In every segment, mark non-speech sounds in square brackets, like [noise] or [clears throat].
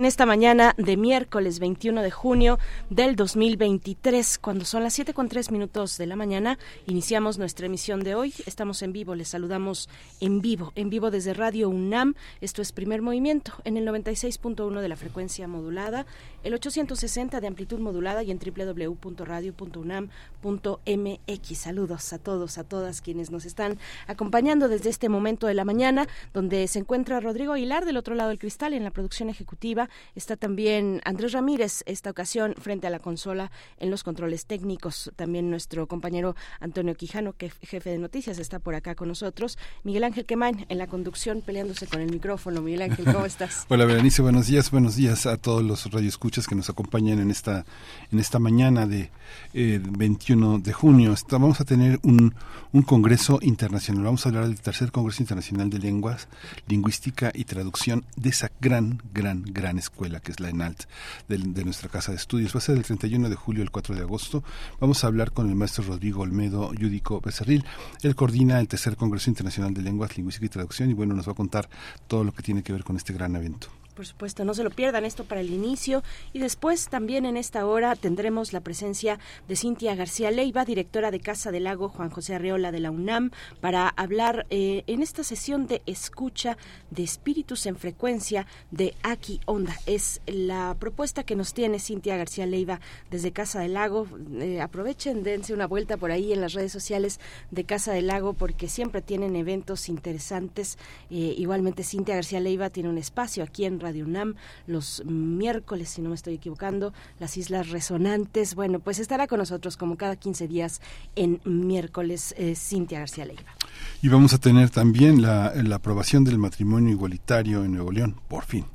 En esta mañana de miércoles 21 de junio del 2023, cuando son las 7 con 3 minutos de la mañana, iniciamos nuestra emisión de hoy. Estamos en vivo, les saludamos en vivo, en vivo desde Radio UNAM. Esto es Primer Movimiento en el 96.1 de la frecuencia modulada, el 860 de amplitud modulada y en www.radio.unam.mx. Saludos a todos, a todas quienes nos están acompañando desde este momento de la mañana, donde se encuentra Rodrigo Aguilar del otro lado del cristal en la producción ejecutiva. Está también Andrés Ramírez, esta ocasión frente a la consola en los controles técnicos. También nuestro compañero Antonio Quijano, que jefe de noticias, está por acá con nosotros. Miguel Ángel Quemain en la conducción peleándose con el micrófono. Miguel Ángel, ¿cómo [laughs] estás? Hola Berenice, buenos días, buenos días a todos los radioescuchas que nos acompañan en esta, en esta mañana de 21 eh, de junio. vamos a tener un, un congreso internacional. Vamos a hablar del tercer Congreso Internacional de Lenguas, Lingüística y Traducción de esa gran, gran, gran escuela que es la ENALT de, de nuestra casa de estudios. Va a ser del 31 de julio al 4 de agosto. Vamos a hablar con el maestro Rodrigo Olmedo Yudico Becerril. Él coordina el tercer Congreso Internacional de Lenguas, Lingüística y Traducción y bueno, nos va a contar todo lo que tiene que ver con este gran evento. Por supuesto, no se lo pierdan esto para el inicio y después también en esta hora tendremos la presencia de Cintia García Leiva, directora de Casa del Lago Juan José Arreola de la UNAM, para hablar eh, en esta sesión de escucha de espíritus en frecuencia de Aquí Onda. Es la propuesta que nos tiene Cintia García Leiva desde Casa del Lago. Eh, aprovechen, dense una vuelta por ahí en las redes sociales de Casa del Lago porque siempre tienen eventos interesantes. Eh, igualmente Cintia García Leiva tiene un espacio aquí en Radio UNAM los miércoles, si no me estoy equivocando, las Islas Resonantes. Bueno, pues estará con nosotros como cada 15 días en miércoles eh, Cintia García Leiva. Y vamos a tener también la, la aprobación del matrimonio igualitario en Nuevo León, por fin.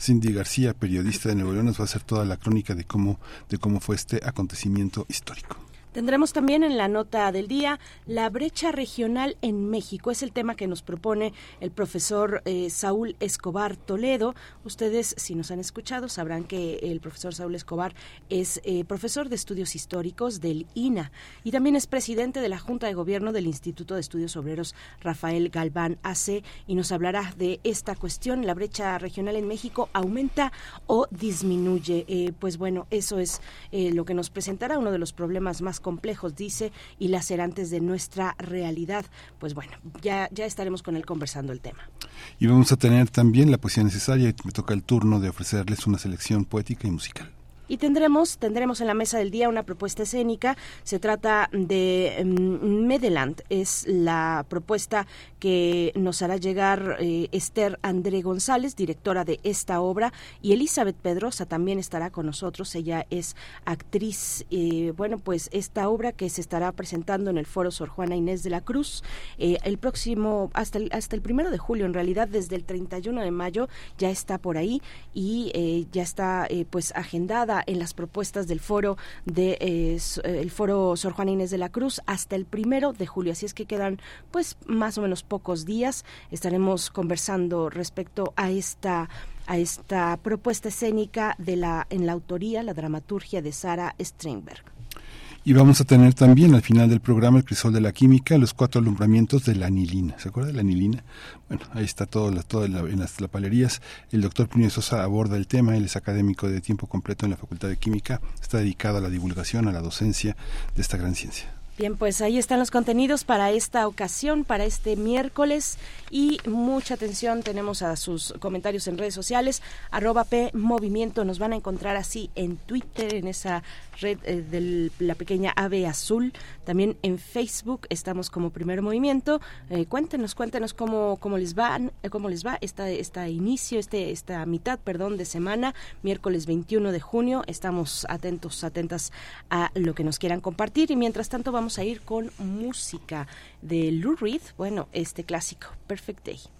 Cindy García, periodista de Nuevo León, nos va a hacer toda la crónica de cómo, de cómo fue este acontecimiento histórico. Tendremos también en la nota del día la brecha regional en México. Es el tema que nos propone el profesor eh, Saúl Escobar Toledo. Ustedes, si nos han escuchado, sabrán que el profesor Saúl Escobar es eh, profesor de estudios históricos del INA y también es presidente de la Junta de Gobierno del Instituto de Estudios Obreros Rafael Galván AC y nos hablará de esta cuestión. La brecha regional en México aumenta o disminuye. Eh, pues bueno, eso es lo que nos presentará uno de los problemas más complejos, dice, y lacerantes de nuestra realidad. Pues bueno, ya, ya estaremos con él conversando el tema. Y vamos a tener también la poesía necesaria y me toca el turno de ofrecerles una selección poética y musical. Y tendremos, tendremos en la mesa del día una propuesta escénica. Se trata de mm, Medeland. Es la propuesta que nos hará llegar eh, Esther André González, directora de esta obra, y Elizabeth Pedrosa también estará con nosotros. Ella es actriz. Eh, bueno, pues esta obra que se estará presentando en el Foro Sor Juana Inés de la Cruz eh, el próximo, hasta el, hasta el primero de julio, en realidad desde el 31 de mayo ya está por ahí y ya está pues agendada en las propuestas del foro de eh, eh, el foro Sor Juana Inés de la Cruz hasta el primero de julio. Así es que quedan pues más o menos pocos días. Estaremos conversando respecto a esta a esta propuesta escénica de la en la autoría, la dramaturgia de Sara Steinberg. Y vamos a tener también al final del programa el crisol de la química, los cuatro alumbramientos de la anilina. ¿Se acuerda de la anilina? Bueno, ahí está todo, todo en, las lapalerías. El doctor Plinio Sosa aborda el tema, él es académico de tiempo completo en la Facultad de Química, está dedicado a la divulgación, a la docencia de esta gran ciencia. Bien, pues ahí están los contenidos para esta ocasión, para este miércoles y mucha atención tenemos a sus comentarios en redes sociales, arroba Movimiento, nos van a encontrar así en Twitter, en esa red eh, de la pequeña ave azul, también en Facebook estamos como Primer Movimiento, eh, cuéntenos, cuéntenos cómo, cómo les va, eh, cómo les va esta, esta inicio, este, esta mitad, perdón, de semana, miércoles 21 de junio, estamos atentos, atentas a lo que nos quieran compartir. Y mientras tanto vamos a ir con música de Lou Reed, bueno, este clásico, Perfect Day.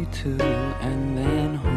Too, and then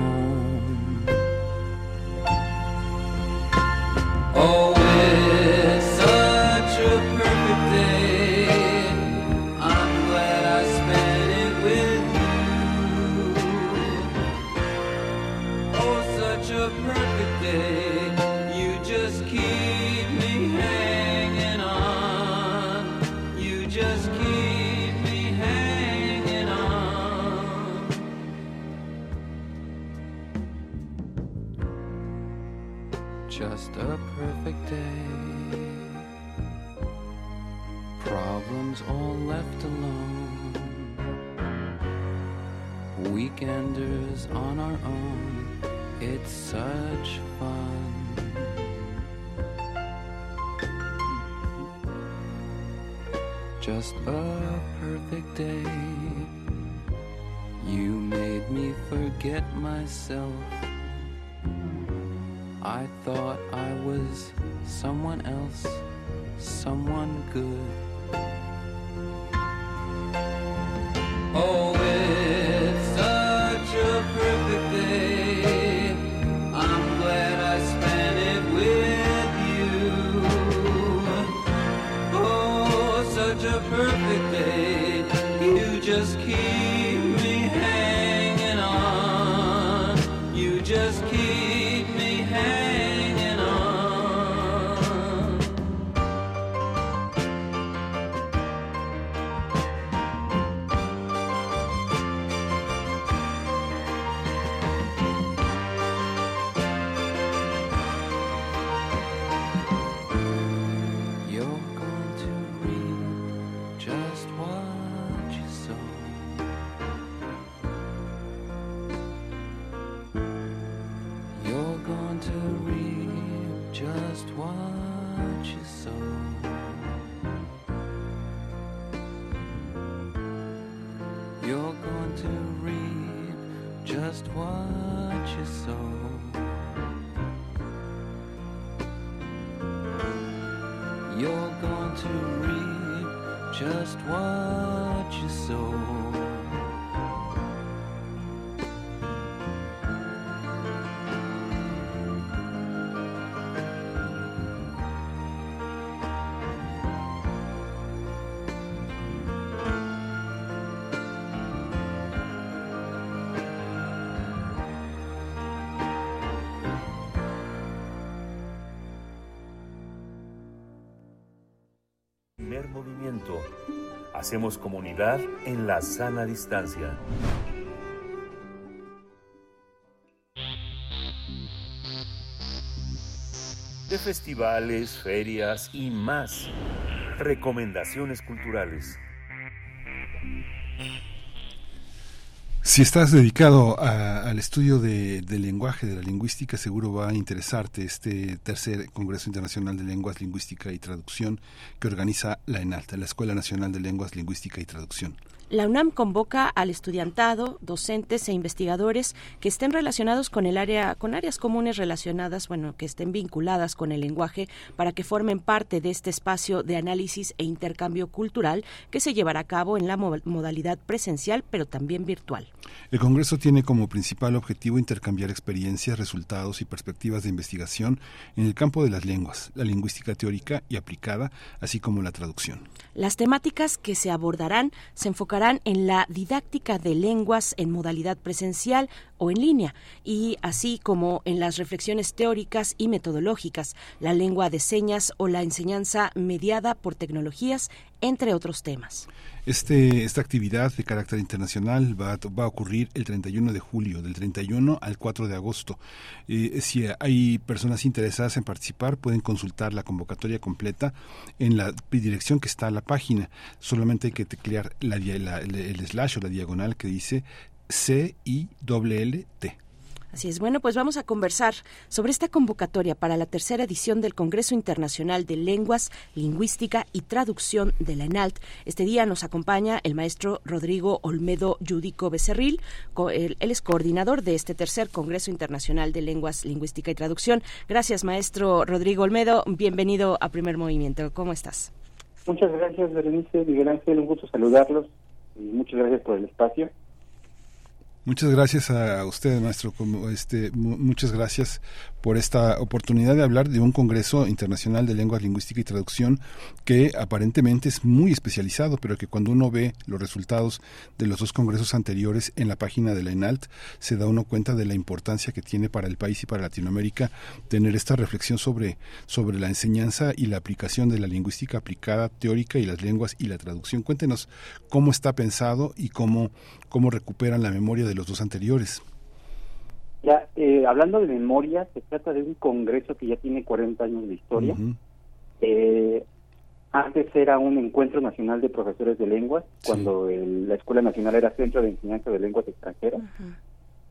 myself. Hacemos comunidad en la sana distancia. De festivales, ferias y más. Recomendaciones culturales. Si estás dedicado a- al estudio de- del lenguaje, de la lingüística, seguro va a interesarte este tercer Congreso Internacional de Lenguas, Lingüística y Traducción que organiza la ENALTA, la Escuela Nacional de Lenguas, Lingüística y Traducción. La UNAM convoca al estudiantado, docentes e investigadores que estén relacionados con el área, con áreas comunes relacionadas, bueno, que estén vinculadas con el lenguaje, para que formen parte de este espacio de análisis e intercambio cultural que se llevará a cabo en la mo- modalidad presencial, pero también virtual. El Congreso tiene como principal objetivo intercambiar experiencias, resultados y perspectivas de investigación en el campo de las lenguas, la lingüística teórica y aplicada, así como la traducción. Las temáticas que se abordarán se enfocarán en la didáctica de lenguas en modalidad presencial, o en línea, y así como en las reflexiones teóricas y metodológicas, la lengua de señas o la enseñanza mediada por tecnologías, entre otros temas. Este, esta actividad de carácter internacional va a, va a ocurrir el 31 de julio, del 31 al 4 de agosto. Eh, si hay personas interesadas en participar, pueden consultar la convocatoria completa en la dirección que está en la página. Solamente hay que teclear la, el, slash o la diagonal que dice C-I-L-L-T. Así es. Bueno, pues vamos a conversar sobre esta convocatoria para la tercera edición del Congreso Internacional de Lenguas, Lingüística y Traducción de la ENALT. Este día nos acompaña el maestro Rodrigo Olmedo Yudico Becerril. Él es coordinador de este tercer Congreso Internacional de Lenguas, Lingüística y Traducción. Gracias, maestro Rodrigo Olmedo. Bienvenido a Primer Movimiento. ¿Cómo estás? Muchas gracias, Berenice, Miguel Ángel. Un gusto saludarlos y muchas gracias por el espacio. Muchas gracias a usted, maestro. Como este, muchas gracias por esta oportunidad de hablar de un Congreso Internacional de Lengua Lingüística y Traducción que aparentemente es muy especializado, pero que cuando uno ve los resultados de los dos congresos anteriores en la página de la ENALT, se da uno cuenta de la importancia que tiene para el país y para Latinoamérica tener esta reflexión sobre, sobre la enseñanza y la aplicación de la lingüística aplicada, teórica y las lenguas y la traducción. Cuéntenos cómo está pensado y cómo, cómo recuperan la memoria de los dos anteriores. Ya, eh, hablando de memoria, se trata de un congreso que ya tiene 40 años de historia. eh, antes era un encuentro nacional de profesores de lenguas, sí. cuando el, la Escuela Nacional era Centro de Enseñanza de Lenguas Extranjeras. Uh -huh.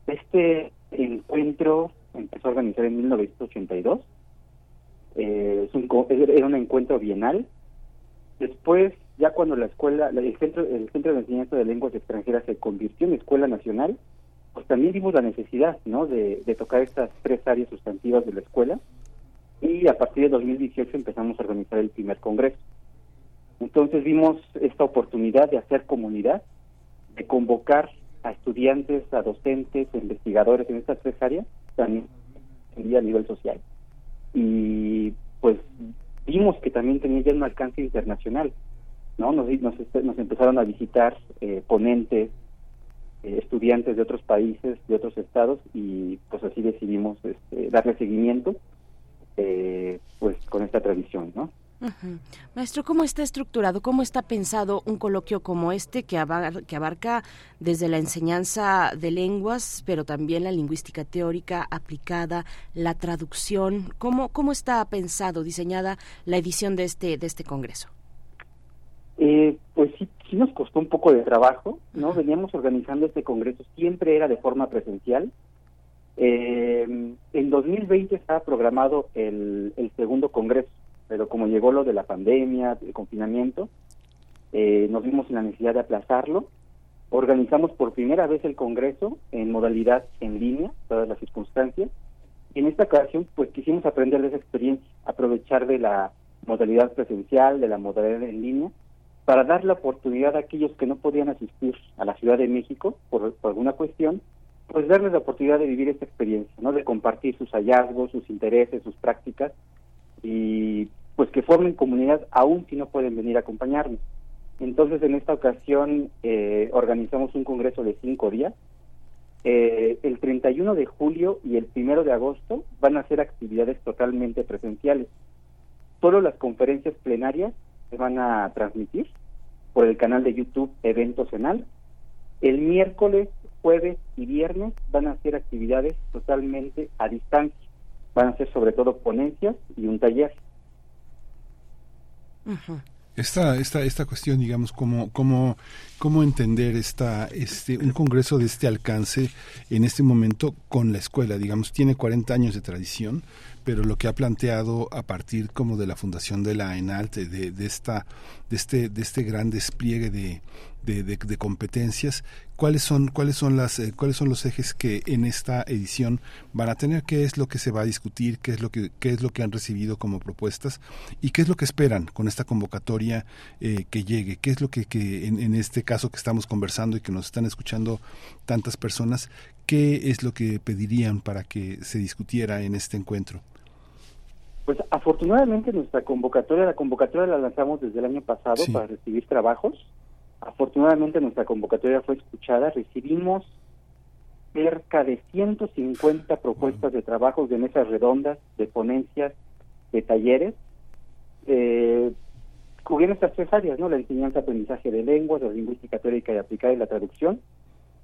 Este encuentro empezó a organizar en 1982. Eh, es un, era un encuentro bienal. Después, ya cuando la escuela, el centro, el centro de enseñanza de lenguas extranjeras se convirtió en escuela nacional, pues también vimos la necesidad ¿no? de, tocar estas tres áreas sustantivas de la escuela y a partir de 2018 empezamos a organizar el primer congreso. Entonces vimos esta oportunidad de hacer comunidad, de convocar a estudiantes, a docentes, a investigadores en estas tres áreas, también a nivel social. Y pues vimos que también tenía ya un alcance internacional, ¿no? Nos, nos, nos empezaron a visitar eh, ponentes, estudiantes de otros países, de otros estados, y pues así decidimos este, darle seguimiento eh, pues con esta tradición, ¿no? Uh -huh. Maestro, ¿cómo está estructurado, cómo está pensado un coloquio como este que, abar que abarca desde la enseñanza de lenguas, pero también la lingüística teórica aplicada, la traducción? ¿Cómo, cómo está pensado, diseñada la edición de este, de este congreso? Eh, pues sí, sí nos costó un poco de trabajo, ¿no? Veníamos organizando este congreso, siempre era de forma presencial. Eh, en 2020 estaba programado el, el, segundo congreso, pero como llegó lo de la pandemia, el confinamiento, eh, nos vimos en la necesidad de aplazarlo. Organizamos por primera vez el congreso en modalidad en línea, todas las circunstancias. Y en esta ocasión, pues quisimos aprender de esa experiencia, aprovechar de la modalidad presencial, de la modalidad en línea, para dar la oportunidad a aquellos que no podían asistir a la Ciudad de México por, por, alguna cuestión, pues darles la oportunidad de vivir esta experiencia, ¿no? De compartir sus hallazgos, sus intereses, sus prácticas y pues que formen comunidad aún si no pueden venir a acompañarnos. Entonces en esta ocasión eh, organizamos un congreso de cinco días. Eh, el 31 de julio y el 1 de agosto van a ser actividades totalmente presenciales. Solo las conferencias plenarias se van a transmitir por el canal de YouTube Eventos Enal. El miércoles, jueves y viernes van a ser actividades totalmente a distancia. Van a ser sobre todo ponencias y un taller. Esta, esta, esta cuestión, digamos, cómo, cómo, cómo entender esta, este, un congreso de este alcance en este momento con la escuela, digamos, tiene 40 años de tradición, pero lo que ha planteado a partir como de la fundación de la ENALT, de, esta, de este, de este gran despliegue de, de, de, de, competencias. ¿Cuáles son, cuáles son las, eh, cuáles son los ejes que en esta edición van a tener? ¿Qué es lo que se va a discutir? ¿Qué es lo que, qué es lo que han recibido como propuestas? ¿Y qué es lo que esperan con esta convocatoria eh, que llegue? ¿Qué es lo que, que en, en, este caso que estamos conversando y que nos están escuchando tantas personas, qué es lo que pedirían para que se discutiera en este encuentro? Pues afortunadamente nuestra convocatoria, la convocatoria la lanzamos desde el año pasado sí. para recibir trabajos afortunadamente nuestra convocatoria fue escuchada, recibimos cerca de 150 propuestas de trabajos de mesas redondas, de ponencias, de talleres, eh, cubriendo estas tres áreas, ¿no? La enseñanza, aprendizaje de lenguas, la lingüística teórica y aplicada y la traducción,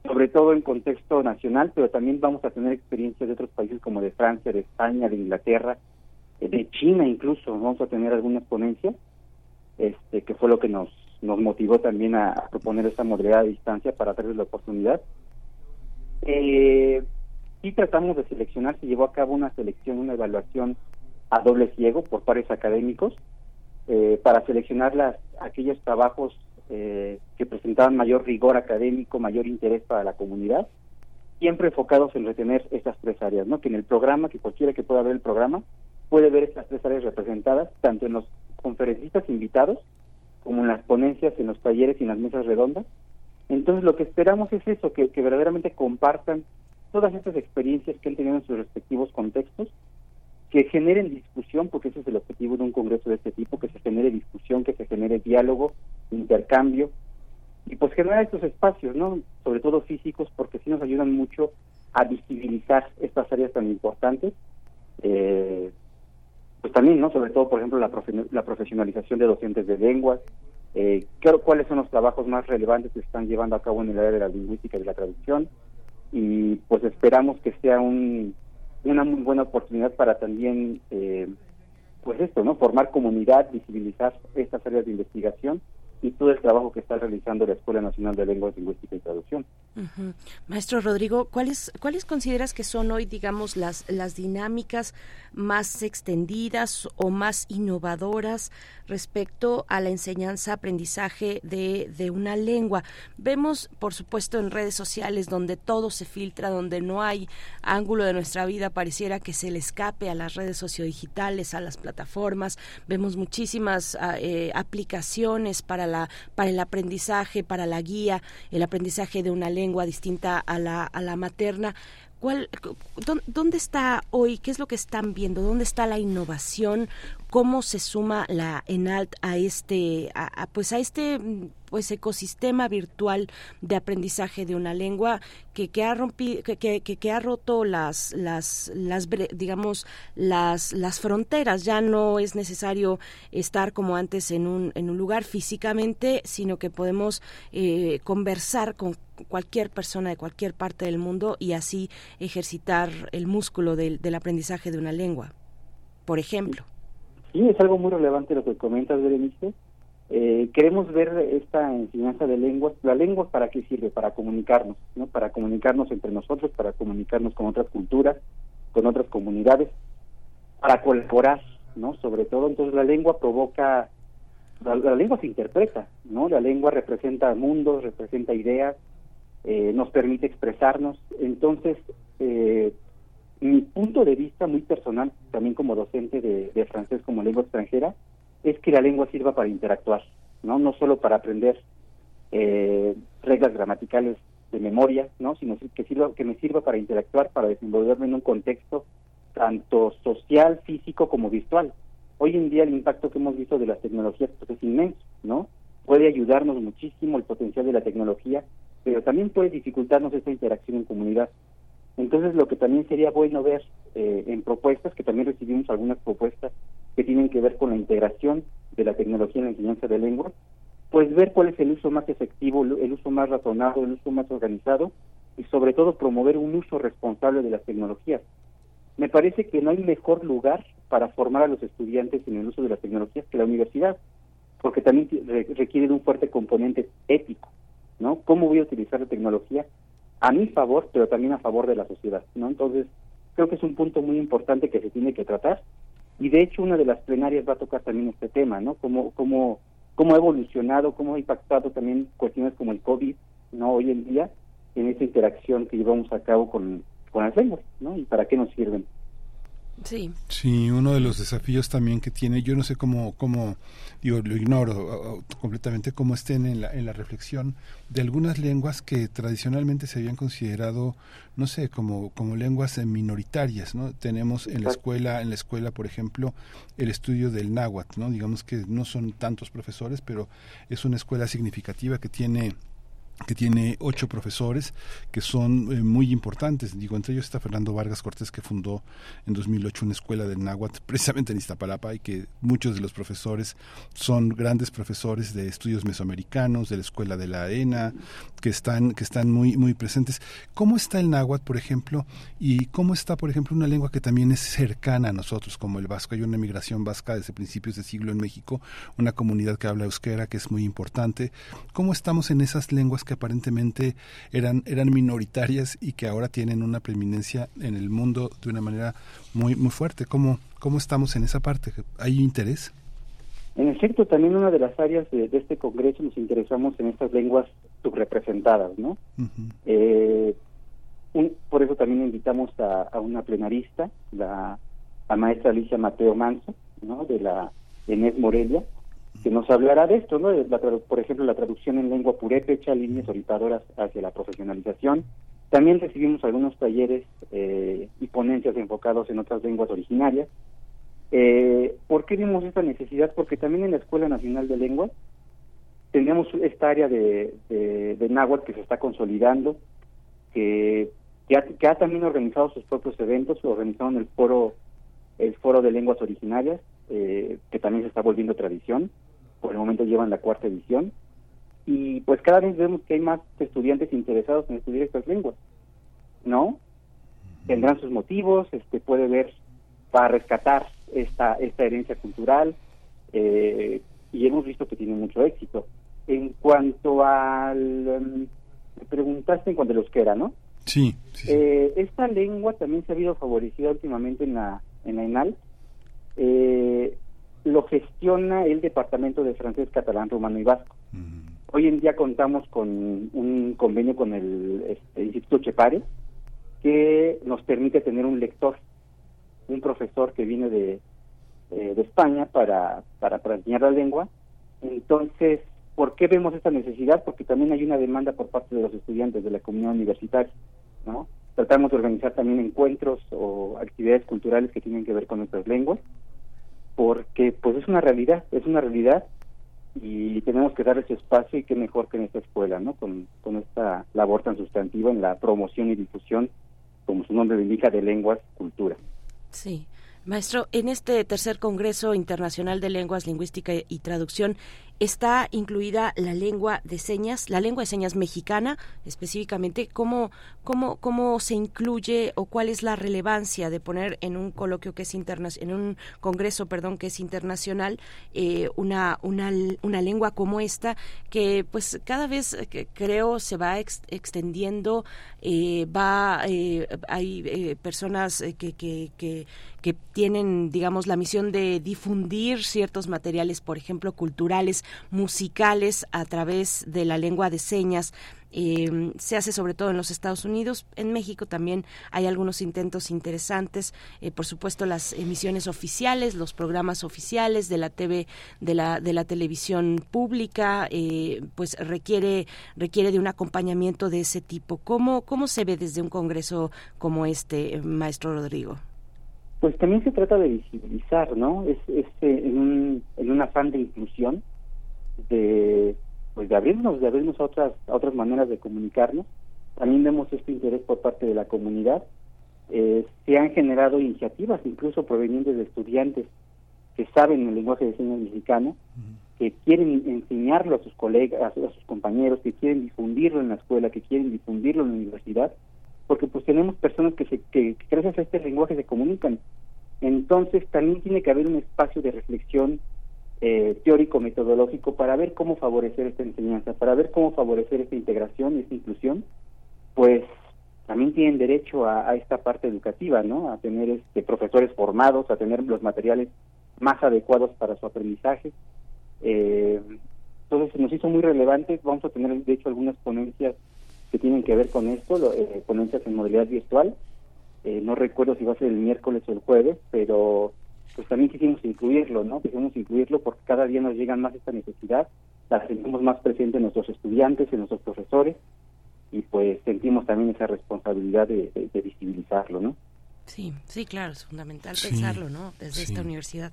sobre todo en contexto nacional, pero también vamos a tener experiencias de otros países como de Francia, de España, de Inglaterra, de China incluso, vamos a tener algunas ponencias, este, que fue lo que nos, nos motivó también a, proponer esta modalidad de distancia para darles la oportunidad. Eh, y tratamos de seleccionar, se llevó a cabo una selección, una evaluación a doble ciego por pares académicos, eh, para seleccionar las, aquellos trabajos eh, que presentaban mayor rigor académico, mayor interés para la comunidad, siempre enfocados en retener estas tres áreas, ¿no? Que en el programa, que cualquiera que pueda ver el programa, puede ver estas tres áreas representadas, tanto en los conferencistas invitados, como en las ponencias, en los talleres y en las mesas redondas. Entonces lo que esperamos es eso, que, que verdaderamente compartan todas estas experiencias que han tenido en sus respectivos contextos que generen discusión, porque ese es el objetivo de un congreso de este tipo, que se genere discusión, que se genere diálogo, intercambio, y pues generar estos espacios, ¿no? Sobre todo físicos, porque sí nos ayudan mucho a visibilizar estas áreas tan importantes. Eh, pues también, ¿no? Sobre todo, por ejemplo, la, la profesionalización de docentes de lenguas, eh, cuáles son los trabajos más relevantes que están llevando a cabo en el área de la lingüística y de la traducción, y pues esperamos que sea un una muy buena oportunidad para también, eh, pues esto, ¿no? Formar comunidad, visibilizar estas áreas de investigación y todo el trabajo que está realizando la Escuela Nacional de Lenguas, Lingüística y Traducción. Maestro Rodrigo, ¿cuáles, ¿cuáles consideras que son hoy, digamos, las, las dinámicas más extendidas o más innovadoras respecto a la enseñanza, aprendizaje de, de una lengua? Vemos, por supuesto, en redes sociales donde todo se filtra, donde no hay ángulo de nuestra vida, pareciera que se le escape a las redes sociodigitales, a las plataformas. Vemos muchísimas ah, eh, aplicaciones para, la, para el aprendizaje, para la guía, el aprendizaje de una lengua distinta a la, a la materna. ¿Cuál, ¿Dónde está hoy? ¿Qué es lo que están viendo? ¿Dónde está la innovación? ¿Cómo se suma la ENALT a este, a, pues a este pues ecosistema virtual de aprendizaje de una lengua que, que ha rompido, que, que, que, ha roto las, las, las digamos las, las fronteras. Ya no es necesario estar como antes en un, en un lugar físicamente, sino que podemos eh, conversar con cualquier persona de cualquier parte del mundo y así ejercitar el músculo del, del aprendizaje de una lengua, por ejemplo. Sí, es algo muy relevante lo que comentas, Berenice. Eh, queremos ver esta enseñanza de lenguas. ¿La lengua para qué sirve? Para comunicarnos, ¿no? Para comunicarnos entre nosotros, para comunicarnos con otras culturas, con otras comunidades, para colaborar, ¿no? Sobre todo, entonces la lengua provoca, la, lengua se interpreta, ¿no? La lengua representa mundos, representa ideas, eh, nos permite expresarnos. Entonces, eh, mi punto de vista muy personal, también como docente de, francés como lengua extranjera, es que la lengua sirva para interactuar, no, no solo para aprender eh, reglas gramaticales de memoria, no, sino que sirva, que me sirva para interactuar, para desenvolverme en un contexto tanto social, físico como virtual. Hoy en día el impacto que hemos visto de las tecnologías pues, es inmenso, ¿no? Puede ayudarnos muchísimo el potencial de la tecnología, pero también puede dificultarnos esta interacción en comunidad. Entonces, lo que también sería bueno ver eh, en propuestas, que también recibimos algunas propuestas que tienen que ver con la integración de la tecnología en la enseñanza de lengua, pues ver cuál es el uso más efectivo, el uso más razonado, el uso más organizado y sobre todo promover un uso responsable de las tecnologías. Me parece que no hay mejor lugar para formar a los estudiantes en el uso de las tecnologías que la universidad, porque también requiere de un fuerte componente ético, ¿no? ¿Cómo voy a utilizar la tecnología a mi favor, pero también a favor de la sociedad, ¿no? Entonces, creo que es un punto muy importante que se tiene que tratar y de hecho una de las plenarias va a tocar también este tema, ¿no? Cómo, cómo, cómo ha evolucionado, cómo ha impactado también cuestiones como el COVID, ¿no? Hoy en día, en esa interacción que llevamos a cabo con, con las lenguas, ¿no? Y para qué nos sirven. Sí. Sí, uno de los desafíos también que tiene, yo no sé cómo, cómo digo, lo ignoro completamente, cómo estén en la, en la reflexión de algunas lenguas que tradicionalmente se habían considerado, no sé, como, como lenguas minoritarias, ¿no? Tenemos en la escuela, en la escuela, por ejemplo, el estudio del náhuatl, ¿no? Digamos que no son tantos profesores, pero es una escuela significativa que tiene que tiene ocho profesores que son eh, muy importantes. Digo, entre ellos está Fernando Vargas Cortés, que fundó en 2008 una escuela del náhuatl [laughs] precisamente en Iztapalapa y que muchos de los profesores son grandes profesores de estudios mesoamericanos, de la escuela de la ENA, que están, que están muy, muy presentes. ¿Cómo está el náhuatl, por ejemplo? Y cómo está, por ejemplo, una lengua que también es cercana a nosotros, como el vasco. Hay una migración vasca desde principios de siglo en México, una comunidad que habla euskera, que es muy importante. ¿Cómo estamos en esas lenguas aparentemente eran, eran minoritarias y que ahora tienen una preeminencia en el mundo de una manera muy, muy fuerte. ¿Cómo, cómo estamos en esa parte? ¿Hay interés? En efecto, también una de las áreas de, este congreso nos interesamos en estas lenguas subrepresentadas, ¿no? Eh, por eso también invitamos a, una plenarista, la, maestra Alicia Mateo Manso, ¿no? De la ENES Morelia, que nos hablará de esto, ¿no? por ejemplo, la traducción en lengua purépecha, líneas orientadoras hacia la profesionalización. También recibimos algunos talleres eh, y ponencias enfocados en otras lenguas originarias. Eh, ¿Por qué vimos esta necesidad? Porque también en la Escuela Nacional de Lenguas tenemos esta área de, de, náhuatl que se está consolidando, que, que ha, también organizado sus propios eventos, organizaron el foro el foro de lenguas originarias, eh, que también se está volviendo tradición por el momento llevan la cuarta edición, y pues cada vez vemos que hay más estudiantes interesados en estudiar estas lenguas, ¿no? Tendrán sus motivos, este puede ver para rescatar esta esta herencia cultural eh, y hemos visto que tiene mucho éxito. En cuanto al um, preguntaste en cuanto a los que era, ¿no? Sí. Eh, esta lengua también se ha habido favorecida últimamente en la en la ENAL. Eh, lo gestiona el Departamento de Francés, Catalán, Rumano y Vasco. Hoy en día contamos con un convenio con el este, Instituto Chepare que nos permite tener un lector, un profesor que viene de, eh, de España para, para, para enseñar la lengua. Entonces, ¿por qué vemos esta necesidad? Porque también hay una demanda por parte de los estudiantes de la comunidad universitaria, ¿no? Tratamos de organizar también encuentros o actividades culturales que tienen que ver con nuestras lenguas porque pues es una realidad, es una realidad y tenemos que dar ese espacio y qué mejor que en esta escuela, ¿no? Con, con esta labor tan sustantiva en la promoción y difusión, como su nombre lo indica, de lenguas, cultura. Sí. Maestro, en este tercer Congreso Internacional de Lenguas, Lingüística y Traducción, está incluida la lengua de señas, la lengua de señas mexicana específicamente, ¿cómo, cómo, cómo se incluye o cuál es la relevancia de poner en un coloquio que es en un congreso, perdón, que es internacional, eh, una, una, una lengua como esta, que pues cada vez eh, creo se va extendiendo, eh, va, hay personas que, que, que, que tienen, digamos, la misión de difundir ciertos materiales, por ejemplo, culturales, musicales a través de la lengua de señas. Eh, se hace sobre todo en los Estados Unidos. En México también hay algunos intentos interesantes. Eh, por supuesto, las emisiones oficiales, los programas oficiales de la TV, de la, de la televisión pública, eh, pues requiere, requiere de un acompañamiento de ese tipo. ¿Cómo, ¿Cómo se ve desde un congreso como este, maestro Rodrigo? Pues también se trata de visibilizar, ¿no? Es, es en, un, en un afán de inclusión de pues de abrirnos, de abrirnos a otras a otras maneras de comunicarnos. También vemos este interés por parte de la comunidad. Eh, se han generado iniciativas, incluso provenientes de estudiantes que saben el lenguaje de señas mexicano, que quieren enseñarlo a sus colegas, a sus compañeros, que quieren difundirlo en la escuela, que quieren difundirlo en la universidad, porque pues tenemos personas que, se, que gracias a este lenguaje se comunican. Entonces también tiene que haber un espacio de reflexión eh, teórico metodológico para ver cómo favorecer esta enseñanza, para ver cómo favorecer esta integración, esta inclusión, pues también tienen derecho a, esta parte educativa, ¿no? A tener este, profesores formados, a tener los materiales más adecuados para su aprendizaje. Eh, entonces nos hizo muy relevante, vamos a tener de hecho algunas ponencias que tienen que ver con esto, eh, ponencias en modalidad virtual. Eh, no recuerdo si va a ser el miércoles o el jueves, pero pues también quisimos incluirlo, ¿no? Quisimos incluirlo porque cada día nos llegan más esta necesidad, la sentimos más presente en nuestros estudiantes, en nuestros profesores, y pues sentimos también esa responsabilidad de, visibilizarlo, ¿no? Sí, sí, claro, es fundamental pensarlo, ¿no? Desde esta universidad.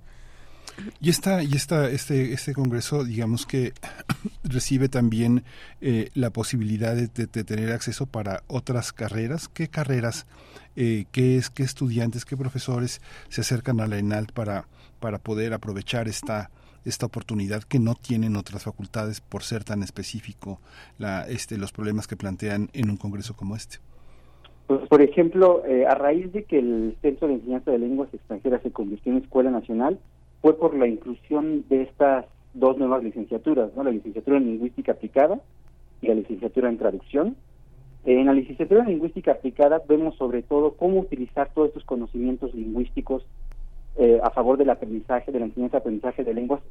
Y esta, y esta, este, este congreso, digamos que [clears throat] recibe también eh, la posibilidad de, tener acceso para otras carreras. ¿Qué carreras, eh, qué es, qué estudiantes, qué profesores se acercan a la ENALT para, para poder aprovechar esta esta oportunidad que no tienen otras facultades por ser tan específico la, este, los problemas que plantean en un congreso como este? Pues, por ejemplo, eh, a raíz de que el Centro de Enseñanza de Lenguas Extranjeras se convirtió en Escuela Nacional, fue por la inclusión de estas dos nuevas licenciaturas, ¿no? la licenciatura en Lingüística Aplicada y la licenciatura en Traducción. En la licenciatura en Lingüística Aplicada vemos sobre todo cómo utilizar todos estos conocimientos lingüísticos eh, a favor del aprendizaje, de la enseñanza-aprendizaje de lenguas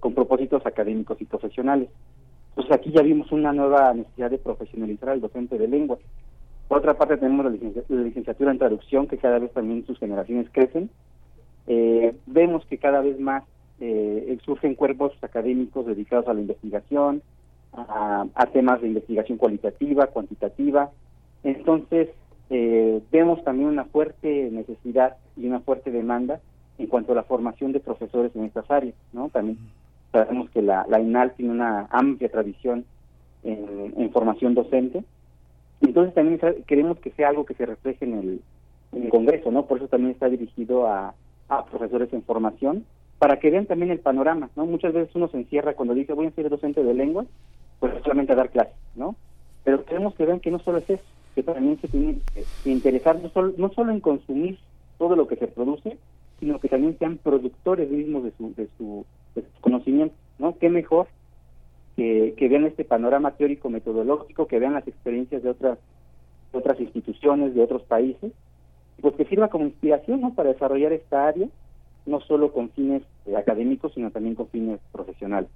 con propósitos académicos y profesionales. Entonces aquí ya vimos una nueva necesidad de profesionalizar al docente de lenguas por otra parte tenemos la, licenciatura en traducción, que cada vez también sus generaciones crecen. Eh, vemos que cada vez más eh, surgen cuerpos académicos dedicados a la investigación, a, temas de investigación cualitativa, cuantitativa. Entonces, eh, vemos también una fuerte necesidad y una fuerte demanda en cuanto a la formación de profesores en estas áreas. ¿no? También sabemos que la, la INAL tiene una amplia tradición en formación docente entonces también queremos que sea algo que se refleje en el, Congreso, ¿no? Por eso también está dirigido a, profesores en formación, para que vean también el panorama, ¿no? Muchas veces uno se encierra cuando dice voy a ser docente de lengua, pues solamente a dar clases, ¿no? Pero queremos que vean que no solo es eso, que también se tiene que interesar no solo, no solo en consumir todo lo que se produce, sino que también sean productores mismos de su, de su, de su conocimiento, ¿no? Qué mejor que, vean este panorama teórico metodológico, que vean las experiencias de otras otras instituciones, de otros países, pues que sirva como inspiración ¿no? para desarrollar esta área, no solo con fines eh, académicos, sino también con fines profesionales.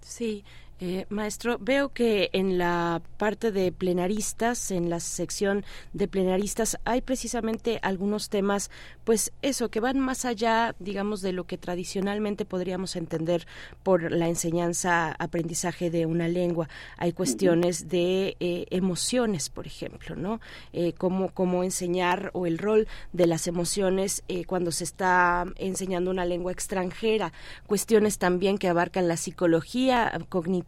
Sí, eh, maestro, veo que en la parte de plenaristas, en la sección de plenaristas, hay precisamente algunos temas, pues eso, que van más allá, digamos, de lo que tradicionalmente podríamos entender por la enseñanza, aprendizaje de una lengua. Hay cuestiones de eh, emociones, por ejemplo, ¿no? Eh, cómo, cómo enseñar o el rol de las emociones cuando se está enseñando una lengua extranjera. Cuestiones también que abarcan la psicología cognitiva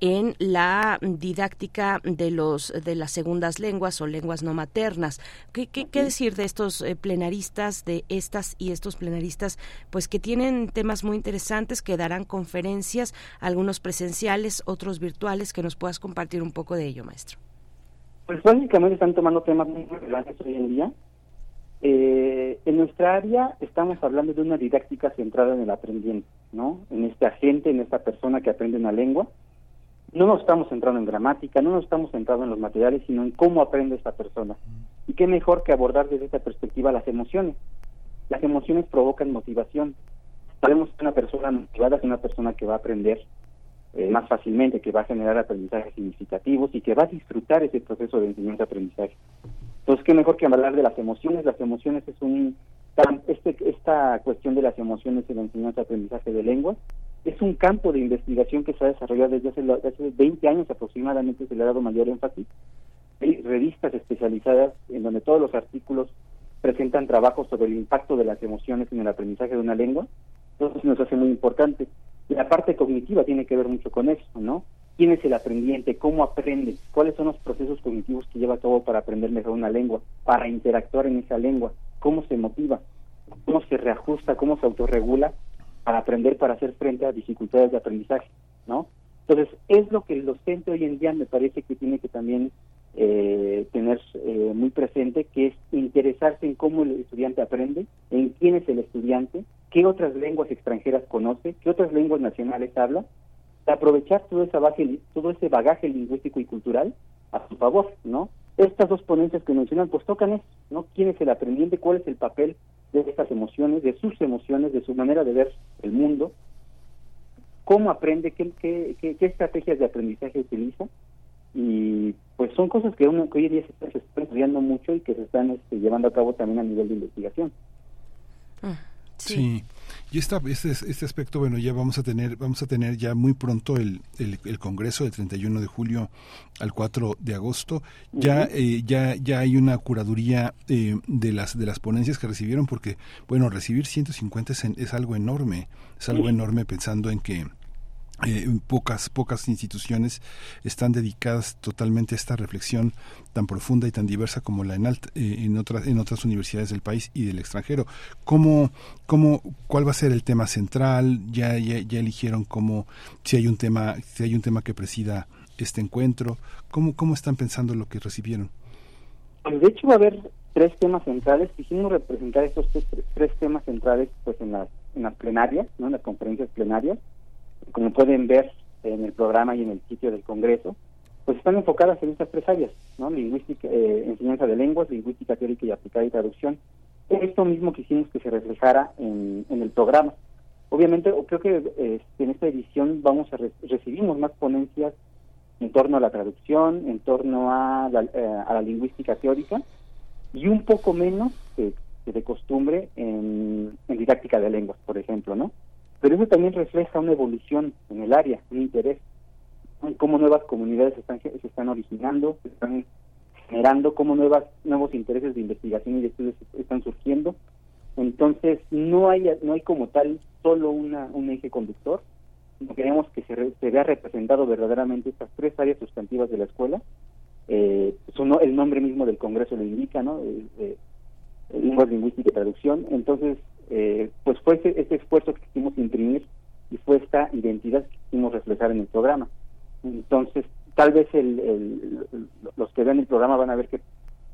en la didáctica de los de las segundas lenguas o lenguas no maternas. ¿Qué, qué, decir de estos eh, plenaristas, de estas y estos plenaristas, pues que tienen temas muy interesantes, que darán conferencias, algunos presenciales, otros virtuales, que nos puedas compartir un poco de ello, maestro? Pues básicamente están tomando temas muy relevantes hoy en día. Eh, en nuestra área estamos hablando de una didáctica centrada en el aprendiente, ¿no? En este agente, en esta persona que aprende una lengua. No nos estamos centrando en gramática, no nos estamos centrando en los materiales, sino en cómo aprende esta persona. Y qué mejor que abordar desde esta perspectiva las emociones. Las emociones provocan motivación. Sabemos que una persona motivada es una persona que va a aprender eh, más fácilmente, que va a generar aprendizajes significativos y que va a disfrutar ese proceso de enseñanza-aprendizaje. Entonces, qué mejor que hablar de las emociones. Las emociones es un... Este, esta cuestión de las emociones en la enseñanza-aprendizaje de lengua es un campo de investigación que se ha desarrollado desde hace, hace 20 años aproximadamente, se le ha dado mayor énfasis. Hay revistas especializadas en donde todos los artículos presentan trabajos sobre el impacto de las emociones en el aprendizaje de una lengua. Entonces nos hace muy importante. La parte cognitiva tiene que ver mucho con eso, ¿no? quién es el aprendiente, cómo aprende, cuáles son los procesos cognitivos que lleva a cabo para aprender mejor una lengua, para interactuar en esa lengua, cómo se motiva, cómo se reajusta, cómo se autorregula para aprender, para hacer frente a dificultades de aprendizaje, ¿no? Entonces, es lo que el docente hoy en día me parece que tiene que también eh, tener eh, muy presente, que es interesarse en cómo el estudiante aprende, en quién es el estudiante, qué otras lenguas extranjeras conoce, qué otras lenguas nacionales habla, aprovechar todo, esa base, todo ese bagaje lingüístico y cultural a su favor, ¿no? Estas dos ponencias que mencionan, pues tocan eso, ¿no? ¿Quién es el aprendiente? ¿Cuál es el papel de estas emociones, de sus emociones, de su manera de ver el mundo? ¿Cómo aprende? ¿Qué, qué, qué, estrategias de aprendizaje utiliza? Y pues son cosas que, uno, que hoy en día se, están estudiando mucho y que se están este, llevando a cabo también a nivel de investigación. Sí. Y esta, este, este aspecto, bueno, ya vamos a tener, vamos a tener ya muy pronto el, el, el Congreso del 31 de julio al 4 de agosto. Ya, eh, ya, ya hay una curaduría eh, de las de las ponencias que recibieron, porque bueno, recibir 150 es, en- es algo enorme, es algo enorme pensando en que eh, pocas pocas instituciones están dedicadas totalmente a esta reflexión tan profunda y tan diversa como la en alt- eh, en otras en otras universidades del país y del extranjero cómo cómo cuál va a ser el tema central ya ya, ya eligieron cómo si hay un tema si hay un tema que presida este encuentro cómo cómo están pensando lo que recibieron de hecho va a haber tres temas centrales. Quisimos representar estos tres, tres temas centrales pues en las, en las plenarias, ¿no? en las conferencias plenarias. Como pueden ver en el programa y en el sitio del Congreso, pues están enfocadas en estas tres áreas, ¿no? Lingüística, eh, enseñanza de lenguas, lingüística teórica y aplicada y traducción. Esto mismo quisimos que se reflejara en, el programa. Obviamente, creo que eh, en esta edición vamos a re- recibimos más ponencias en torno a la traducción, en torno a la, eh, lingüística teórica y un poco menos que, que de costumbre en didáctica de lenguas, por ejemplo, ¿no? Pero eso también refleja una evolución en el área, un interés, en cómo nuevas comunidades se están, se están originando, se están generando, cómo nuevas, nuevos intereses de investigación y de estudios están surgiendo. Entonces, no hay, no hay como tal solo una, un eje conductor, queremos que se, re- se vea representado verdaderamente estas tres áreas sustantivas de la escuela. Eh, su no- el nombre mismo del Congreso lo indica, ¿no? Eh, eh, lenguas lingüística y traducción. Entonces, eh, pues fue ese, esfuerzo que quisimos imprimir y fue esta identidad que quisimos reflejar en el programa. Entonces, tal vez el, el- los que vean el programa van a ver que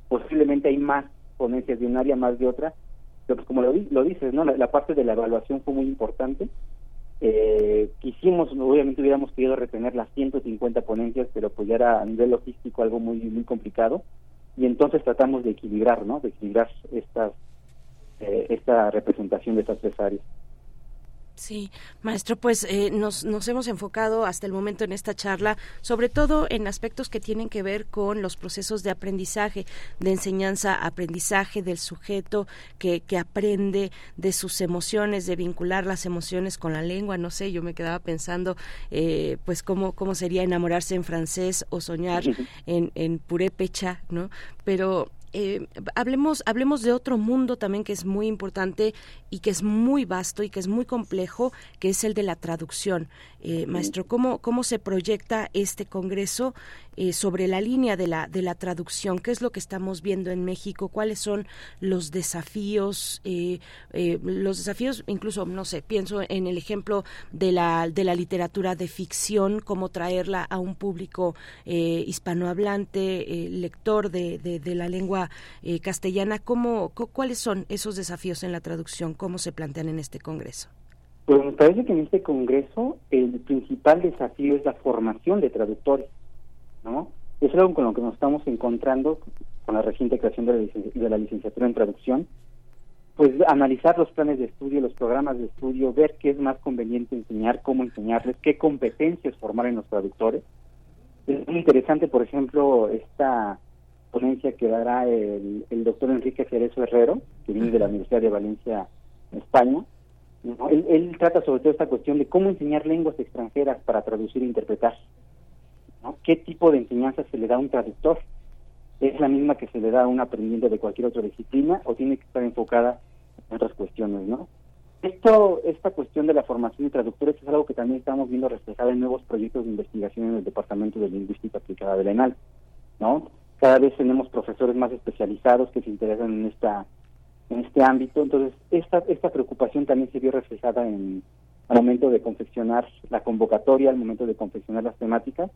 posiblemente hay más ponencias de un área, más de otra, pero pues como lo, lo dices, ¿no? La, la parte de la evaluación fue muy importante. Eh, quisimos, obviamente hubiéramos querido retener las 150 ponencias, pero pues ya era a nivel logístico algo muy muy complicado y entonces tratamos de equilibrar, ¿no? De equilibrar estas eh, esta representación de estas tres áreas. Sí, maestro, pues eh, nos, nos hemos enfocado hasta el momento en esta charla, sobre todo en aspectos que tienen que ver con los procesos de aprendizaje, de enseñanza, aprendizaje del sujeto que, que aprende de sus emociones, de vincular las emociones con la lengua. No sé, yo me quedaba pensando, eh, pues cómo cómo sería enamorarse en francés o soñar [laughs] en, en purépecha, ¿no? Pero eh, hablemos, hablemos de otro mundo también que es muy importante y que es muy vasto y que es muy complejo, que es el de la traducción. Eh, maestro, ¿cómo, ¿cómo se proyecta este Congreso eh, sobre la línea de la, de la traducción? ¿Qué es lo que estamos viendo en México? ¿Cuáles son los desafíos? Eh, eh, los desafíos, incluso, no sé, pienso en el ejemplo de la, de la literatura de ficción, cómo traerla a un público eh, hispanohablante, eh, lector de, de, de la lengua eh, castellana. ¿Cómo, cu- ¿Cuáles son esos desafíos en la traducción? ¿Cómo se plantean en este Congreso? Pues me parece que en este congreso el principal desafío es la formación de traductores, ¿no? Es algo con lo que nos estamos encontrando con la reciente creación de la, licen- de la licenciatura en traducción, pues analizar los planes de estudio, los programas de estudio, ver qué es más conveniente enseñar, cómo enseñarles, qué competencias formar en los traductores. Es muy interesante, por ejemplo, esta ponencia que dará el, el doctor Enrique Cerezo Herrero, que viene de la Universidad de Valencia, en España, ¿no? Él, él trata sobre todo esta cuestión de cómo enseñar lenguas extranjeras para traducir e interpretar. ¿No? ¿Qué tipo de enseñanza se le da a un traductor? ¿Es la misma que se le da a un aprendiente de cualquier otra disciplina o tiene que estar enfocada en otras cuestiones? ¿no? Esto, esta cuestión de la formación de traductores es algo que también estamos viendo reflejado en nuevos proyectos de investigación en el Departamento de Lingüística Aplicada de la ENAL. ¿no? Cada vez tenemos profesores más especializados que se interesan en esta en este ámbito. Entonces, esta, esta preocupación también se vio reflejada en al momento de confeccionar la convocatoria, al momento de confeccionar las temáticas.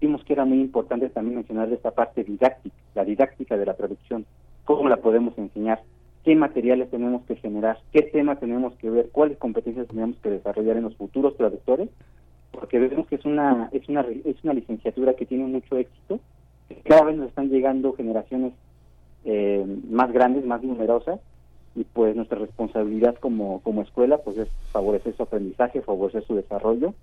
Vimos que era muy importante también mencionar esta parte didáctica, la didáctica de la traducción, cómo la podemos enseñar, qué materiales tenemos que generar, qué temas tenemos que ver, cuáles competencias tenemos que desarrollar en los futuros traductores, porque vemos que es una es una es una licenciatura que tiene mucho éxito, cada vez nos están llegando generaciones eh, más grandes, más numerosas, y pues nuestra responsabilidad como, como escuela pues es favorecer su aprendizaje, favorecer su desarrollo,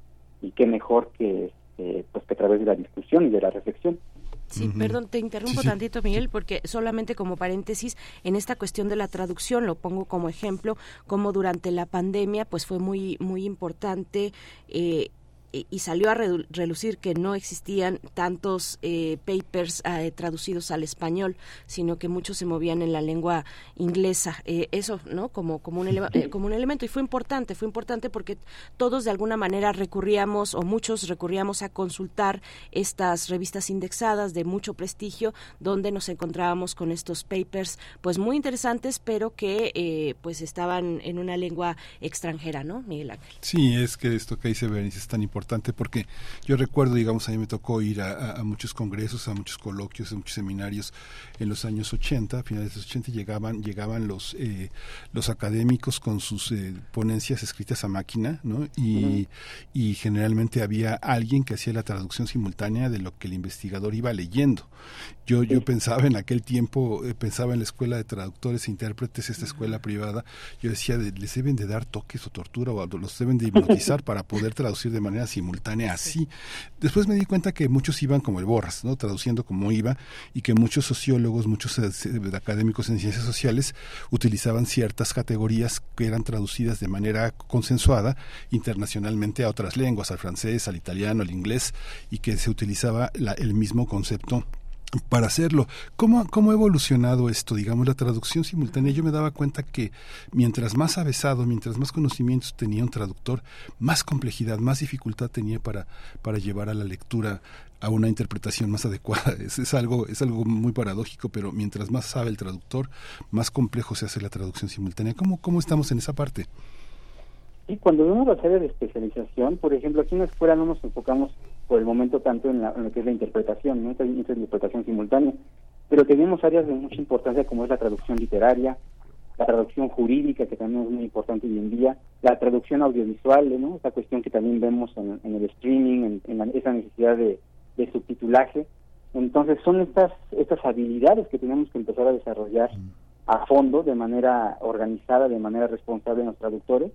y qué mejor que, eh, pues que a través de la discusión y de la reflexión. Sí, perdón, te interrumpo tantito, Miguel, porque solamente como paréntesis, en esta cuestión de la traducción, lo pongo como ejemplo, como durante la pandemia, pues fue muy, muy importante eh, y salió a relucir que no existían tantos eh, papers eh, traducidos al español, sino que muchos se movían en la lengua inglesa. Eh, eso, ¿no? Como, como, un como un elemento. Y fue importante, fue importante porque todos de alguna manera recurríamos, o muchos recurríamos a consultar estas revistas indexadas de mucho prestigio, donde nos encontrábamos con estos papers, pues muy interesantes, pero que pues estaban en una lengua extranjera, ¿no, Miguel Ángel? Sí, es que esto que dice Berenice es tan importante porque yo recuerdo, digamos, a mí me tocó ir a, muchos congresos, a muchos coloquios, a muchos seminarios en los años 80, a finales de los 80 llegaban, llegaban los, eh, los académicos con sus eh, ponencias escritas a máquina, ¿no? Y, y generalmente había alguien que hacía la traducción simultánea de lo que el investigador iba leyendo. Yo, yo pensaba en aquel tiempo, eh, pensaba en la escuela de traductores e intérpretes, esta escuela privada, yo decía, les deben de dar toques o tortura o los deben de hipnotizar [laughs] para poder traducir de manera simultánea así. Después me di cuenta que muchos iban como el Borras, ¿no? traduciendo como iba, y que muchos sociólogos, muchos eh, académicos en ciencias sociales utilizaban ciertas categorías que eran traducidas de manera consensuada internacionalmente a otras lenguas, al francés, al italiano, al inglés, y que se utilizaba el mismo concepto para hacerlo. ¿Cómo, ¿Cómo ha evolucionado esto? Digamos, la traducción simultánea. Yo me daba cuenta que mientras más avesado, mientras más conocimientos tenía un traductor, más complejidad, más dificultad tenía para, para llevar a la lectura a una interpretación más adecuada. [laughs] Es, es, algo, es algo muy paradójico, pero mientras más sabe el traductor, más complejo se hace la traducción simultánea. ¿Cómo, cómo estamos en esa parte? Y cuando vemos la áreas de especialización, por ejemplo, aquí en la escuela no nos enfocamos por el momento tanto en, lo que es la interpretación, ¿no? Esta interpretación simultánea, pero tenemos áreas de mucha importancia como es la traducción literaria, la traducción jurídica, que también es muy importante hoy en día, la traducción audiovisual, ¿no? Esta cuestión que también vemos en, el streaming, en, esa necesidad de, de, subtitulaje. Entonces son estas, estas habilidades que tenemos que empezar a desarrollar a fondo, de manera organizada, de manera responsable en los traductores,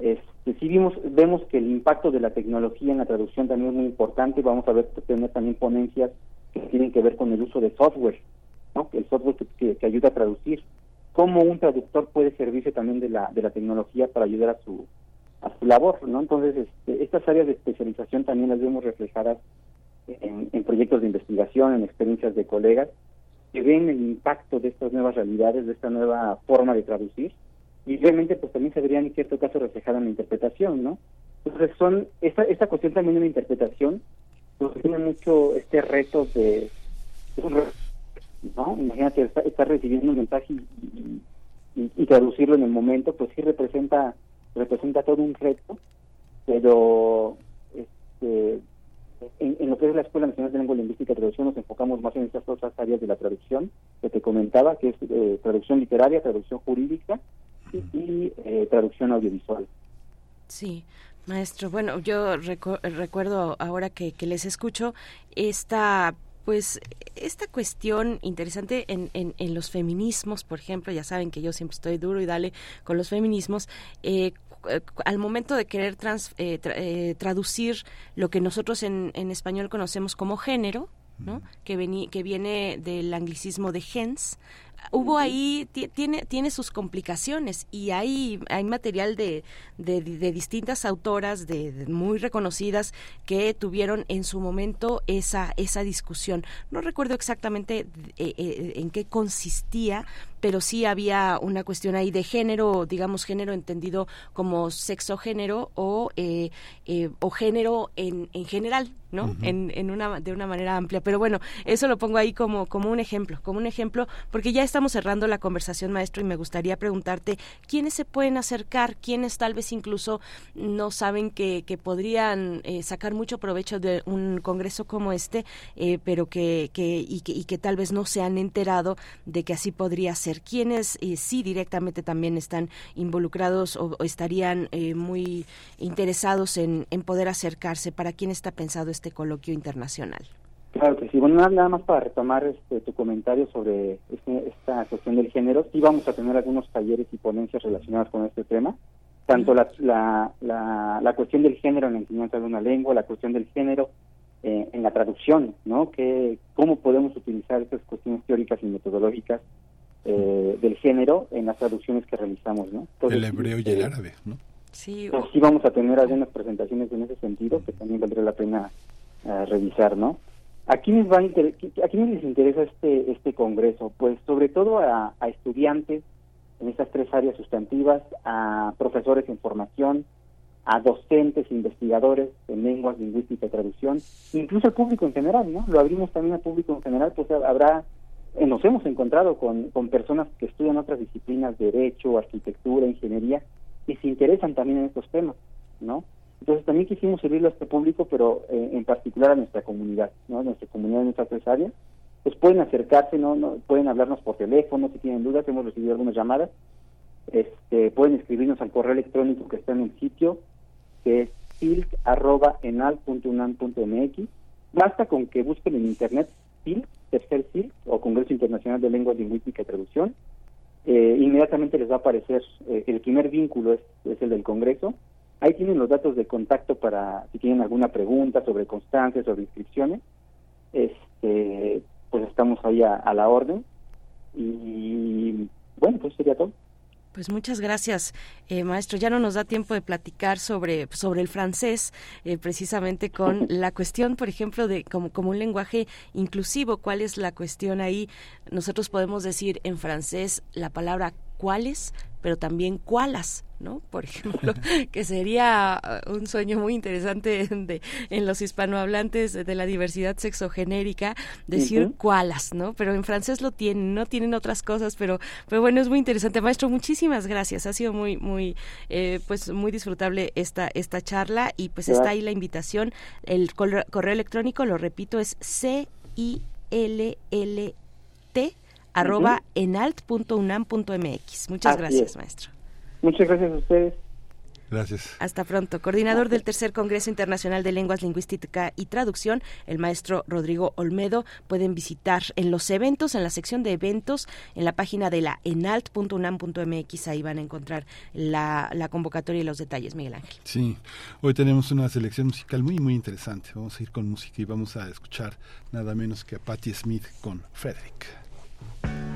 este, sí vimos, vemos que el impacto de la tecnología en la traducción también es muy importante. Vamos a ver tener también ponencias que tienen que ver con el uso de software, ¿no? el software que, que, ayuda a traducir. Cómo un traductor puede servirse también de la, de la tecnología para ayudar a su, a su labor, ¿no? Entonces, este, estas áreas de especialización también las vemos reflejadas en, en proyectos de investigación, en experiencias de colegas, que ven el impacto de estas nuevas realidades, de esta nueva forma de traducir, y realmente pues también se verían en cierto caso reflejada en la interpretación, ¿no? Entonces son, esta, esta cuestión también de la interpretación, pues tiene mucho este reto de, ¿no? Imagínate estar, recibiendo un mensaje y, traducirlo en el momento, pues sí representa, representa todo un reto, pero este en, lo que es la Escuela Nacional de Lengua Lingüística y Traducción nos enfocamos más en estas otras áreas de la traducción que te comentaba, que es eh, traducción literaria, traducción jurídica y eh, traducción audiovisual. Sí, maestro. Bueno, yo recuerdo ahora que, les escucho esta pues esta cuestión interesante en, en, los feminismos, por ejemplo, ya saben que yo siempre estoy duro y dale con los feminismos, eh, al momento de querer eh, traducir lo que nosotros en, en español conocemos como género, ¿no? que, que viene del anglicismo de gens, hubo ahí, tiene, tiene sus complicaciones y hay, hay material de, de, distintas autoras, de, muy reconocidas, que tuvieron en su momento esa, esa discusión. No recuerdo exactamente eh, eh, en qué consistía, pero sí había una cuestión ahí de género, digamos género entendido como sexo género o, eh, eh, o género en, en general, ¿no? en, en una, de una manera amplia. Pero bueno, eso lo pongo ahí como, como un ejemplo, como un ejemplo, porque ya estamos cerrando la conversación, maestro, y me gustaría preguntarte quiénes se pueden acercar, quiénes tal vez incluso no saben que, que podrían eh, sacar mucho provecho de un congreso como este, pero que, que, y que, y que tal vez no se han enterado de que así podría ser quienes eh, sí directamente también están involucrados o, estarían eh, muy interesados en, poder acercarse? ¿Para quién está pensado este coloquio internacional? Claro que sí. Bueno, nada, más para retomar este, tu comentario sobre este, esta cuestión del género, sí vamos a tener algunos talleres y ponencias relacionadas con este tema, tanto la, la, la, cuestión del género en la enseñanza de una lengua, la cuestión del género eh, en la traducción, ¿no? Que, ¿Cómo podemos utilizar estas cuestiones teóricas y metodológicas eh, del género en las traducciones que realizamos, ¿no? el hebreo y el árabe, ¿no? Sí, pues sí vamos a tener algunas presentaciones en ese sentido que también valdría la pena revisar, ¿no? ¿A quiénes, va a, ¿A quiénes les interesa este, este congreso? Pues sobre todo a, a estudiantes en estas tres áreas sustantivas, a profesores en formación, a docentes, investigadores en lenguas, lingüística y traducción, incluso al público en general, ¿no? Lo abrimos también al público en general, pues habrá, eh, nos hemos encontrado con, con personas que estudian otras disciplinas, derecho, arquitectura, ingeniería, y se interesan también en estos temas, ¿no? Entonces también quisimos servirlo a este público, pero eh, en particular a nuestra comunidad, ¿no? Nuestra comunidad en estas tres áreas. Pues pueden acercarse, ¿no? ¿no? Pueden hablarnos por teléfono si tienen dudas, hemos recibido algunas llamadas. Este, pueden escribirnos al correo electrónico que está en el sitio, que es silk.enal.unam.mx. Basta con que busquen en internet SILC, tercer SILC, o Congreso Internacional de Lengua Lingüística y Traducción. Eh, inmediatamente les va a aparecer, eh, el primer vínculo es, es el del Congreso, Ahí tienen los datos de contacto para si tienen alguna pregunta sobre constancias, sobre inscripciones. Este, pues estamos ahí a, la orden. Y bueno, pues sería todo. Pues muchas gracias, eh, maestro. Ya no nos da tiempo de platicar sobre, sobre el francés, eh, precisamente con [laughs] la cuestión, por ejemplo, de como, como un lenguaje inclusivo. ¿Cuál es la cuestión ahí? Nosotros podemos decir en francés la palabra cuáles, pero también cuálas, ¿no? Por [laughs] ejemplo, que sería uh, un sueño muy interesante [laughs] de, en los hispanohablantes de la diversidad sexogenérica decir cuálas, ¿no? Pero en francés lo tienen, no tienen otras cosas, pero, pero bueno, es muy interesante. Maestro, muchísimas gracias. Ha sido muy, muy, eh, pues muy disfrutable esta, esta charla y pues está ahí la invitación. El correo electrónico, lo repito, es C I L L T arroba enalt.unam.mx. Muchas gracias, maestro. Muchas gracias a ustedes. Gracias. Hasta pronto. Coordinador del Tercer Congreso Internacional de Lenguas, Lingüística y Traducción, el maestro Rodrigo Olmedo. Pueden visitar en los eventos, en la sección de eventos, en la página de la enalt.unam.mx. Ahí van a encontrar la, la, convocatoria y los detalles, Miguel Ángel. Sí, hoy tenemos una selección musical muy, muy interesante. Vamos a ir con música y vamos a escuchar nada menos que a Patti Smith con Frederick. Bye.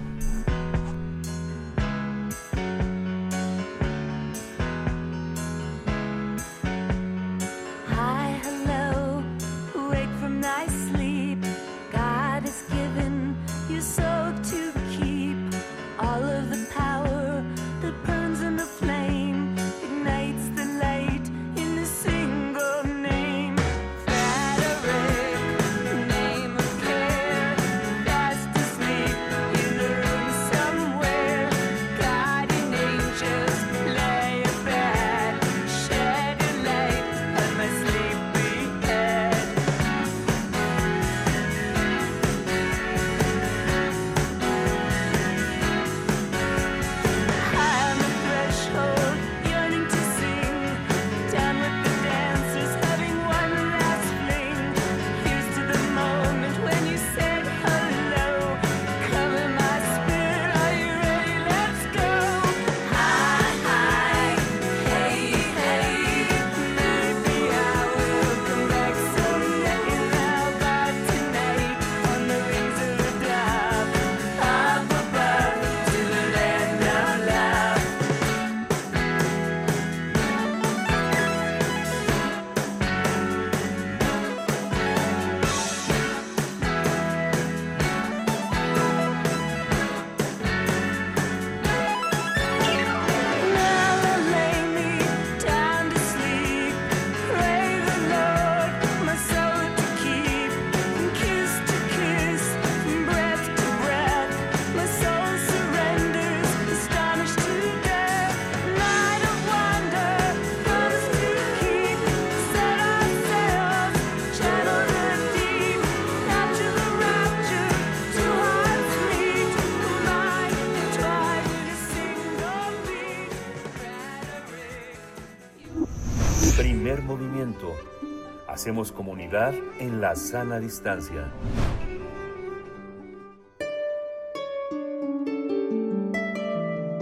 Hacemos comunidad en la sana distancia.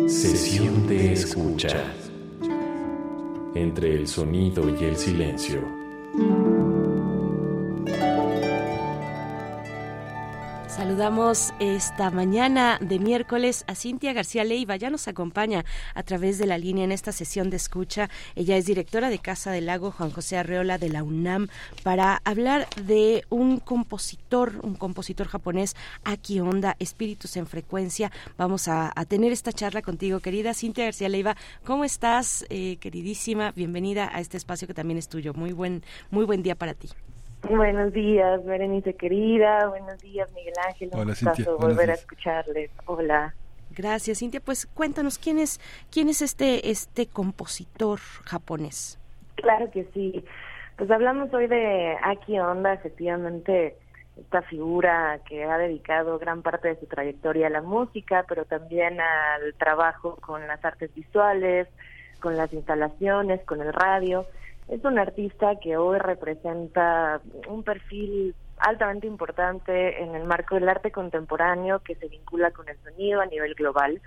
Sesión de escucha. Entre el sonido y el silencio. Saludamos esta mañana de miércoles a Cintia García Leiva. Ya nos acompaña a través de la línea en esta sesión de escucha. Ella es directora de Casa del Lago Juan José Arreola de la UNAM para hablar de un compositor, un compositor japonés, Aki Onda, Espíritus en Frecuencia. Vamos a, tener esta charla contigo, querida Cintia García Leiva. ¿Cómo estás, eh, queridísima? Bienvenida a este espacio que también es tuyo. Muy buen, muy buen día para ti. Buenos días, Berenice querida. Buenos días, Miguel Ángel. Un gustazo volver a escucharles. Hola. Gracias, Cintia. Pues cuéntanos quién es quién es este este compositor japonés. Claro que sí. Pues hablamos hoy de Aki Onda, efectivamente esta figura que ha dedicado gran parte de su trayectoria a la música, pero también al trabajo con las artes visuales, con las instalaciones, con el radio. Es un artista que hoy representa un perfil altamente importante en el marco del arte contemporáneo que se vincula con el sonido a nivel global.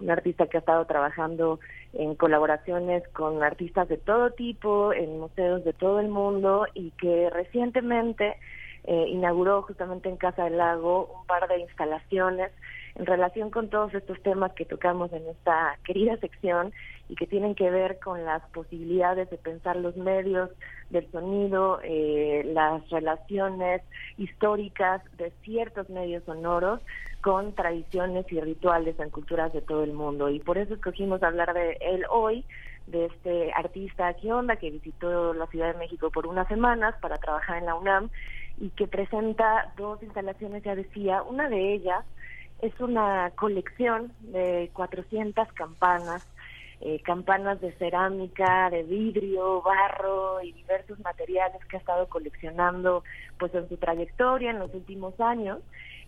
Un artista que ha estado trabajando en colaboraciones con artistas de todo tipo, en museos de todo el mundo y que recientemente eh, inauguró justamente en Casa del Lago un par de instalaciones en relación con todos estos temas que tocamos en esta querida sección y que tienen que ver con las posibilidades de pensar los medios del sonido, eh, las relaciones históricas de ciertos medios sonoros con tradiciones y rituales en culturas de todo el mundo. Y por eso escogimos hablar de él hoy, de este artista aquí onda que visitó la Ciudad de México por unas semanas para trabajar en la UNAM y que presenta dos instalaciones, ya decía, una de ellas es una colección de 400 campanas, eh, campanas de cerámica, de vidrio, barro y diversos materiales que ha estado coleccionando pues en su trayectoria en los últimos años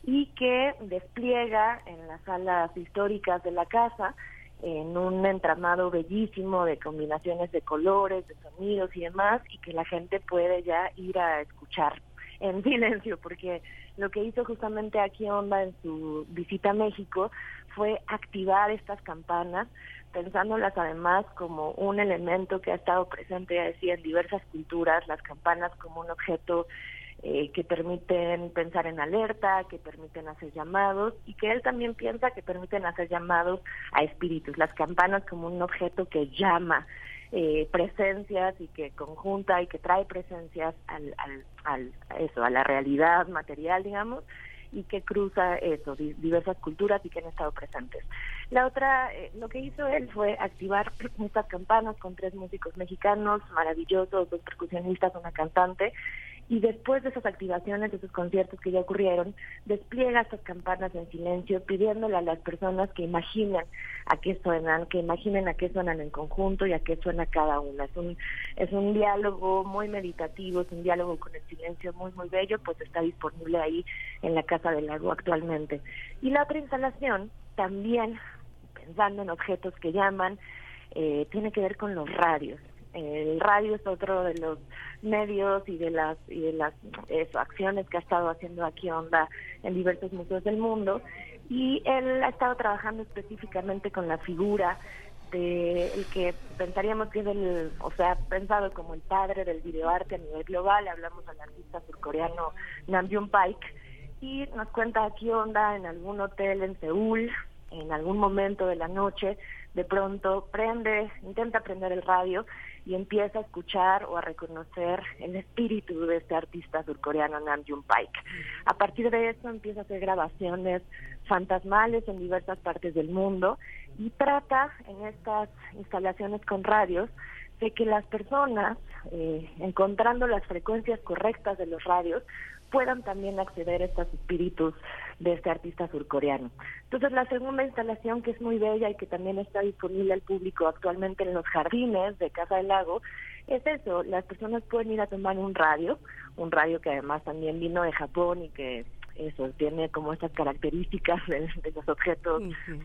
y que despliega en las salas históricas de la casa en un entramado bellísimo de combinaciones de colores, de sonidos y demás, y que la gente puede ya ir a escuchar en silencio, porque lo que hizo justamente aquí Onda en su visita a México fue activar estas campanas, pensándolas además como un elemento que ha estado presente, ya decía, en diversas culturas, las campanas como un objeto eh, que permiten pensar en alerta, que permiten hacer llamados y que él también piensa que permiten hacer llamados a espíritus, las campanas como un objeto que llama eh, presencias y que conjunta y que trae presencias al, al, al, eso, a la realidad material, digamos, y que cruza eso, diversas culturas y que han estado presentes. La otra, eh, lo que hizo él fue activar [clears throat] estas campanas con tres músicos mexicanos maravillosos, dos percusionistas, una cantante, y después de esas activaciones, de esos conciertos que ya ocurrieron, despliega estas campanas en silencio, pidiéndole a las personas que imaginen a qué suenan, que imaginen a qué suenan en conjunto y a qué suena cada una. Es un, es un diálogo muy meditativo, es un diálogo con el silencio muy, muy bello, pues está disponible ahí en la Casa del Lago actualmente. Y la otra instalación, también pensando en objetos que llaman, eh, tiene que ver con los radios. El radio es otro de los medios y de las y de las acciones que ha estado haciendo aquí Onda en diversos museos del mundo. Y él ha estado trabajando específicamente con la figura de el que pensaríamos que es el, o sea, pensado como el padre del videoarte a nivel global, hablamos al artista surcoreano Nam June Paik. Y nos cuenta aquí onda en algún hotel en Seúl, en algún momento de la noche, de pronto prende, intenta prender el radio y empieza a escuchar o a reconocer el espíritu de este artista surcoreano Nam June Paik. A partir de eso empieza a hacer grabaciones fantasmales en diversas partes del mundo y trata en estas instalaciones con radios de que las personas, eh, encontrando las frecuencias correctas de los radios, puedan también acceder a estos espíritus de este artista surcoreano. Entonces, la segunda instalación, que es muy bella y que también está disponible al público actualmente en los jardines de Casa del Lago, es eso, las personas pueden ir a tomar un radio, un radio que además también vino de Japón y que eso tiene como estas características de, los objetos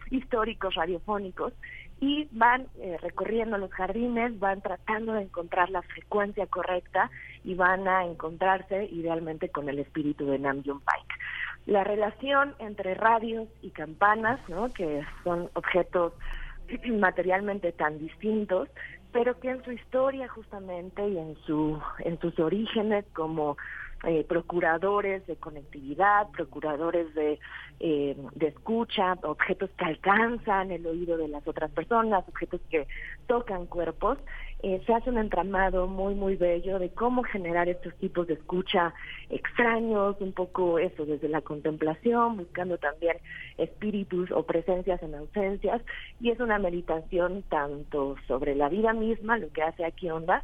históricos radiofónicos y van eh, recorriendo los jardines, van tratando de encontrar la frecuencia correcta y van a encontrarse idealmente con el espíritu de Nam June Paik. La relación entre radios y campanas, ¿no? que son objetos [clears throat] materialmente tan distintos, pero que en su historia justamente y en su en sus orígenes como eh, procuradores de conectividad, procuradores de, eh, de escucha, objetos que alcanzan el oído de las otras personas, objetos que tocan cuerpos, eh, se hace un entramado muy, muy bello de cómo generar estos tipos de escucha extraños, un poco eso, desde la contemplación, buscando también espíritus o presencias en ausencias, y es una meditación tanto sobre la vida misma, lo que hace aquí Onda,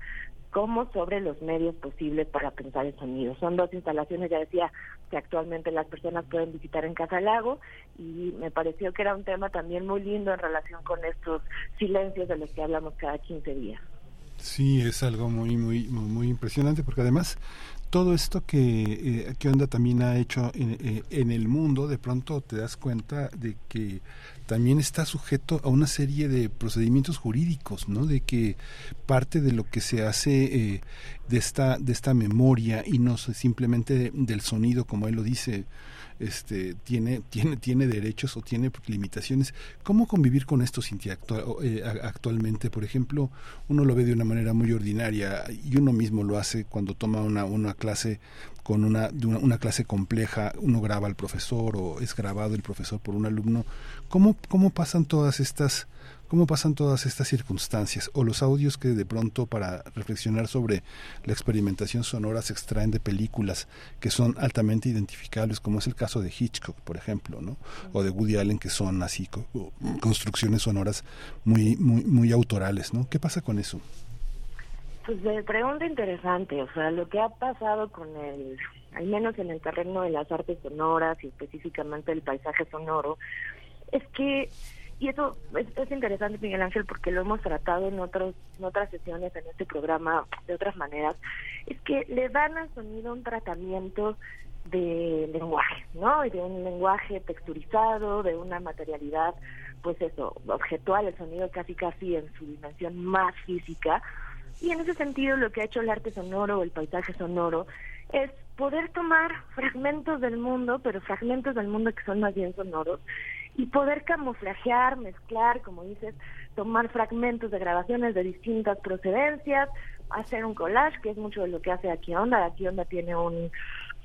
como sobre los medios posibles para pensar el sonido. Son dos instalaciones, ya decía, que actualmente las personas pueden visitar en Casa Lago y me pareció que era un tema también muy lindo en relación con estos silencios de los que hablamos cada 15 días. Sí, es algo muy, muy, muy impresionante porque además todo esto que, eh, Onda también ha hecho en, eh, en, el mundo, de pronto te das cuenta de que también está sujeto a una serie de procedimientos jurídicos, ¿no? De que parte de lo que se hace eh, de esta de esta memoria y no simplemente del sonido, como él lo dice, este, tiene, tiene, tiene derechos o tiene limitaciones. ¿Cómo convivir con esto, Cintia, eh, actualmente? Por ejemplo, uno lo ve de una manera muy ordinaria y uno mismo lo hace cuando toma una, una clase con una, clase compleja, uno graba al profesor o es grabado el profesor por un alumno. ¿Cómo, pasan todas estas ¿Cómo pasan todas estas circunstancias? O los audios que de pronto para reflexionar sobre la experimentación sonora se extraen de películas que son altamente identificables, como es el caso de Hitchcock, por ejemplo, ¿no? O de Woody Allen, que son así construcciones sonoras muy, muy, muy autorales, ¿no? ¿Qué pasa con eso? Pues de pregunta interesante, o sea, lo que ha pasado con el, al menos en el terreno de las artes sonoras y específicamente el paisaje sonoro, es que y eso es, interesante, Miguel Ángel, porque lo hemos tratado en, otros, en otras sesiones en este programa de otras maneras, es que le dan al sonido un tratamiento de lenguaje, ¿no? Y de un lenguaje texturizado, de una materialidad, pues eso, objetual, el sonido casi casi en su dimensión más física. Y en ese sentido lo que ha hecho el arte sonoro o el paisaje sonoro es poder tomar fragmentos del mundo, pero fragmentos del mundo que son más bien sonoros, y poder camuflajear, mezclar, como dices, tomar fragmentos de grabaciones de distintas procedencias, hacer un collage, que es mucho de lo que hace Aquí Onda. Aquí Onda tiene un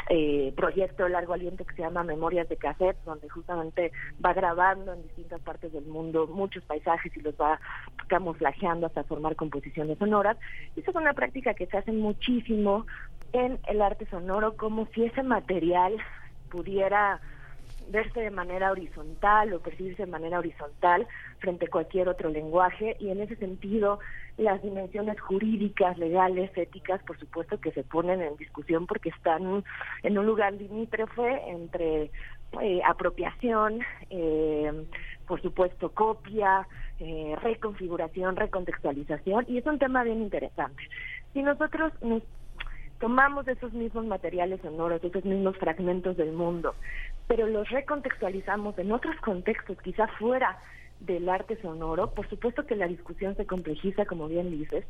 eh, proyecto largo aliento que se llama Memorias de Cassette, donde justamente va grabando en distintas partes del mundo muchos paisajes y los va camuflajeando hasta formar composiciones sonoras. Y eso es una práctica que se hace muchísimo en el arte sonoro, como si ese material pudiera verse de manera horizontal o percibirse de manera horizontal frente a cualquier otro lenguaje y en ese sentido las dimensiones jurídicas, legales, éticas, por supuesto que se ponen en discusión porque están en un lugar limítrofe entre eh, apropiación, eh, por supuesto copia, eh, reconfiguración, recontextualización y es un tema bien interesante. Si nosotros nos tomamos esos mismos materiales sonoros, esos mismos fragmentos del mundo, pero los recontextualizamos en otros contextos, quizá fuera del arte sonoro, por supuesto que la discusión se complejiza, como bien dices,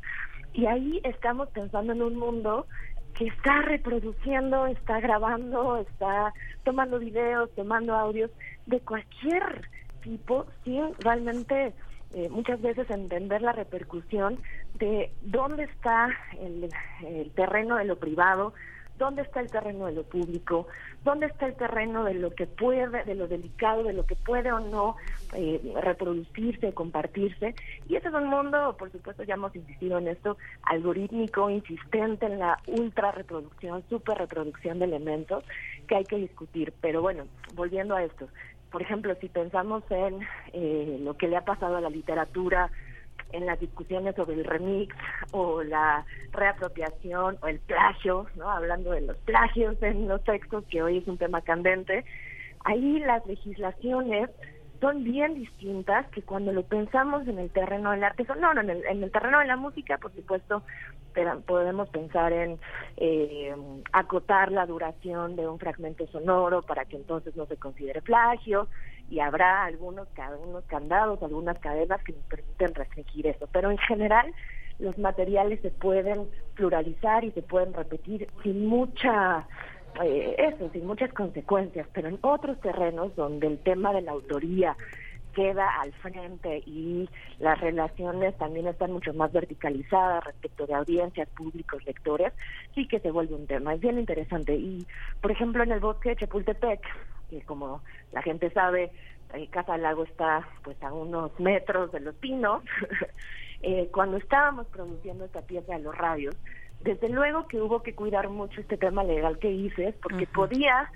y ahí estamos pensando en un mundo que está reproduciendo, está grabando, está tomando videos, tomando audios de cualquier tipo, sin realmente eh, muchas veces entender la repercusión de dónde está el, terreno de lo privado, dónde está el terreno de lo público, dónde está el terreno de lo que puede, de lo delicado, de lo que puede o no eh, reproducirse, compartirse. Y ese es un mundo, por supuesto, ya hemos insistido en esto, algorítmico, insistente en la ultra reproducción, super reproducción de elementos que hay que discutir. Pero bueno, volviendo a esto, por ejemplo, si pensamos en eh, lo que le ha pasado a la literatura en las discusiones sobre el remix o la reapropiación o el plagio, ¿no? Hablando de los plagios en los textos, que hoy es un tema candente, ahí las legislaciones son bien distintas que cuando lo pensamos en el terreno del arte sonoro, en el, en el terreno de la música, por supuesto, podemos pensar en eh, acotar la duración de un fragmento sonoro para que entonces no se considere plagio y habrá algunos, algunos candados, algunas cadenas que nos permiten restringir eso, pero en general los materiales se pueden pluralizar y se pueden repetir sin mucha eh, eso, sin muchas consecuencias, pero en otros terrenos donde el tema de la autoría queda al frente y las relaciones también están mucho más verticalizadas respecto de audiencias, públicos, lectores, sí que se vuelve un tema. Es bien interesante. Y, por ejemplo, en el bosque de Chapultepec, que como la gente sabe, Casa del Lago está pues a unos metros de los pinos, [laughs] eh, cuando estábamos produciendo esta pieza de los radios, desde luego que hubo que cuidar mucho este tema legal que hice, porque podía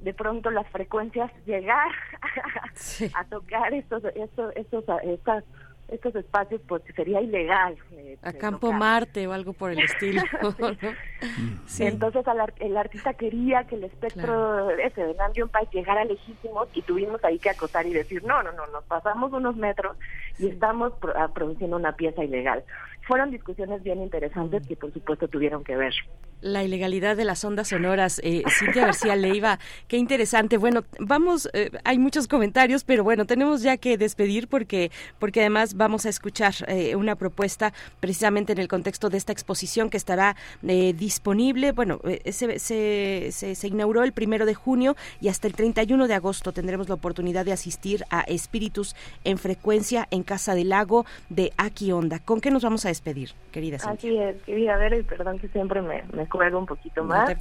de pronto las frecuencias llegar [laughs] a, tocar estos, estos, estos, estas estos espacios pues sería ilegal. Eh, a Campo Marte o algo por el estilo. [laughs] Entonces el artista quería que el espectro ese de Nandion Pike llegara legítimo y tuvimos ahí que acotar y decir, no, no, no, nos pasamos unos metros y estamos ah, produciendo una pieza ilegal. Fueron discusiones bien interesantes que por supuesto tuvieron que ver la ilegalidad de las ondas sonoras. Eh, Cintia García Leiva, qué interesante. Bueno, vamos, eh, hay muchos comentarios, pero bueno, tenemos ya que despedir porque, porque además vamos a escuchar eh, una propuesta precisamente en el contexto de esta exposición que estará eh, disponible. Bueno, se, se, se, inauguró el primero de junio y hasta el 31 de agosto tendremos la oportunidad de asistir a Espíritus en frecuencia en Casa del Lago de Aquí Onda. ¿Con qué nos vamos a despedir, querida Cintia? Así es, querida ver, y perdón que siempre me juego un poquito más.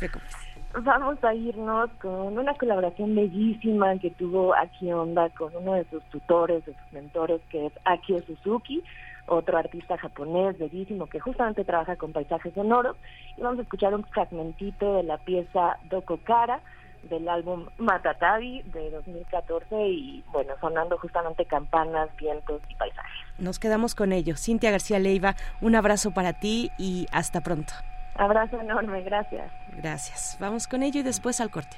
Vamos a irnos con una colaboración bellísima que tuvo Aki Onda con uno de sus tutores, de sus mentores, que es Akio Suzuki, otro artista japonés bellísimo que justamente trabaja con paisajes sonoros. Y vamos a escuchar un fragmentito de la pieza Doko Kara del álbum Matatabi de 2014 y bueno, sonando justamente campanas, vientos y paisajes. Nos quedamos con ello. Cintia García Leiva, un abrazo para ti y hasta pronto. Abrazo enorme, gracias. Gracias. Vamos con ello y después al corte.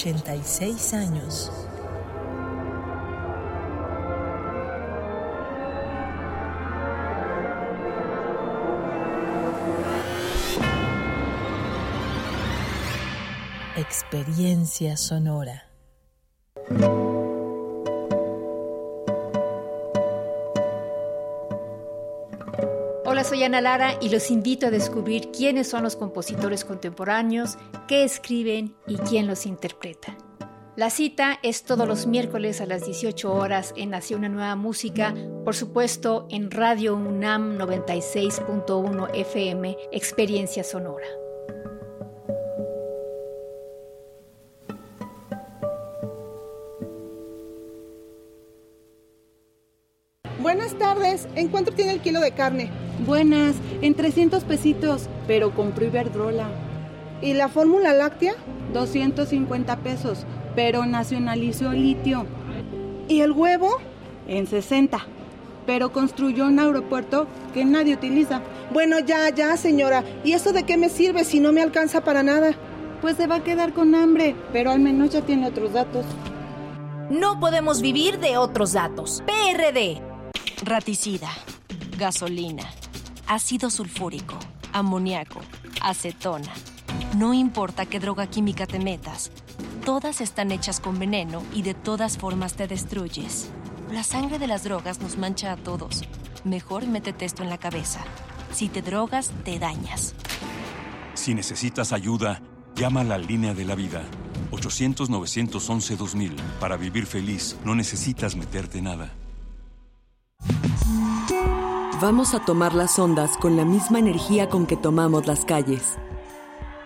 86 años. Experiencia sonora. Hola, soy Ana Lara y los invito a descubrir quiénes son los compositores contemporáneos, qué escriben y quién los interpreta. La cita es todos los miércoles a las 18 horas en Nació una nueva música, por supuesto en Radio UNAM 96.1 FM, Experiencia Sonora. Buenas tardes, ¿en cuánto tiene el kilo de carne? Buenas, en 300 pesitos, pero compró Iberdrola. ¿Y la fórmula láctea? 250 pesos, pero nacionalizó litio. ¿Y el huevo? En 60, pero construyó un aeropuerto que nadie utiliza. Bueno, ya, ya, señora. ¿Y eso de qué me sirve si no me alcanza para nada? Pues se va a quedar con hambre, pero al menos ya tiene otros datos. No podemos vivir de otros datos. PRD. Raticida, gasolina, ácido sulfúrico, amoníaco, acetona. No importa qué droga química te metas, todas están hechas con veneno y de todas formas te destruyes. La sangre de las drogas nos mancha a todos. Mejor métete esto en la cabeza. Si te drogas, te dañas. Si necesitas ayuda, llama a la línea de la vida. 800-911-2000. Para vivir feliz, no necesitas meterte nada. Vamos a tomar las ondas con la misma energía con que tomamos las calles.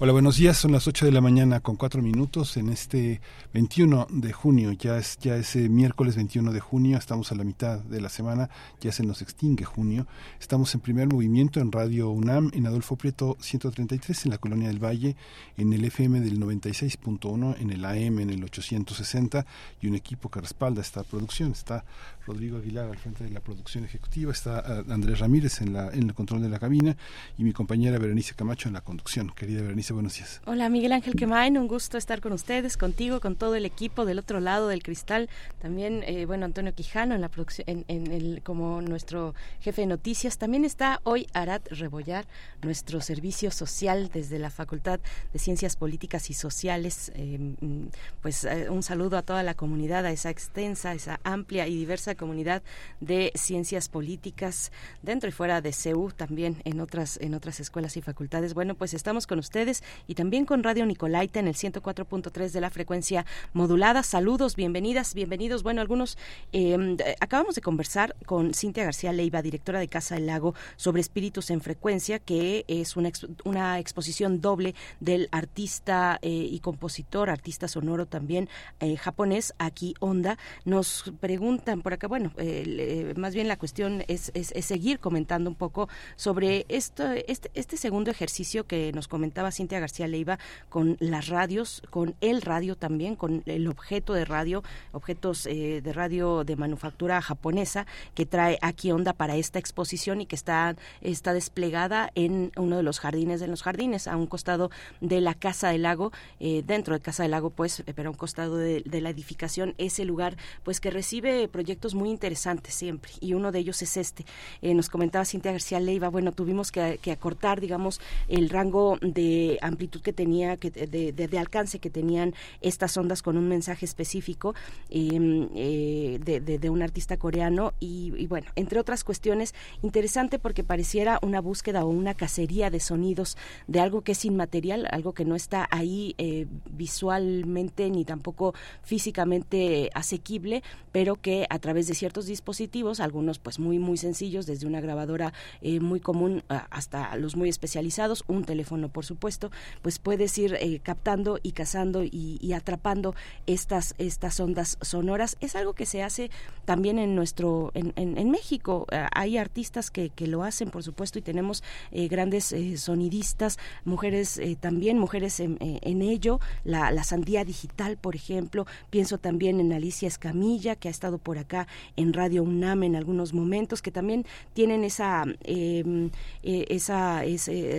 Hola, buenos días. Son las 8 de la mañana con 4 minutos en este 21 de junio. Ya es ya es eh, miércoles 21 de junio. Estamos a la mitad de la semana. Ya se nos extingue junio. Estamos en primer movimiento en Radio UNAM, en Adolfo Prieto 133, en la Colonia del Valle, en el FM del 96.1, en el AM en el 860 y un equipo que respalda esta producción. Está Rodrigo Aguilar al frente de la producción ejecutiva, está ah, Andrés Ramírez en, la, en el control de la cabina y mi compañera Berenice Camacho en la conducción. Querida Berenice, buenos días. Hola Miguel Ángel Quemain, un gusto estar con ustedes, contigo, con todo el equipo del otro lado del cristal. También, eh, bueno, Antonio Quijano en la en, el, como nuestro jefe de noticias. También está hoy Arat Rebollar, nuestro servicio social desde la Facultad de Ciencias Políticas y Sociales. Mm, pues eh, un saludo a toda la comunidad, a esa extensa, esa amplia y diversa comunidad de ciencias políticas dentro y fuera de CEU, también en otras en otras escuelas y facultades. Bueno, pues estamos con ustedes y también con Radio Nicolaita en el 104.3 de la frecuencia modulada. Saludos, bienvenidas, bienvenidos. Bueno, algunos eh, acabamos de conversar con Cintia García Leiva, directora de Casa del Lago, sobre espíritus en frecuencia, que es una, ex- una exposición doble del artista eh, y compositor, artista sonoro también eh, japonés, Aki Onda. Nos preguntan por acá, bueno, eh, más bien la cuestión es, es- es seguir comentando un poco sobre esto, este, este segundo ejercicio que nos comentaba Cintia García Leiva con las radios, con el radio también, con el objeto de radio, objetos eh, de radio de manufactura japonesa que trae Aki Onda para esta exposición y que está, está desplegada en uno de los jardines de los jardines, a un costado de la Casa del Lago, eh, dentro de Casa del Lago, pues, eh, pero a un costado de, la edificación, ese lugar, pues, que recibe proyectos muy interesantes siempre, y uno de ellos es este. Nos comentaba Cintia García Leiva, bueno, tuvimos que acortar, digamos, el rango de amplitud que tenía, que, de, de- de alcance que tenían estas ondas con un mensaje específico eh, eh, de, un artista coreano, y, bueno, entre otras cuestiones, interesante porque pareciera una búsqueda o una cacería de sonidos de algo que es inmaterial, algo que no está ahí eh, visualmente ni tampoco físicamente asequible, pero que a través de ciertos dispositivos, algunos pues muy muy sencillos, desde una grabadora eh, muy común hasta los muy especializados, un teléfono por supuesto, pues puedes ir eh, captando y cazando y, atrapando estas, estas ondas sonoras. Es algo que se hace también en nuestro, en, en, México. hay artistas que, que, lo hacen, por supuesto, y tenemos grandes sonidistas, mujeres también, mujeres en, ello. La, la sandía digital, por ejemplo. Pienso también en Alicia Escamilla, que ha estado por acá en Radio UNAM en algunos momentos, que también tienen esa, em, eh, esa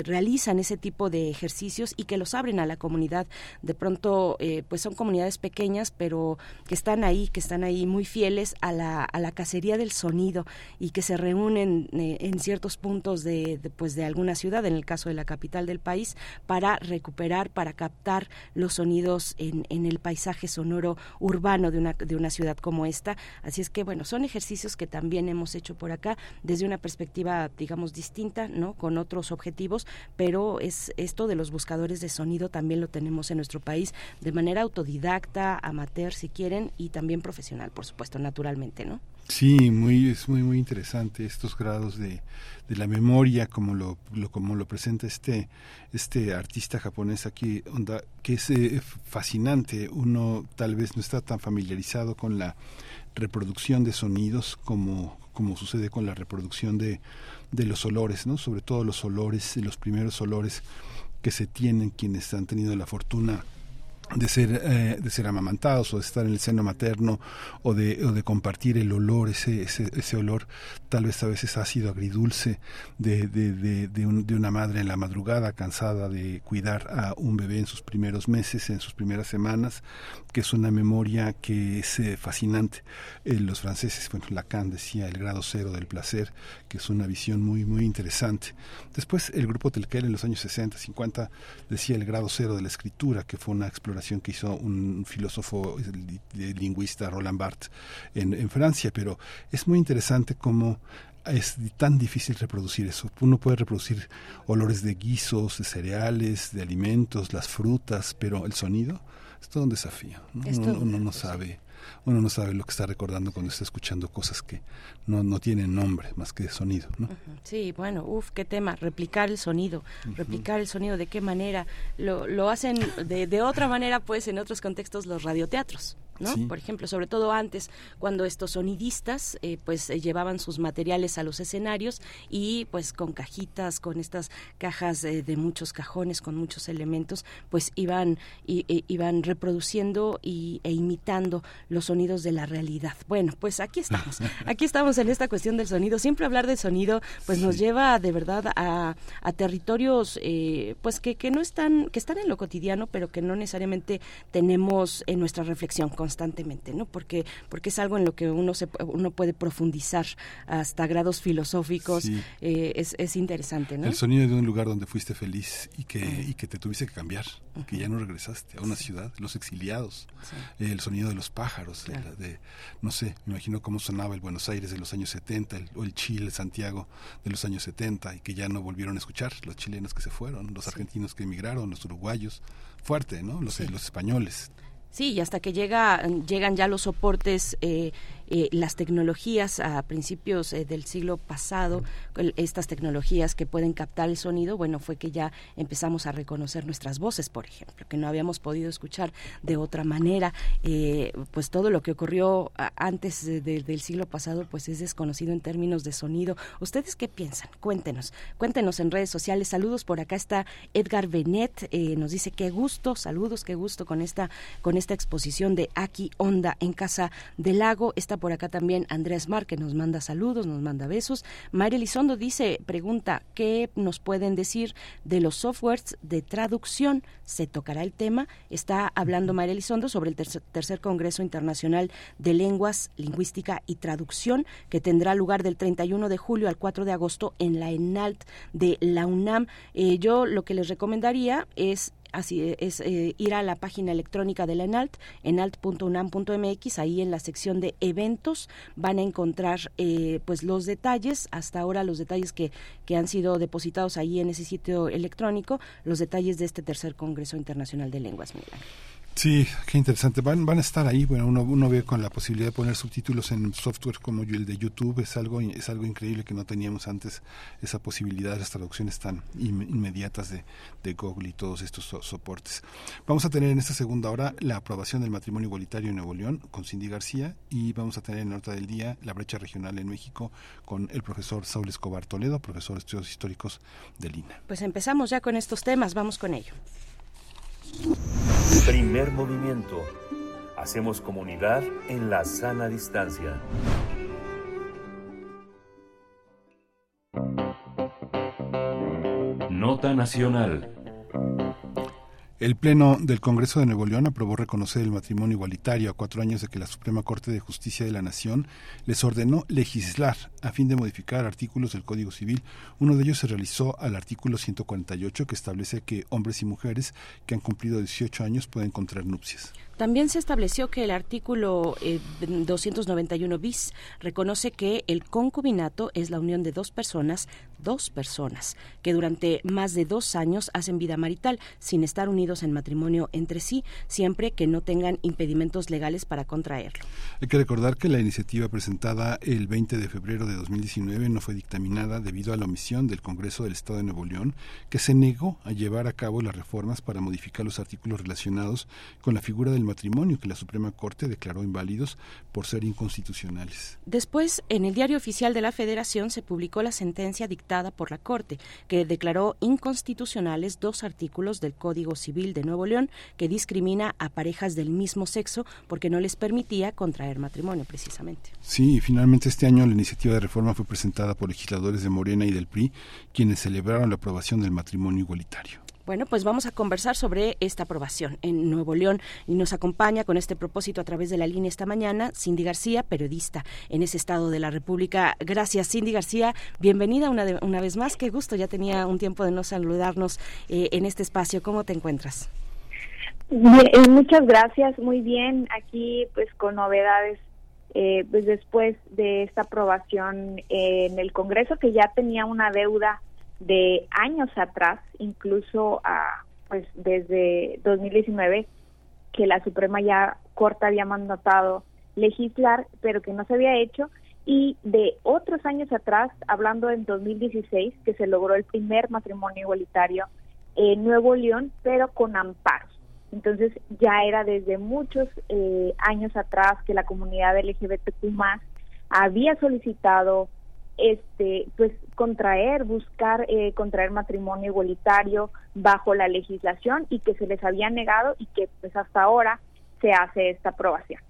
realizan ese tipo de ejercicios y que los abren a la comunidad. De pronto, eh, pues son comunidades pequeñas, pero que están ahí, que están ahí muy fieles a la, a la cacería del sonido y que se reúnen eh, en ciertos puntos de, pues de alguna ciudad, en el caso de la capital del país, para recuperar, para captar los sonidos en, en el paisaje sonoro urbano de una, de una ciudad como esta. Así es que, bueno, son ejercicios que también hemos hecho por acá desde una perspectiva, digamos, distinta, ¿no? Con otros objetivos, pero es esto de los buscadores de sonido también lo tenemos en nuestro país de manera autodidacta, amateur, si quieren, y también profesional, por supuesto, naturalmente, ¿no? Sí, muy, es muy, muy interesante estos grados de, de la memoria, como lo, como lo presenta este, este artista japonés aquí, onda, que es eh, fascinante. Uno tal vez no está tan familiarizado con la reproducción de sonidos como, como sucede con la reproducción de, de los olores, ¿no? Sobre todo los olores, los primeros olores que se tienen quienes han tenido la fortuna de ser eh, de ser amamantados o de estar en el seno materno o de, o de compartir el olor ese, ese, ese olor tal vez a veces ácido agridulce de, de, de, una madre en la madrugada cansada de cuidar a un bebé en sus primeros meses en sus primeras semanas que es una memoria que es eh, fascinante. Eh, los franceses bueno Lacan decía el grado cero del placer que es una visión muy muy interesante. Después el grupo Telquel en los años 60 50 decía el grado cero de la escritura que fue una exploración que hizo un filósofo lingüista Roland Barthes en, Francia, pero es muy interesante cómo es tan difícil reproducir eso. Uno puede reproducir olores de guisos, de cereales, de alimentos, las frutas, pero el sonido es todo un desafío. uno no sabe uno no sabe lo que está recordando cuando está escuchando cosas que no, no tienen nombre más que sonido. ¿no? Sí, bueno, uff, qué tema, replicar el sonido, replicar el sonido, de qué manera. Lo, lo hacen de, de otra manera, pues, en otros contextos los radioteatros. Por ejemplo, sobre todo antes, cuando estos sonidistas eh, pues eh, llevaban sus materiales a los escenarios y pues con cajitas, con estas cajas de muchos cajones, con muchos elementos, pues iban, e, iban reproduciendo y, e imitando los sonidos de la realidad. Bueno, pues aquí estamos, [laughs] aquí estamos en esta cuestión del sonido. Siempre hablar del sonido pues nos lleva de verdad a, a territorios eh, pues que, que no están, que están en lo cotidiano, pero que no necesariamente tenemos en nuestra reflexión constantemente, ¿no? Porque porque es algo en lo que uno se uno puede profundizar hasta grados filosóficos, eh, es, es, interesante, ¿no? El sonido de un lugar donde fuiste feliz y que y que te tuviste que cambiar, que ya no regresaste a una ciudad, los exiliados, el sonido de los pájaros, de, no sé, me imagino cómo sonaba el Buenos Aires de los años 70 o el Chile, Santiago de los años 70 y que ya no volvieron a escuchar los chilenos que se fueron, los argentinos que emigraron, los uruguayos, fuerte, ¿no? Los, los españoles. Sí, y hasta que llega, llegan ya los soportes eh, eh, las tecnologías a principios eh, del siglo pasado, estas tecnologías que pueden captar el sonido, bueno, fue que ya empezamos a reconocer nuestras voces, por ejemplo, que no habíamos podido escuchar de otra manera. Eh, pues todo lo que ocurrió antes del siglo pasado, pues es desconocido en términos de sonido. ¿Ustedes qué piensan? Cuéntenos, cuéntenos en redes sociales. Saludos por acá está Edgar Benet, nos dice qué gusto, saludos, qué gusto con esta con esta exposición de Aquí Onda en Casa del Lago. Esta por acá también Andrés Mar, que nos manda saludos, nos manda besos. María Elizondo dice, pregunta, ¿qué nos pueden decir de los softwares de traducción? ¿Se tocará el tema? Está hablando María Elizondo sobre el tercer, Congreso Internacional de Lenguas, Lingüística y Traducción, que tendrá lugar del 31 de julio al 4 de agosto en la ENALT de la UNAM. Eh, yo lo que les recomendaría es así es eh, ir a la página electrónica de la ENALT, enalt.unam.mx, ahí en la sección de eventos van a encontrar eh, pues los detalles, hasta ahora los detalles que, que han sido depositados ahí en ese sitio electrónico, los detalles de este tercer Congreso Internacional de Lenguas. Sí, qué interesante. Van, van a estar ahí. Bueno, uno, uno ve con la posibilidad de poner subtítulos en software como el de YouTube. Es algo, es algo increíble que no teníamos antes esa posibilidad, las traducciones tan inmediatas de, de Google y todos estos soportes. Vamos a tener en esta segunda hora la aprobación del matrimonio igualitario en Nuevo León con Cindy García y vamos a tener en la nota del día la brecha regional en México con el profesor Saúl Escobar Toledo, profesor de estudios históricos de Lina. Pues empezamos ya con estos temas. Vamos con ello. Primer movimiento. Hacemos comunidad en la sana distancia. Nota Nacional. El Pleno del Congreso de Nuevo León aprobó reconocer el matrimonio igualitario a cuatro años de que la Suprema Corte de Justicia de la Nación les ordenó legislar a fin de modificar artículos del Código Civil. Uno de ellos se realizó al artículo 148 que establece que hombres y mujeres que han cumplido 18 años pueden contraer nupcias. También se estableció que el artículo 291 eh, bis reconoce que el concubinato es la unión de dos personas, dos personas, que durante más de dos años hacen vida marital sin estar unidos en matrimonio entre sí, siempre que no tengan impedimentos legales para contraerlo. Hay que recordar que la iniciativa presentada el 20 de febrero de 2019 no fue dictaminada debido a la omisión del Congreso del Estado de Nuevo León, que se negó a llevar a cabo las reformas para modificar los artículos relacionados con la figura del matrimonio que la Suprema Corte declaró inválidos por ser inconstitucionales. Después, en el Diario Oficial de la Federación se publicó la sentencia dictada por la Corte, que declaró inconstitucionales dos artículos del Código Civil de Nuevo León que discrimina a parejas del mismo sexo porque no les permitía contraer matrimonio precisamente. Sí, finalmente este año la iniciativa de reforma fue presentada por legisladores de Morena y del PRI, quienes celebraron la aprobación del matrimonio igualitario. Bueno, pues vamos a conversar sobre esta aprobación en Nuevo León y nos acompaña con este propósito a través de la línea esta mañana Cindy García, periodista en ese estado de la República. Gracias, Cindy García. Bienvenida una, una vez más. Qué gusto, ya tenía un tiempo de no saludarnos eh, en este espacio. ¿Cómo te encuentras? Eh, muchas gracias, muy bien. Aquí pues con novedades eh, pues después de esta aprobación en el Congreso que ya tenía una deuda de años atrás, incluso a, pues desde 2019, que la Suprema ya Corte había mandatado legislar, pero que no se había hecho, y de otros años atrás, hablando en 2016, que se logró el primer matrimonio igualitario en Nuevo León, pero con amparos. Entonces ya era desde muchos eh, años atrás que la comunidad LGBTQ había solicitado este pues contraer buscar eh, contraer matrimonio igualitario bajo la legislación y que se les había negado y que pues hasta ahora se hace esta aprobación.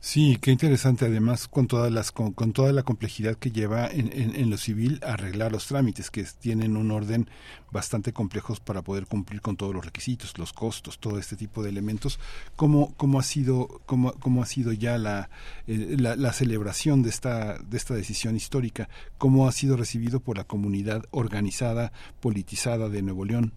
Sí, qué interesante además con todas las con, toda la complejidad que lleva en, en, lo civil arreglar los trámites que tienen un orden bastante complejos para poder cumplir con todos los requisitos, los costos, todo este tipo de elementos. ¿Cómo, cómo ha sido cómo, cómo ha sido ya la, eh, la, la celebración de esta de esta decisión histórica? ¿Cómo ha sido recibido por la comunidad organizada, politizada de Nuevo León?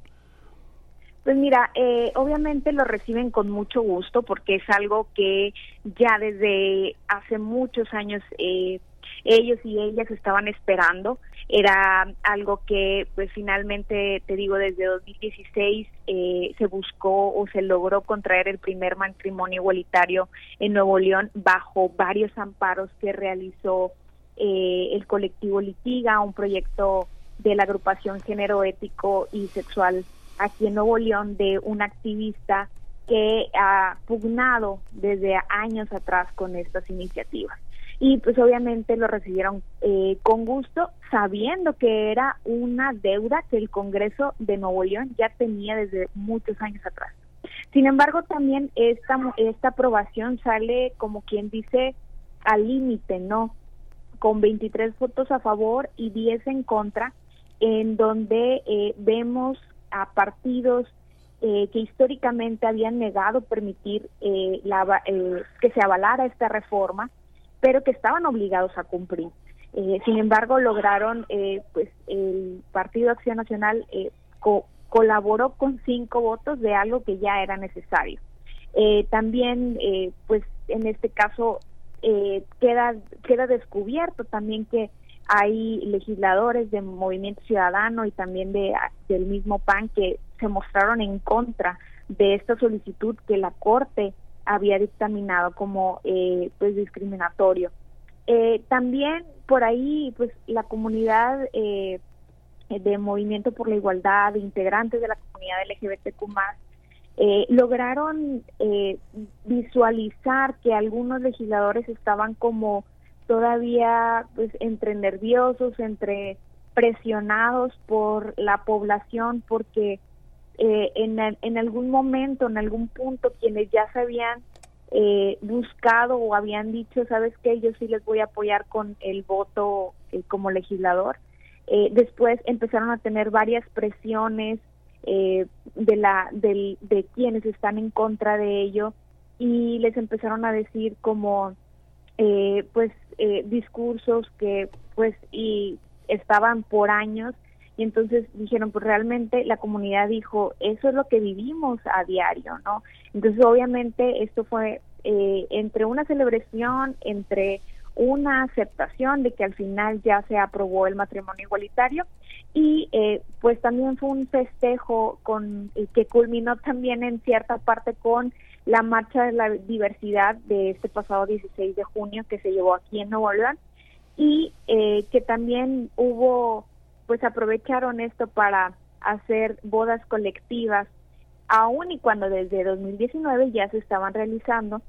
Pues mira, eh, obviamente lo reciben con mucho gusto porque es algo que ya desde hace muchos años eh, ellos y ellas estaban esperando. Era algo que, pues finalmente, te digo, desde 2016 eh, se buscó o se logró contraer el primer matrimonio igualitario en Nuevo León bajo varios amparos que realizó el colectivo Litiga, un proyecto de la agrupación Género Ético y Sexual aquí en Nuevo León de un activista que ha pugnado desde años atrás con estas iniciativas. Y pues obviamente lo recibieron eh, con gusto, sabiendo que era una deuda que el Congreso de Nuevo León ya tenía desde muchos años atrás. Sin embargo, también esta, esta aprobación sale, como quien dice, al límite, ¿no? Con 23 votos a favor y 10 en contra, en donde eh, vemos a partidos eh, que históricamente habían negado permitir eh, la, eh, que se avalara esta reforma, pero que estaban obligados a cumplir. sin embargo, lograron, pues el Partido Acción Nacional colaboró con cinco votos de algo que ya era necesario. también, pues en este caso, queda, queda descubierto también que hay legisladores de Movimiento Ciudadano y también de del mismo PAN que se mostraron en contra de esta solicitud que la Corte había dictaminado como eh, pues discriminatorio. Eh, también por ahí pues la comunidad eh, de Movimiento por la Igualdad, integrantes de la comunidad LGBTQ+, eh, lograron eh, visualizar que algunos legisladores estaban como todavía pues entre nerviosos, entre presionados por la población porque eh, en, en algún momento, en algún punto, quienes ya se habían eh, buscado o habían dicho, sabes qué, yo sí les voy a apoyar con el voto eh, como legislador, eh, después empezaron a tener varias presiones eh, de la del, de quienes están en contra de ello y les empezaron a decir como eh, pues eh, discursos que pues y estaban por años. Y entonces dijeron pues realmente la comunidad dijo eso es lo que vivimos a diario no entonces obviamente esto fue eh, entre una celebración entre una aceptación de que al final ya se aprobó el matrimonio igualitario. Y eh, pues también fue un festejo con eh, que culminó también en cierta parte con la marcha de la diversidad de este pasado 16 de junio que se llevó aquí en Nuevo León y eh, que también hubo pues aprovecharon esto para hacer bodas colectivas aun y cuando desde 2019 ya se estaban realizando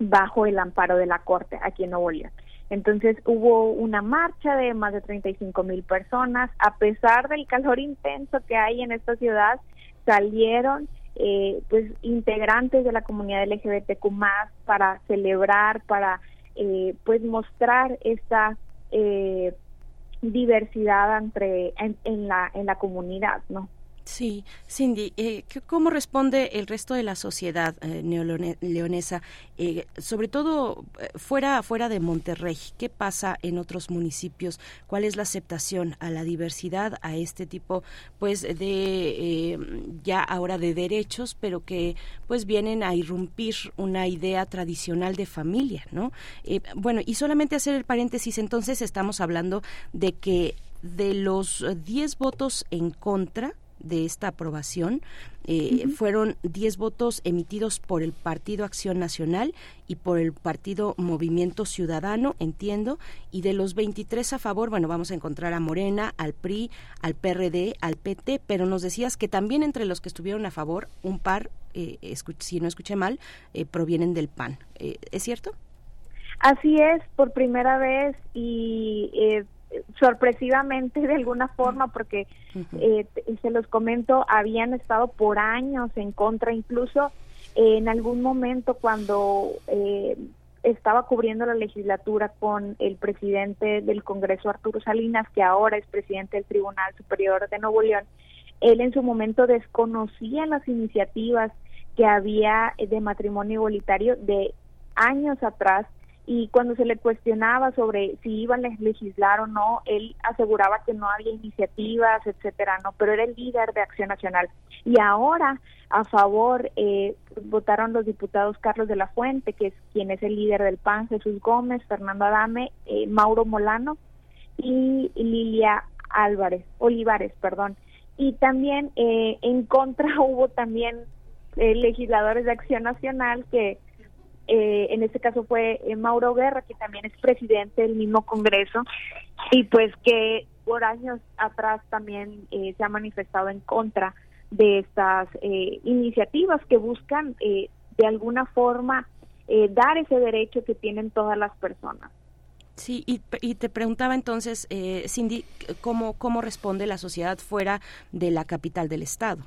bajo el amparo de la Corte aquí en Nuevo León. Entonces hubo una marcha de más de 35 mil personas, a pesar del calor intenso que hay en esta ciudad, salieron eh, pues integrantes de la comunidad LGBTQ más para celebrar, para eh, pues mostrar esta eh, diversidad entre en, en, la en la comunidad, ¿no? Sí, Cindy, eh, ¿cómo responde el resto de la sociedad eh, neoleonesa, eh, sobre todo eh, fuera, fuera de Monterrey? ¿Qué pasa en otros municipios? ¿Cuál es la aceptación a la diversidad, a este tipo, pues, de eh, ya ahora de derechos, pero que, pues, vienen a irrumpir una idea tradicional de familia, ¿no? Eh, bueno, y solamente hacer el paréntesis, entonces estamos hablando de que de los 10 votos en contra, de esta aprobación eh, uh -huh. fueron 10 votos emitidos por el Partido Acción Nacional y por el Partido Movimiento Ciudadano, entiendo, y de los 23 a favor, bueno, vamos a encontrar a Morena, al PRI, al PRD, al PT, pero nos decías que también entre los que estuvieron a favor, un par, eh, si no escuché mal, eh, provienen del PAN. Eh, ¿Es cierto? Así es, por primera vez y eh, sorpresivamente de alguna forma porque eh, se los comento habían estado por años en contra incluso eh, en algún momento cuando eh, estaba cubriendo la legislatura con el presidente del Congreso Arturo Salinas que ahora es presidente del Tribunal Superior de Nuevo León él en su momento desconocía las iniciativas que había de matrimonio igualitario de años atrás y cuando se le cuestionaba sobre si iban a legislar o no, él aseguraba que no había iniciativas, etcétera, no, pero era el líder de Acción Nacional. Y ahora a favor eh, votaron los diputados Carlos de la Fuente, que es quien es el líder del PAN, Jesús Gómez, Fernando Adame, eh, Mauro Molano y Lilia Álvarez, Olivares, perdón. Y también eh, en contra [laughs] hubo también eh, legisladores de Acción Nacional que eh, en este caso fue eh, Mauro Guerra, que también es presidente del mismo Congreso, y pues que por años atrás también eh, se ha manifestado en contra de estas eh, iniciativas que buscan eh, de alguna forma dar ese derecho que tienen todas las personas. Sí, y, y, te preguntaba entonces, Cindy, ¿cómo, ¿cómo responde la sociedad fuera de la capital del Estado?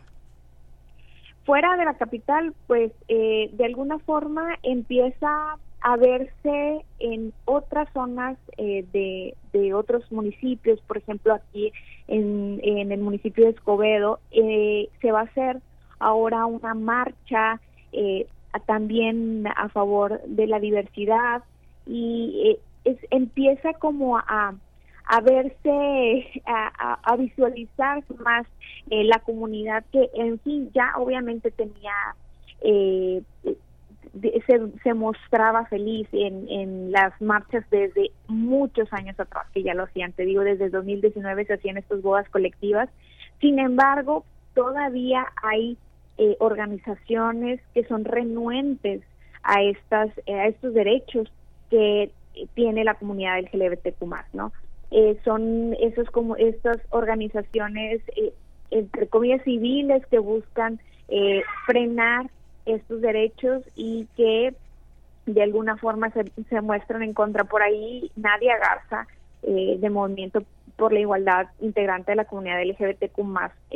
Fuera de la capital, pues eh, de alguna forma empieza a verse en otras zonas eh, de, de, otros municipios, por ejemplo aquí en, en el municipio de Escobedo, eh, se va a hacer ahora una marcha eh, también a favor de la diversidad y es, empieza como a, a verse, a, visualizar más eh, la comunidad que en fin ya obviamente tenía, eh, se, mostraba feliz en, en las marchas desde muchos años atrás, que ya lo hacían, te digo, desde 2019 se hacían estas bodas colectivas, sin embargo, todavía hay eh, organizaciones que son renuentes a estas a estos derechos que tiene la comunidad LGBTQ+, ¿no? Eh, son esos como estas organizaciones eh, entre comillas civiles que buscan eh, frenar estos derechos y que de alguna forma se, se muestran en contra. Por ahí Nadia Garza de Movimiento por la Igualdad integrante de la comunidad LGBTQ+,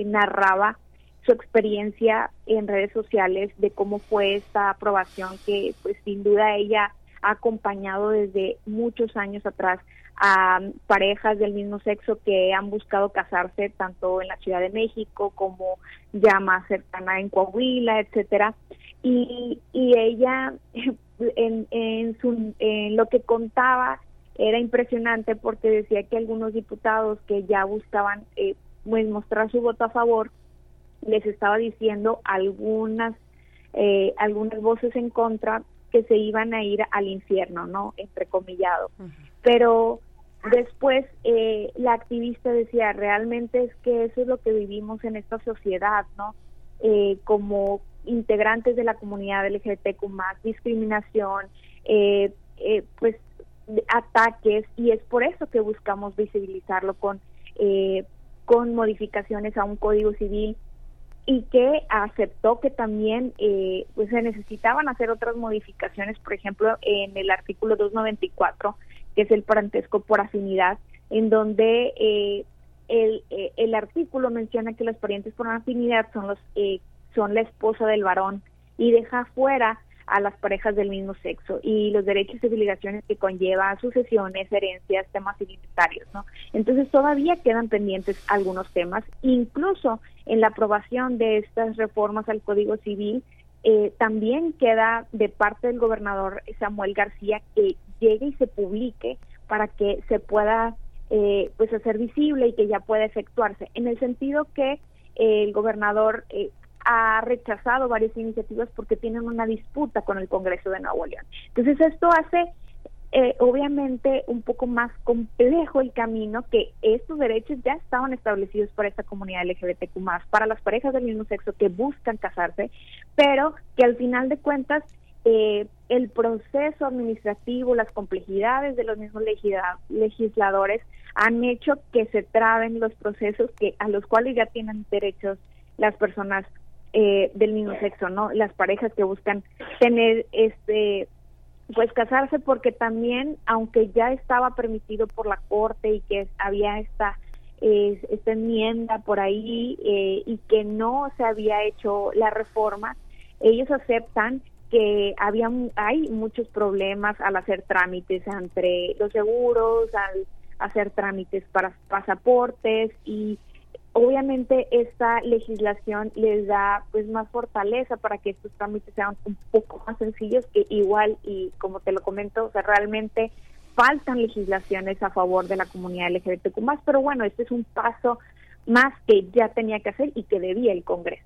narraba su experiencia en redes sociales de cómo fue esta aprobación que pues sin duda ella ha acompañado desde muchos años atrás a parejas del mismo sexo que han buscado casarse tanto en la Ciudad de México como ya más cercana en Coahuila, etcétera. Y, y ella [laughs] en, en, su, en lo que contaba era impresionante porque decía que algunos diputados que ya buscaban eh, pues mostrar su voto a favor les estaba diciendo algunas eh, algunas voces en contra que se iban a ir al infierno, ¿no? Entrecomillado. Pero después eh, la activista decía, realmente es que eso es lo que vivimos en esta sociedad, ¿no? Eh, como integrantes de la comunidad LGBTQ más, discriminación, eh, eh, pues ataques, y es por eso que buscamos visibilizarlo con, eh, con modificaciones a un código civil y que aceptó que también eh, pues se necesitaban hacer otras modificaciones, por ejemplo, en el artículo 294, que es el parentesco por afinidad, en donde eh, el, eh, el artículo menciona que los parientes por afinidad son los eh, son la esposa del varón y deja fuera a las parejas del mismo sexo y los derechos y obligaciones que conlleva sucesiones, herencias, temas identitarios, ¿no? Entonces todavía quedan pendientes algunos temas, incluso en la aprobación de estas reformas al Código Civil, eh, también queda de parte del gobernador Samuel García que llegue y se publique para que se pueda eh, pues hacer visible y que ya pueda efectuarse, en el sentido que eh, el gobernador eh, ha rechazado varias iniciativas porque tienen una disputa con el Congreso de Nuevo León. Entonces esto hace eh, obviamente un poco más complejo el camino que estos derechos ya estaban establecidos para esta comunidad LGBTQ para las parejas del mismo sexo que buscan casarse, pero que al final de cuentas eh, el proceso administrativo, las complejidades de los mismos legisladores han hecho que se traben los procesos que a los cuales ya tienen derechos las personas eh, del mismo sexo, ¿no? Las parejas que buscan tener este pues casarse porque también aunque ya estaba permitido por la corte y que había esta eh, esta enmienda por ahí eh, y que no se había hecho la reforma ellos aceptan que había hay muchos problemas al hacer trámites entre los seguros al hacer trámites para pasaportes y obviamente esta legislación les da pues más fortaleza para que estos trámites sean un poco más sencillos que igual y como te lo comento, o sea, realmente faltan legislaciones a favor de la comunidad LGBTQ pero bueno, este es un paso más que ya tenía que hacer y que debía el Congreso.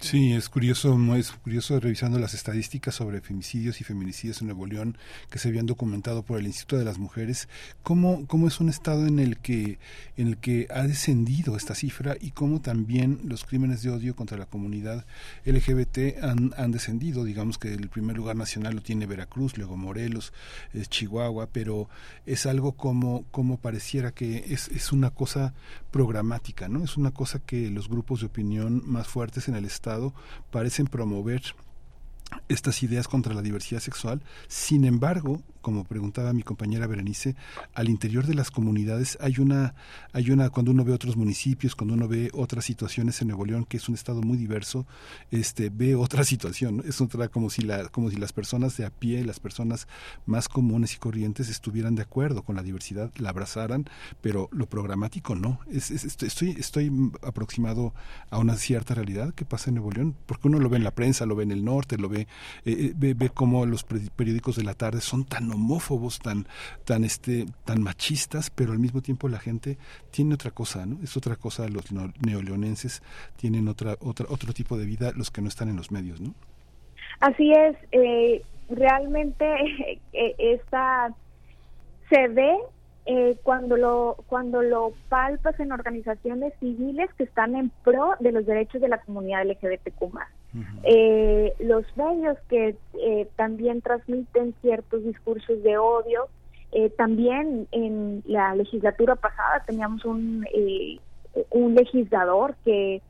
Sí, es curioso, es curioso revisando las estadísticas sobre femicidios y feminicidios en Nuevo León que se habían documentado por el Instituto de las Mujeres, cómo, cómo es un estado en el que en el que ha descendido esta cifra y cómo también los crímenes de odio contra la comunidad LGBT han, han descendido, digamos que el primer lugar nacional lo tiene Veracruz, luego Morelos, Chihuahua, pero es algo como como pareciera que es, es una cosa programática, ¿no? Es una cosa que los grupos de opinión más fuertes en el estado parecen promover estas ideas contra la diversidad sexual. Sin embargo, como preguntaba mi compañera Berenice, al interior de las comunidades hay una, hay una, cuando uno ve otros municipios, cuando uno ve otras situaciones en Nuevo León, que es un estado muy diverso, este, ve otra [laughs] situación, es otra como si la, como si las personas de a pie, las personas más comunes y corrientes estuvieran de acuerdo con la diversidad, la abrazaran, pero lo programático no. Es, estoy, estoy aproximado a una cierta realidad que pasa en Nuevo León, porque uno lo ve en la prensa, lo ve en el norte, lo ve, eh, ve, ve cómo los periódicos de la tarde son tan homófobos, tan, tan, este, tan machistas, pero al mismo tiempo la gente tiene otra cosa, ¿no? Es otra cosa, los neoleonenses tienen otra, otra, otro tipo de vida, los que no están en los medios, ¿no? Así es, eh, realmente eh, esta se ve eh, cuando lo cuando lo palpas en organizaciones civiles que están en pro de los derechos de la comunidad LGBTQ+. Eh, los medios que eh, también transmiten ciertos discursos de odio, también en la legislatura pasada teníamos un, un legislador que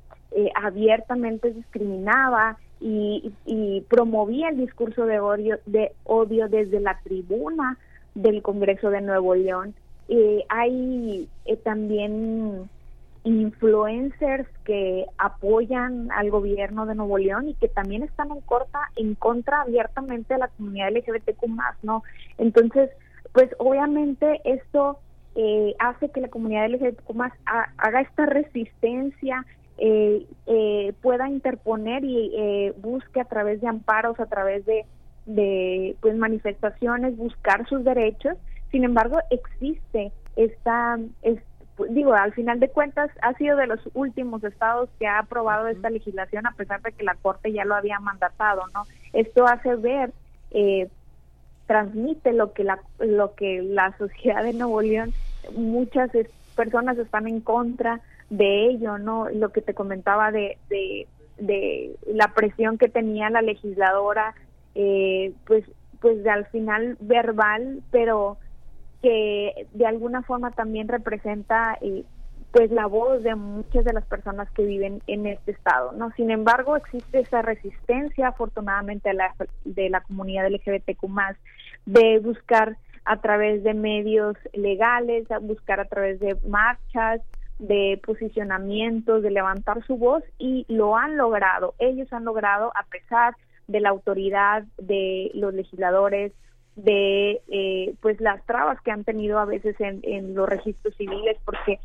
abiertamente discriminaba y, y, promovía el discurso de odio, de odio desde la tribuna del Congreso de Nuevo León. Eh, hay eh, también influencers que apoyan al gobierno de Nuevo León y que también están en corta en contra abiertamente de la comunidad LGBTQ no entonces pues obviamente esto eh, hace que la comunidad LGBTQ haga esta resistencia eh, eh, pueda interponer y eh, busque a través de amparos, a través de, de pues manifestaciones, buscar sus derechos. Sin embargo, existe esta, es, digo, al final de cuentas, ha sido de los últimos estados que ha aprobado esta legislación, a pesar de que la Corte ya lo había mandatado, ¿no? Esto hace ver, eh, transmite lo que la, lo que la [laughs] sociedad de Nuevo León, muchas personas están en contra de ello, ¿no? Lo que te comentaba de, de, la presión que tenía la legisladora, eh, pues, pues de al final verbal, pero que de alguna forma también representa eh, pues la voz de muchas de las personas que viven en este estado, ¿no? Sin embargo, existe esa resistencia, afortunadamente, de la, de la comunidad LGBTQ+, de buscar a través de medios legales, buscar a través de marchas, de posicionamientos, de levantar su voz y lo han logrado. Ellos han logrado, a pesar de la autoridad de los legisladores, de eh, pues las trabas que han tenido a veces en, los registros civiles, porque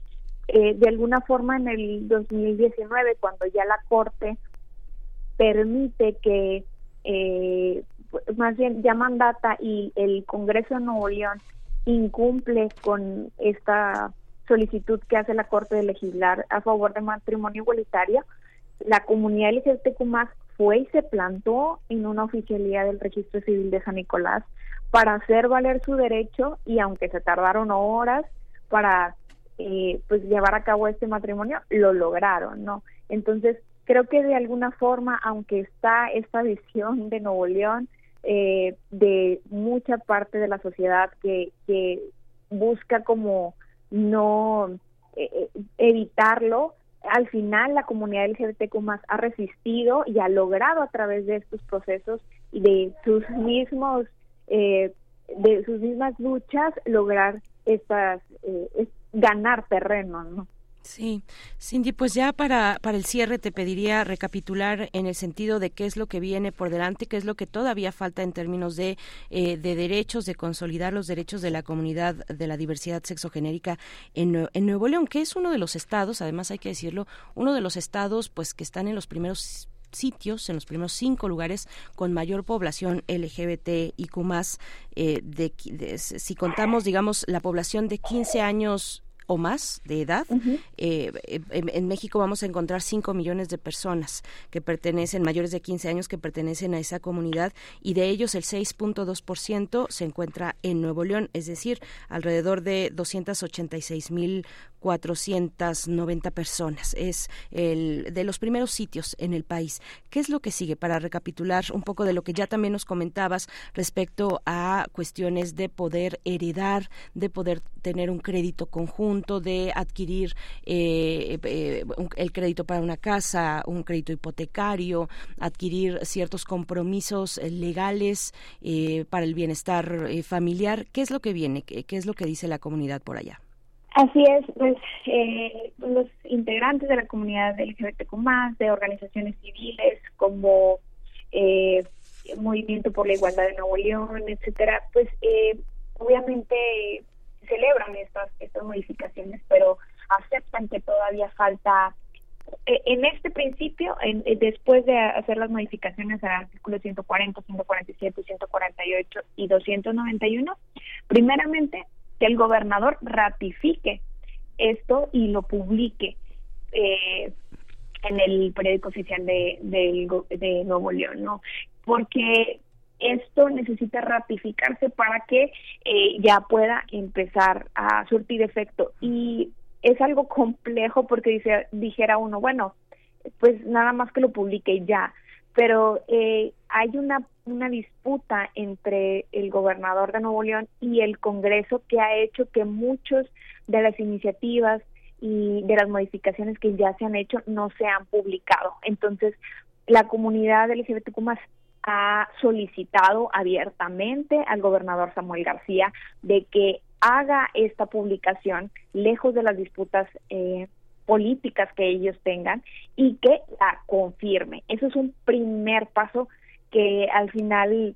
eh, de alguna forma en el 2019, cuando ya la Corte permite que, eh, más bien ya mandata y el Congreso de Nuevo León incumple con esta solicitud que hace la Corte de legislar a favor de matrimonio igualitario, la comunidad LGBTQ fue y se plantó en una oficialía del Registro Civil de San Nicolás para hacer valer su derecho y aunque se tardaron horas para eh, pues llevar a cabo este matrimonio, lo lograron, ¿no? Entonces, creo que de alguna forma, aunque está esta visión de Nuevo León, eh, de mucha parte de la sociedad que, que busca como no eh, eh, evitarlo. Al final la comunidad LGBTQ más ha resistido y ha logrado a través de estos procesos y de sus mismos eh, de sus mismas luchas lograr estas ganar terreno, ¿no? Sí, Cindy, pues ya para, para el cierre te pediría recapitular en el sentido de qué es lo que viene por delante, qué es lo que todavía falta en términos de, eh, de derechos, de consolidar los derechos de la comunidad de la diversidad sexogenérica en, en Nuevo León, que es uno de los estados, además hay que decirlo, uno de los estados pues que están en los primeros sitios, en los primeros cinco lugares con mayor población LGBT y eh, de, si contamos, digamos, la población de 15 años o más de edad. Eh, en, México vamos a encontrar 5 millones de personas que pertenecen, mayores de 15 años, que pertenecen a esa comunidad y de ellos el 6.2% se encuentra en Nuevo León, es decir, alrededor de 286 mil 490 personas. Es el de los primeros sitios en el país. ¿Qué es lo que sigue para recapitular un poco de lo que ya también nos comentabas respecto a cuestiones de poder heredar, de poder tener un crédito conjunto, de adquirir eh, eh, el crédito para una casa, un crédito hipotecario, adquirir ciertos compromisos legales eh, para el bienestar familiar? ¿Qué es lo que viene? ¿Qué es lo que dice la comunidad por allá? Así es, pues eh, los integrantes de la comunidad LGBTQ+, de organizaciones civiles como eh, Movimiento por la Igualdad de Nuevo León, etcétera, pues eh, obviamente celebran estas estas modificaciones, pero aceptan que todavía falta eh, en este principio, en, después de hacer las modificaciones al artículo 140, 147, 148 y 291, primeramente que el gobernador ratifique esto y lo publique eh, en el periódico oficial de, de, Nuevo León, ¿no? Porque esto necesita ratificarse para que eh, ya pueda empezar a surtir efecto. Y es algo complejo porque dice, dijera uno, bueno, pues nada más que lo publique ya. Pero eh, hay una, una disputa entre el gobernador de Nuevo León y el Congreso que ha hecho que muchos de las iniciativas y de las modificaciones que ya se han hecho no se han publicado. Entonces, la comunidad LGBTQ ha solicitado abiertamente al gobernador Samuel García de que haga esta publicación lejos de las disputas eh, políticas que ellos tengan y que la confirme. Eso es un primer paso que al final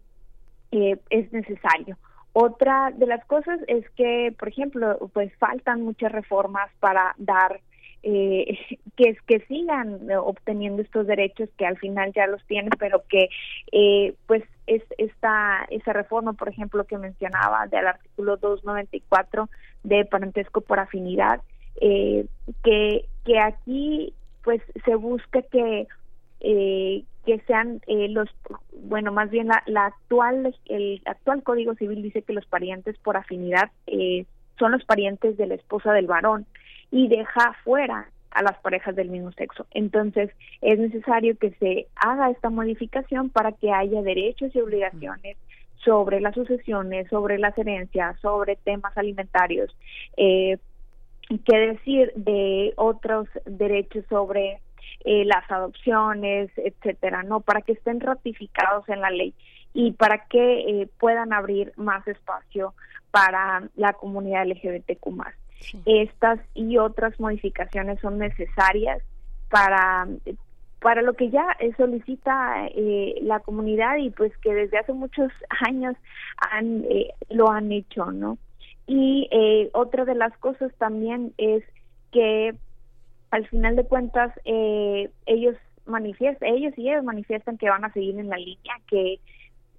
eh, es necesario. Otra de las cosas es que, por ejemplo, pues faltan muchas reformas para dar eh, que, que sigan obteniendo estos derechos que al final ya los tienen, pero que eh, pues es esta esa reforma, por ejemplo, que mencionaba del artículo 294 de parentesco por afinidad, eh, que que aquí pues se busca que eh, que sean eh, los bueno más bien la, la, actual el actual código civil dice que los parientes por afinidad eh, son los parientes de la esposa del varón y deja fuera a las parejas del mismo sexo. Entonces, es necesario que se haga esta modificación para que haya derechos y obligaciones sobre las sucesiones, sobre las herencias, sobre temas alimentarios, eh, qué decir de otros derechos sobre eh, las adopciones, etcétera, ¿no? Para que estén ratificados en la ley y para que eh, puedan abrir más espacio para la comunidad LGBTQ. Estas y otras modificaciones son necesarias para para lo que ya solicita eh, la comunidad y pues que desde hace muchos [laughs] años han eh, lo han hecho, ¿no? Y eh, otra de las cosas también es que al final de cuentas eh, ellos manifiestan, ellos y ellos manifiestan que van a seguir en la línea, que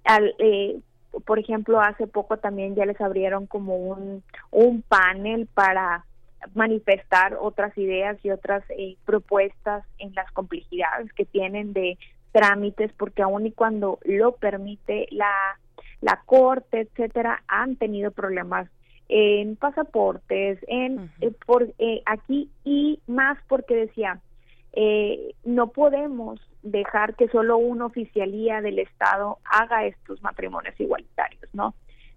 al, eh, por ejemplo, hace poco también ya les abrieron como un, un panel para manifestar otras ideas y otras eh, propuestas en las complejidades que tienen de trámites, porque aun y cuando lo permite la, la corte, etcétera, han tenido problemas en pasaportes, en eh, por eh, aquí y más porque decía eh, no podemos dejar que solo una oficialía del Estado haga estos matrimonios igualitarios, ¿no?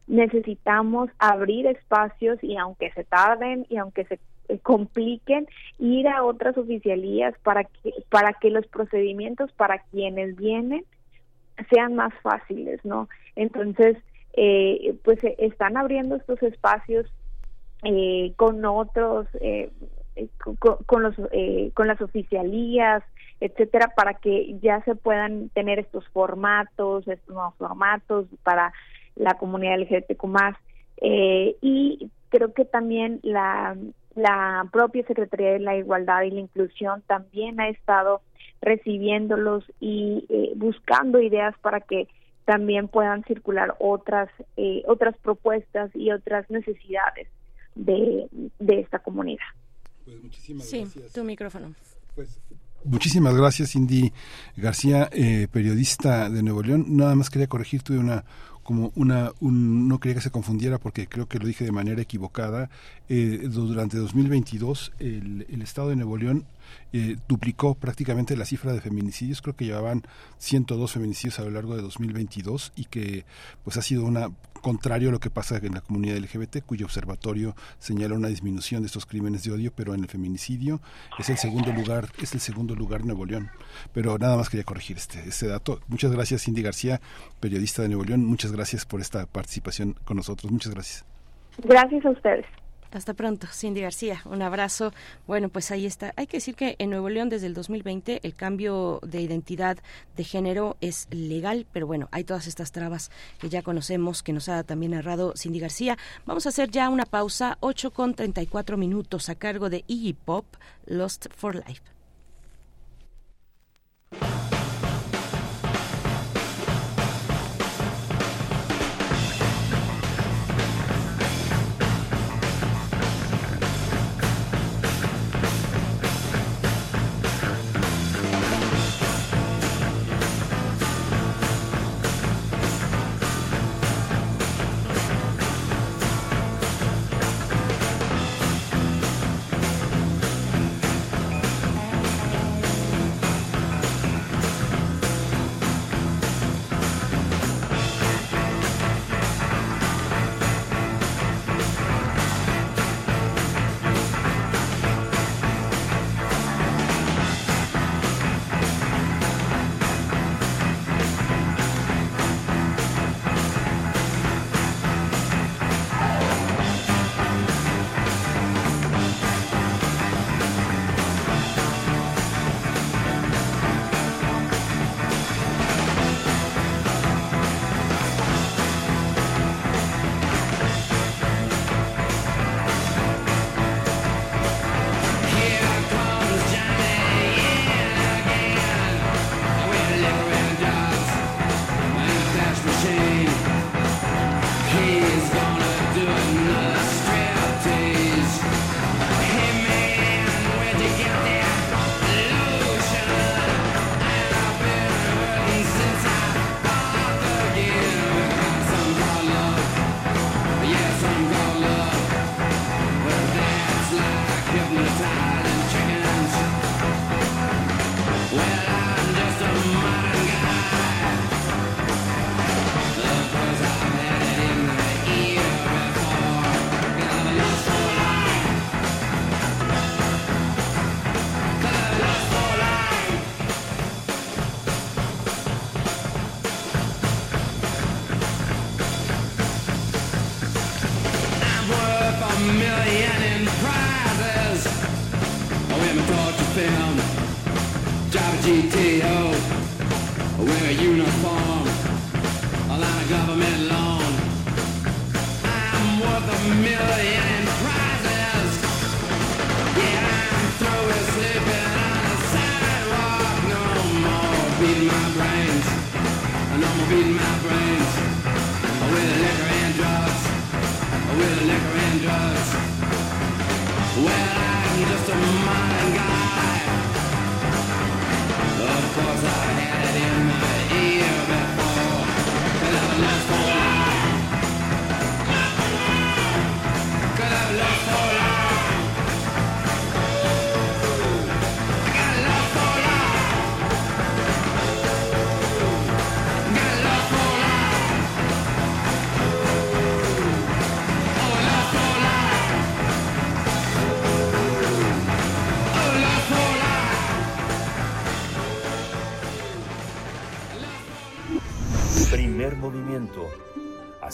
Necesitamos abrir espacios y aunque se tarden y aunque se eh, compliquen, ir a otras oficialías para que para que los procedimientos para quienes vienen sean más fáciles, ¿no? Entonces, eh, pues están abriendo estos espacios eh, con otros eh, eh, con, los eh, con las oficialías etcétera para que ya se puedan tener estos formatos estos nuevos formatos para la comunidad LGBTQ eh, y creo que también la propia Secretaría de la Igualdad y la Inclusión también ha estado recibiéndolos y eh, buscando ideas para que también puedan circular otras eh, otras propuestas y otras necesidades de, de esta comunidad. Pues muchísimas sí, gracias. tu micrófono. Pues, muchísimas gracias, Cindy García, eh, periodista de Nuevo León. Nada más quería corregir, tuve una como una un, no quería que se confundiera porque creo que lo dije de manera equivocada eh, durante 2022 el, el estado de Nuevo León eh, duplicó prácticamente la cifra de feminicidios creo que llevaban 102 feminicidios a lo largo de 2022 y que pues ha sido una contrario a lo que pasa en la comunidad LGBT cuyo observatorio señala una disminución de estos crímenes de odio pero en el feminicidio es el segundo lugar es el segundo lugar Nuevo León pero nada más quería corregir este este dato muchas gracias Cindy García periodista de Nuevo León muchas gracias por esta participación con nosotros. Muchas gracias. Gracias a ustedes. Hasta pronto, Cindy García. Un abrazo. Bueno, pues ahí está. Hay que decir que en Nuevo León desde el 2020 el cambio de identidad de género es legal, pero bueno, hay todas estas trabas que ya conocemos, que nos ha también narrado Cindy García. Vamos a hacer ya una pausa, 8 con 34 minutos a cargo de Iggy Pop, Lost for Life.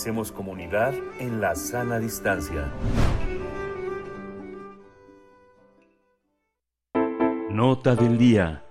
Hacemos comunidad en la sana distancia. Nota del día.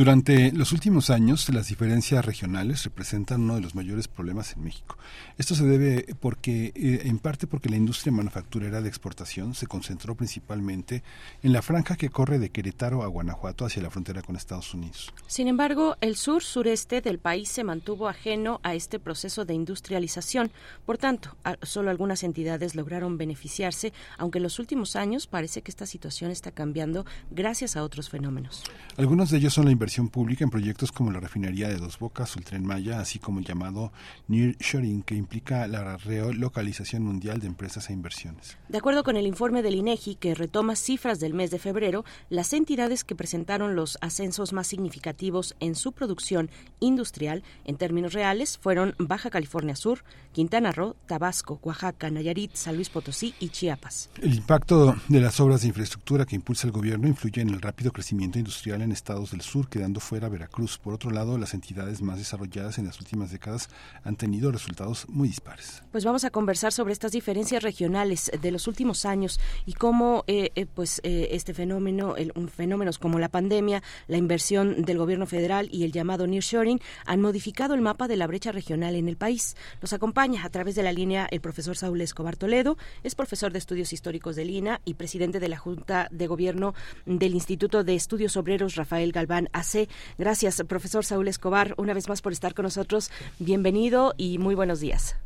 Durante los últimos años, las diferencias regionales representan uno de los mayores problemas en México. Esto se debe porque, eh, en parte porque la industria manufacturera de exportación se concentró principalmente en la franja que corre de Querétaro a Guanajuato hacia la frontera con Estados Unidos. Sin embargo, el sur-sureste del país se mantuvo ajeno a este proceso de industrialización. Por tanto, solo algunas entidades lograron beneficiarse, aunque en los últimos años parece que esta situación está cambiando gracias a otros fenómenos. Algunos de ellos son la inversión pública en proyectos como la refinería de Dos Bocas o el Tren Maya, así como el llamado nearshoring, que implica la relocalización mundial de empresas e inversiones. De acuerdo con el informe del INEGI que retoma cifras del mes de febrero, las entidades que presentaron los ascensos más significativos en su producción industrial en términos reales fueron Baja California Sur, Quintana Roo, Tabasco, Oaxaca, Nayarit, San Luis Potosí y Chiapas. El impacto de las obras de infraestructura que impulsa el gobierno influye en el rápido crecimiento industrial en estados del sur, quedando fuera Veracruz. Por otro lado, las entidades más desarrolladas en las últimas décadas han tenido resultados muy dispares. Pues vamos a conversar sobre estas diferencias regionales de los últimos años y cómo eh, eh, pues eh, este fenómeno, el, un fenómenos como la pandemia, la inversión del gobierno federal y el llamado nearshoring han modificado el mapa de la brecha regional en el país. Nos acompaña a través de la línea el profesor Saúl Escobar Toledo, es profesor de estudios históricos del INA y presidente de la Junta de Gobierno del Instituto de Estudios Obreros Rafael Galván AC. Gracias, profesor Saúl Escobar, una vez más por estar con nosotros. Bienvenido y muy buenos días.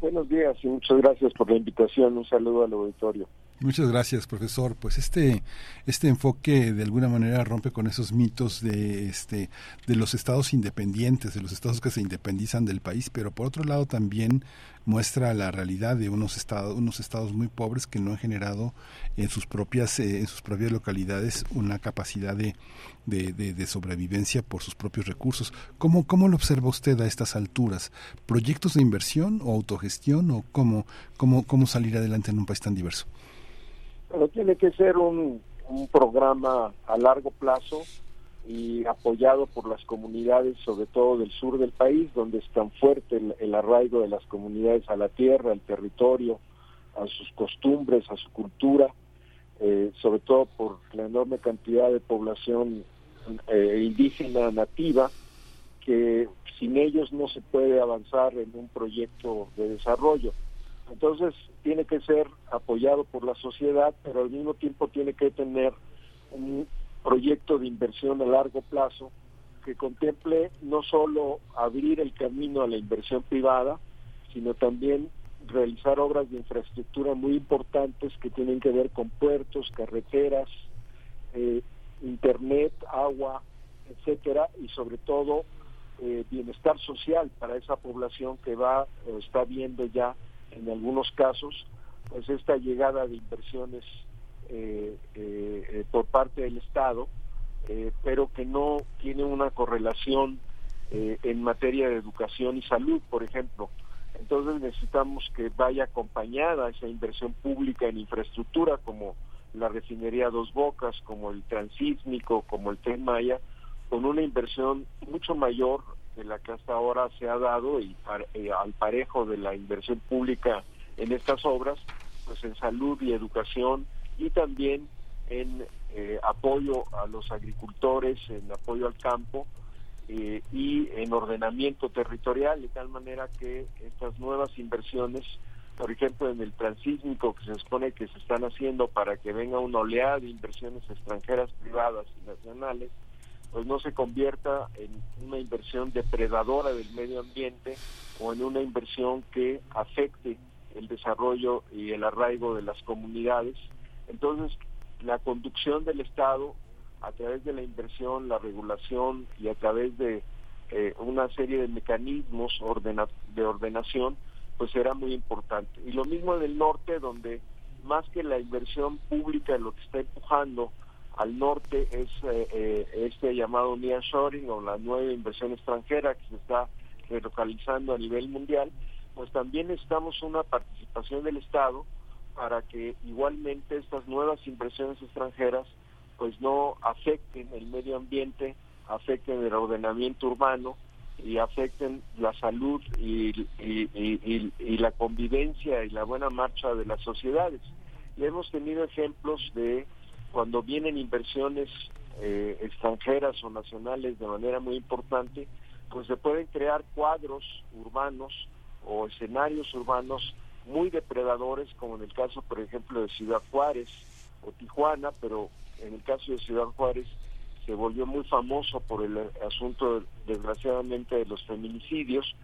Buenos días y muchas gracias por la invitación. Un saludo al auditorio. Muchas gracias, profesor. Pues este, este enfoque de alguna manera rompe con esos mitos de, este, de los estados independientes, de los estados que se independizan del país, pero por otro lado también muestra la realidad de unos estados, unos estados muy pobres que no han generado en sus propias, eh, en sus propias localidades una capacidad de, de, de, de sobrevivencia por sus propios recursos. ¿Cómo, ¿Cómo lo observa usted a estas alturas? ¿Proyectos de inversión o autogestión o cómo, cómo, cómo salir adelante en un país tan diverso? Pero tiene que ser un, programa a largo plazo y apoyado por las comunidades, sobre todo del sur del país, donde es tan fuerte el, el arraigo de las comunidades a la tierra, al territorio, a sus costumbres, a su cultura, eh, sobre todo por la enorme cantidad de población eh, indígena nativa, que sin ellos no se puede avanzar en un proyecto de desarrollo. Entonces tiene que ser apoyado por la sociedad, pero al mismo tiempo tiene que tener un proyecto de inversión a largo plazo que contemple no solo abrir el camino a la inversión privada, sino también realizar obras de infraestructura muy importantes que tienen que ver con puertos, carreteras, eh, internet, agua, etcétera, y sobre todo eh, bienestar social para esa población que va o está viendo ya en algunos casos pues esta llegada de inversiones eh, eh, por parte del Estado, eh, pero que no tiene una correlación en materia de educación y salud, por ejemplo. Entonces necesitamos que vaya acompañada esa inversión pública en infraestructura como la refinería Dos Bocas, como el transísmico, como el Tren Maya, con una inversión mucho mayor de la que hasta ahora se ha dado y eh, al parejo de la inversión pública en estas obras, pues en salud y educación y también en eh, apoyo a los agricultores, en apoyo al campo eh, y en ordenamiento territorial, de tal manera que estas nuevas inversiones, por ejemplo, en el transísmico que se supone que se están haciendo para que venga una oleada de inversiones extranjeras, privadas y nacionales, pues no se convierta en una inversión depredadora del medio ambiente o en una inversión que afecte el desarrollo y el arraigo de las comunidades. Entonces, la conducción del Estado a través de la inversión, la regulación y a través de eh, una serie de mecanismos de ordenación, pues será muy importante. Y lo mismo en el norte, donde más que la inversión pública, lo que está empujando al norte es eh, eh, este llamado nearshoring o la nueva inversión extranjera que se está relocalizando a nivel mundial, pues también necesitamos una participación del Estado para que igualmente estas nuevas inversiones extranjeras pues no afecten el medio ambiente, afecten el ordenamiento urbano y afecten la salud y, la convivencia y la buena marcha de las sociedades. Y hemos tenido ejemplos de cuando vienen inversiones eh, extranjeras o nacionales de manera muy importante, pues se pueden crear cuadros urbanos o escenarios urbanos muy depredadores, como en el caso, por ejemplo, de Ciudad Juárez o Tijuana, pero en el caso de Ciudad Juárez se volvió muy famoso por el asunto, desgraciadamente, de los feminicidios,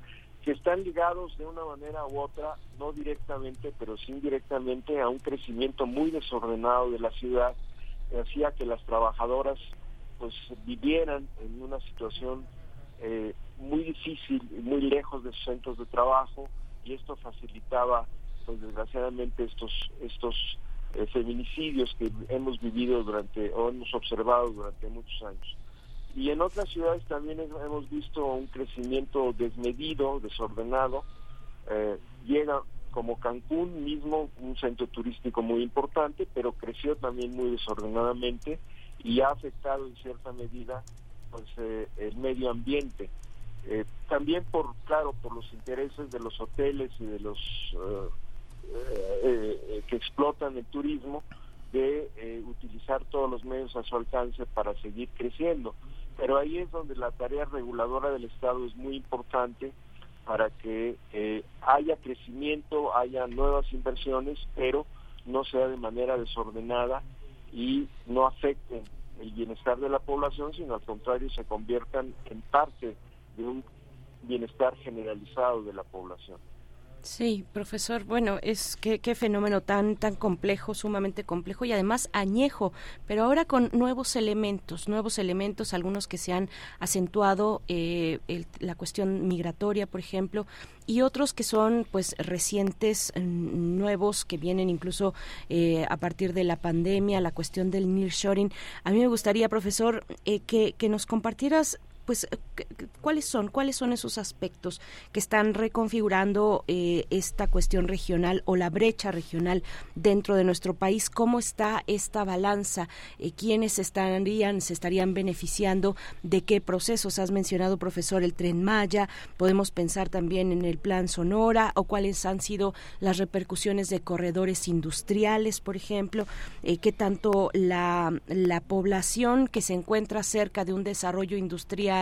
que están ligados de una manera u otra, no directamente, pero sí indirectamente, a un crecimiento muy desordenado de la ciudad, hacía que las trabajadoras pues vivieran en una situación eh, muy difícil, muy lejos de sus centros de trabajo, y esto facilitaba pues desgraciadamente estos estos eh, feminicidios que hemos vivido durante o hemos observado durante muchos años. Y en otras ciudades también hemos visto un crecimiento desmedido desordenado eh, llega como Cancún mismo un centro turístico muy importante pero creció también muy desordenadamente y ha afectado en cierta medida pues eh, el medio ambiente eh, también por, claro, por los intereses de los hoteles y de los eh, eh, que explotan el turismo, de utilizar todos los medios a su alcance para seguir creciendo. Pero ahí es donde la tarea reguladora del Estado es muy importante para que haya crecimiento, haya nuevas inversiones, pero no sea de manera desordenada y no afecten el bienestar de la población, sino al contrario se conviertan en parte de un bienestar generalizado de la población. Sí, profesor. Bueno, es que qué fenómeno tan tan complejo, sumamente complejo y además añejo, pero ahora con nuevos elementos, nuevos elementos, algunos que se han acentuado, eh, la cuestión migratoria, por ejemplo, y otros que son pues recientes, nuevos, que vienen incluso eh, a partir de la pandemia, la cuestión del nearshoring. A mí me gustaría, profesor, eh, que, que nos compartieras pues eh, cuáles son cuáles son esos aspectos que están reconfigurando eh, esta cuestión regional o la brecha regional dentro de nuestro país cómo está esta balanza eh, quiénes estarían se estarían beneficiando de qué procesos has mencionado profesor el tren Maya podemos pensar también en el plan Sonora o cuáles han sido las repercusiones de corredores industriales por ejemplo qué tanto la la población que se encuentra cerca de un desarrollo industrial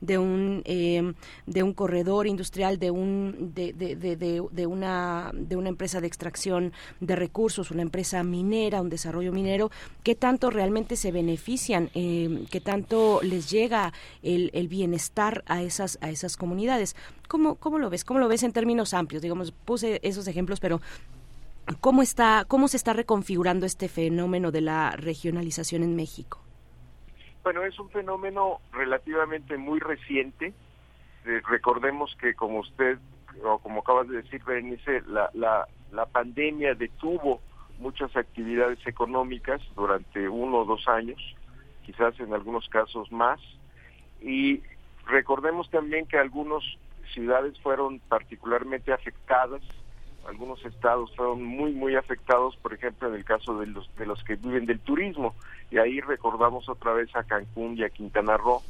de un em, de un corredor industrial, de un de, de, de, una de una empresa de extracción de recursos, una empresa minera, un desarrollo minero, qué tanto realmente se benefician, eh, qué tanto les llega el, el bienestar a esas a esas comunidades. ¿Cómo, ¿Cómo lo ves? ¿Cómo lo ves en términos amplios? Digamos, puse esos ejemplos, pero ¿Cómo, está, ¿Cómo se está reconfigurando este fenómeno de la regionalización en México? Bueno, es un fenómeno relativamente muy reciente. Eh, recordemos que como usted, o como acabas de decir, Berenice, la, la, la pandemia detuvo muchas actividades económicas durante uno o dos años, quizás en algunos casos más. Y recordemos también que algunas ciudades fueron particularmente afectadas algunos estados fueron muy muy afectados, por ejemplo en el caso de los de los que viven del turismo y ahí recordamos otra vez a Cancún y a Quintana Roo,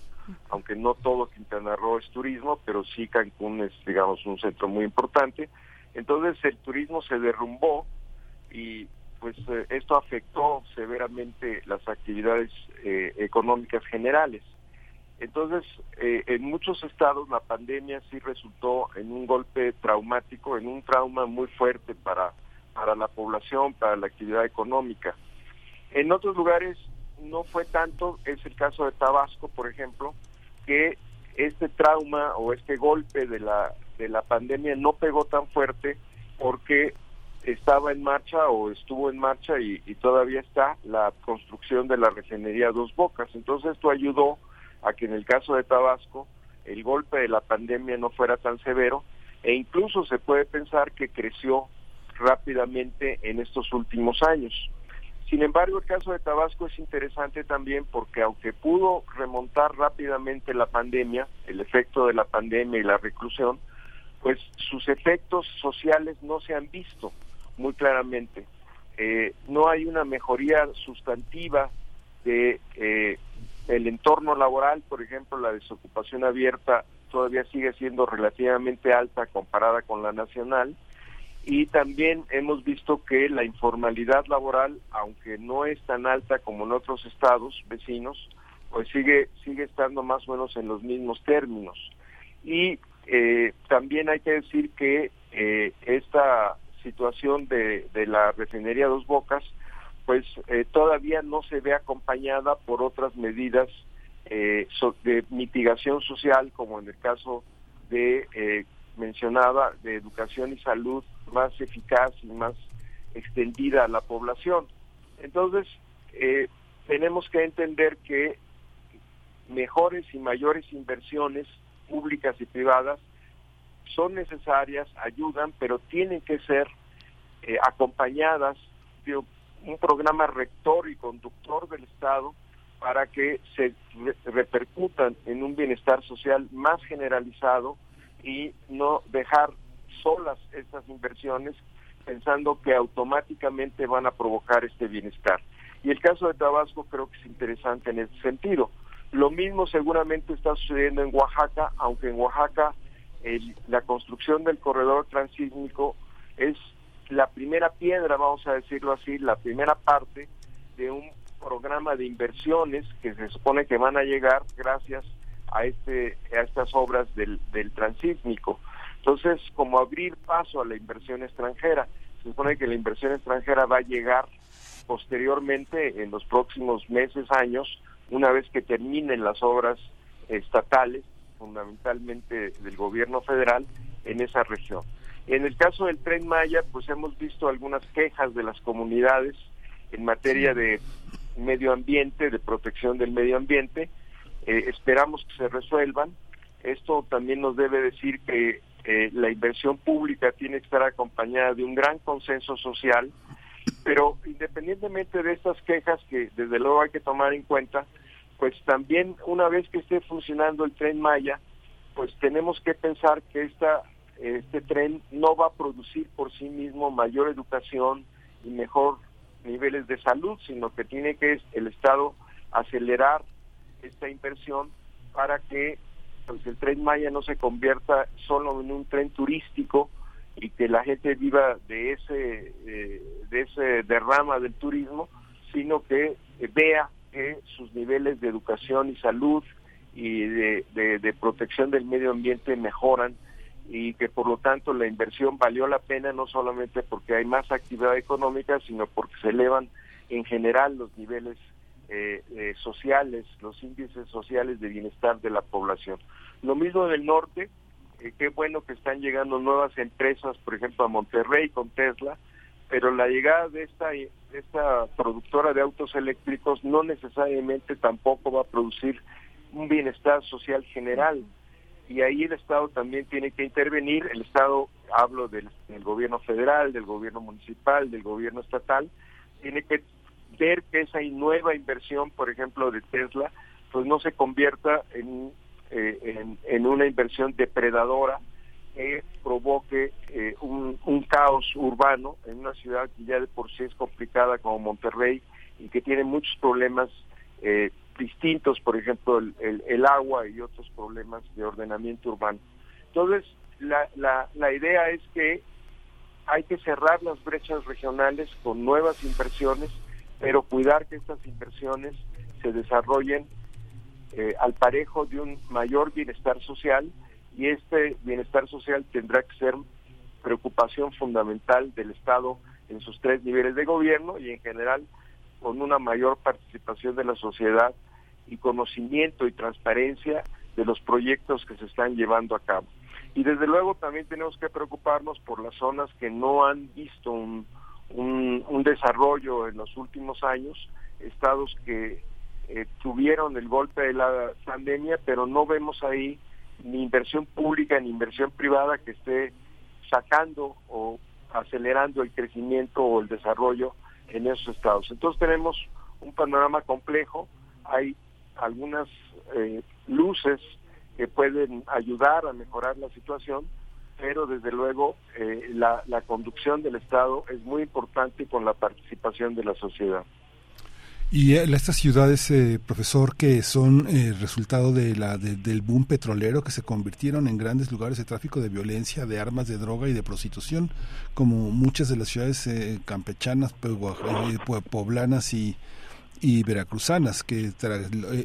aunque no todo Quintana Roo es turismo, pero sí Cancún es digamos un centro muy importante. Entonces el turismo se derrumbó y pues eh, esto afectó severamente las actividades eh, económicas generales. Entonces, eh, en muchos estados la pandemia sí resultó en un golpe traumático, en un trauma muy fuerte para, para la población, para la actividad económica. En otros lugares no fue tanto, es el caso de Tabasco, por ejemplo, que este trauma o este golpe de la, de la pandemia no pegó tan fuerte porque estaba en marcha o estuvo en marcha y, todavía está la construcción de la refinería Dos Bocas. Entonces esto ayudó a que en el caso de Tabasco el golpe de la pandemia no fuera tan severo e incluso se puede pensar que creció rápidamente en estos últimos años. Sin embargo, el caso de Tabasco es interesante también porque aunque pudo remontar rápidamente la pandemia, el efecto de la pandemia y la reclusión, pues sus efectos sociales no se han visto muy claramente. Eh, no hay una mejoría sustantiva de eh, el entorno laboral, por ejemplo, la desocupación abierta todavía sigue siendo relativamente alta comparada con la nacional y también hemos visto que la informalidad laboral, aunque no es tan alta como en otros estados vecinos, pues sigue sigue estando más o menos en los mismos términos. Y eh, también hay que decir que eh, esta situación de, de la refinería Dos Bocas, pues eh, todavía no se ve acompañada por otras medidas eh, so- de mitigación social, como en el caso de eh, mencionaba de educación y salud más eficaz y más extendida a la población. Entonces, eh, tenemos que entender que mejores y mayores inversiones públicas y privadas son necesarias, ayudan, pero tienen que ser eh, acompañadas un programa rector y conductor del Estado para que se re- repercutan en un bienestar social más generalizado y no dejar solas estas inversiones pensando que automáticamente van a provocar este bienestar. Y el caso de Tabasco creo que es interesante en ese sentido. Lo mismo seguramente está sucediendo en Oaxaca, aunque en Oaxaca el- la construcción del corredor transísmico es la primera piedra, vamos a decirlo así, la primera parte de un programa de inversiones que se supone que van a llegar gracias a este a estas obras del, del transísmico. Entonces, como abrir paso a la inversión extranjera, se supone que la inversión extranjera va a llegar posteriormente en los próximos meses, años, una vez que terminen las obras estatales, fundamentalmente del gobierno federal, en esa región. En el caso del tren Maya, pues hemos visto algunas quejas de las comunidades en materia de medio ambiente, de protección del medio ambiente. Eh, esperamos que se resuelvan. Esto también nos debe decir que eh, la inversión pública tiene que estar acompañada de un gran consenso social, pero independientemente de estas quejas que desde luego hay que tomar en cuenta, pues también una vez que esté funcionando el tren Maya, pues tenemos que pensar que esta, este tren no va a producir por sí mismo mayor educación y mejor niveles de salud, sino que tiene que el Estado acelerar esta inversión para que pues, el tren Maya no se convierta solo en un tren turístico y que la gente viva de ese eh, de ese derrama del turismo, sino que vea que sus niveles de educación y salud y de, de protección del medio ambiente mejoran y que por lo tanto la inversión valió la pena no solamente porque hay más actividad económica, sino porque se elevan en general los niveles eh, eh, sociales, los índices sociales de bienestar de la población. Lo mismo del norte, eh, qué bueno que están llegando nuevas empresas, por ejemplo a Monterrey con Tesla, pero la llegada de esta, de esta productora de autos eléctricos no necesariamente tampoco va a producir un bienestar social general y ahí el Estado también tiene que intervenir. El Estado, hablo del, gobierno federal, del gobierno municipal, del gobierno estatal, tiene que ver que esa nueva inversión, por ejemplo, de Tesla, pues no se convierta en, eh, en, una inversión depredadora que provoque eh, un, un caos urbano en una ciudad que ya de por sí es complicada como Monterrey y que tiene muchos problemas eh, distintos, por ejemplo, el, el, agua y otros problemas de ordenamiento urbano. Entonces, la, la, la idea es que hay que cerrar las brechas regionales con nuevas inversiones, pero cuidar que estas inversiones se desarrollen eh, al parejo de un mayor bienestar social y este bienestar social tendrá que ser preocupación fundamental del Estado en sus tres niveles de gobierno y en general con una mayor participación de la sociedad y conocimiento y transparencia de los proyectos que se están llevando a cabo. Y desde luego también tenemos que preocuparnos por las zonas que no han visto un, desarrollo en los últimos años, estados que eh, tuvieron el golpe de la pandemia, pero no vemos ahí ni inversión pública ni inversión privada que esté sacando o acelerando el crecimiento o el desarrollo en esos estados. Entonces tenemos un panorama complejo, hay algunas eh, luces que pueden ayudar a mejorar la situación, pero desde luego eh, la, la conducción del Estado es muy importante con la participación de la sociedad. Y eh, estas ciudades, eh, profesor, que son eh, resultado de la, del boom petrolero, que se convirtieron en grandes lugares de tráfico de violencia, de armas, de droga y de prostitución, como muchas de las ciudades campechanas, poblanas y, y veracruzanas, que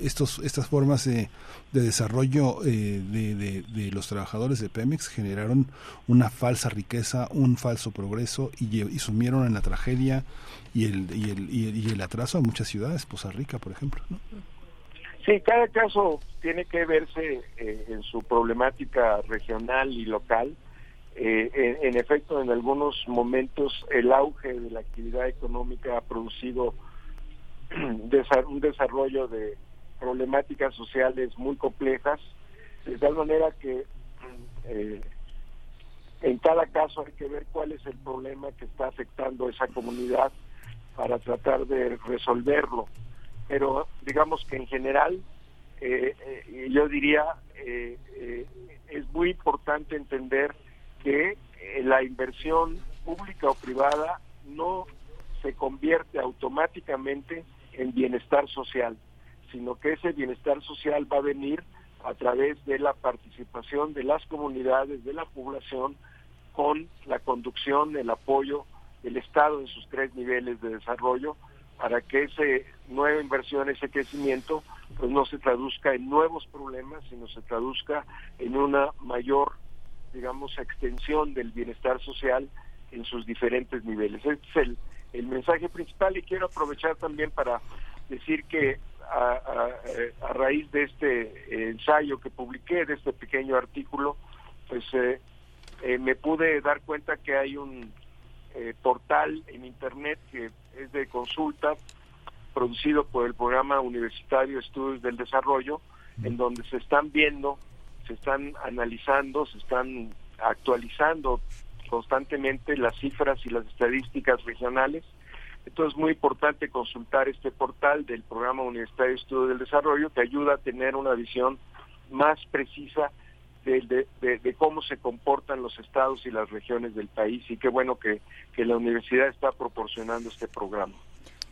estos, estas formas de, desarrollo eh, de, los trabajadores de Pemex generaron una falsa riqueza, un falso progreso y, y sumieron en la tragedia y el, y el, y el, atraso a muchas ciudades, Poza Rica, por ejemplo. ¿no? Sí, cada caso tiene que verse eh, en su problemática regional y local. Eh, en, efecto, en algunos momentos el auge de la actividad económica ha producido [clears throat] un desarrollo de problemáticas sociales muy complejas, de tal manera que eh, en cada caso hay que ver cuál es el problema que está afectando a esa comunidad para tratar de resolverlo. Pero digamos que en general, eh, eh, yo diría, es muy importante entender que la inversión pública o privada no se convierte automáticamente en bienestar social, sino que ese bienestar social va a venir a través de la participación de las comunidades, de la población, con la conducción, el apoyo del Estado en sus tres niveles de desarrollo, para que esa nueva inversión, ese crecimiento, pues no se traduzca en nuevos problemas, sino se traduzca en una mayor, digamos, extensión del bienestar social en sus diferentes niveles. Este es el, el mensaje principal y quiero aprovechar también para decir que a, raíz de este ensayo que publiqué, de este pequeño artículo, pues eh, eh, me pude dar cuenta que hay un eh, portal en internet que es de consulta producido por el programa universitario Estudios del Desarrollo, en donde se están viendo, se están analizando, se están actualizando constantemente las cifras y las estadísticas regionales. Entonces es muy importante consultar este portal del Programa Universitario de Estudio del Desarrollo que ayuda a tener una visión más precisa de, cómo se comportan los estados y las regiones del país y qué bueno que, que la universidad está proporcionando este programa.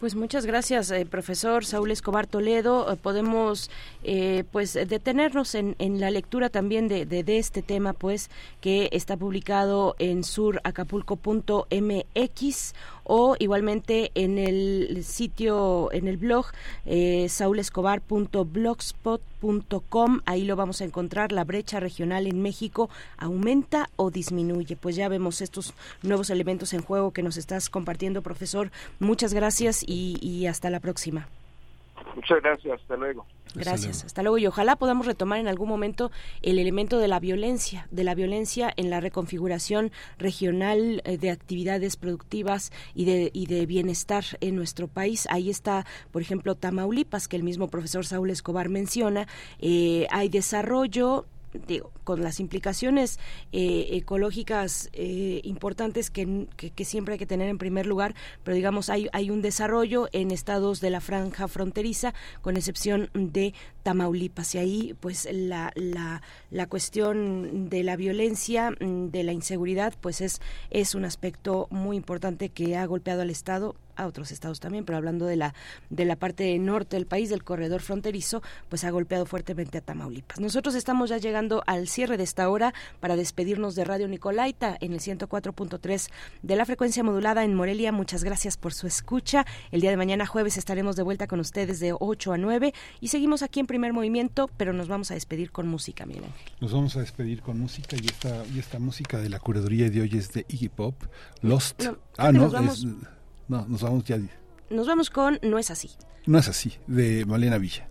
Pues muchas gracias, eh, profesor Saúl Escobar Toledo. Eh, podemos eh, pues detenernos en, en, la lectura también de, de, de, este tema, pues que está publicado en suracapulco.mx o igualmente en el sitio, en el blog eh, saulescobar.blogspot.com. Ahí lo vamos a encontrar. La brecha regional en México aumenta o disminuye. Pues ya vemos estos nuevos elementos en juego que nos estás compartiendo, profesor. Muchas gracias y, y hasta la próxima. Muchas gracias. Hasta luego. Gracias, hasta luego. Y ojalá podamos retomar en algún momento el elemento de la violencia, de la violencia en la reconfiguración regional eh, de actividades productivas y de, y de bienestar en nuestro país. Ahí está, por ejemplo, Tamaulipas, que el mismo profesor Saúl Escobar menciona. Eh, hay desarrollo digo, con las implicaciones eh, ecológicas eh, importantes que, que, siempre hay que tener en primer lugar, pero digamos, hay, hay un desarrollo en estados de la franja fronteriza, con excepción de Tamaulipas. Y ahí, pues, la, la, la cuestión de la violencia, de la inseguridad, pues es, es un aspecto muy importante que ha golpeado al Estado a otros estados también, pero hablando de la, de la parte norte del país, del corredor fronterizo, pues ha golpeado fuertemente a Tamaulipas. Nosotros estamos ya llegando al cierre de esta hora para despedirnos de Radio Nicolaita en el 104.3 de la frecuencia modulada en Morelia. Muchas gracias por su escucha. El día de mañana jueves estaremos de vuelta con ustedes de 8 a 9 y seguimos aquí en primer movimiento, pero nos vamos a despedir con música, Miguel Nos vamos a despedir con música y esta, y esta música de la curaduría de hoy es de Iggy Pop, Lost. ah, no, no, nos vamos ya. Nos vamos con No es así. No es así, de Malena Villa.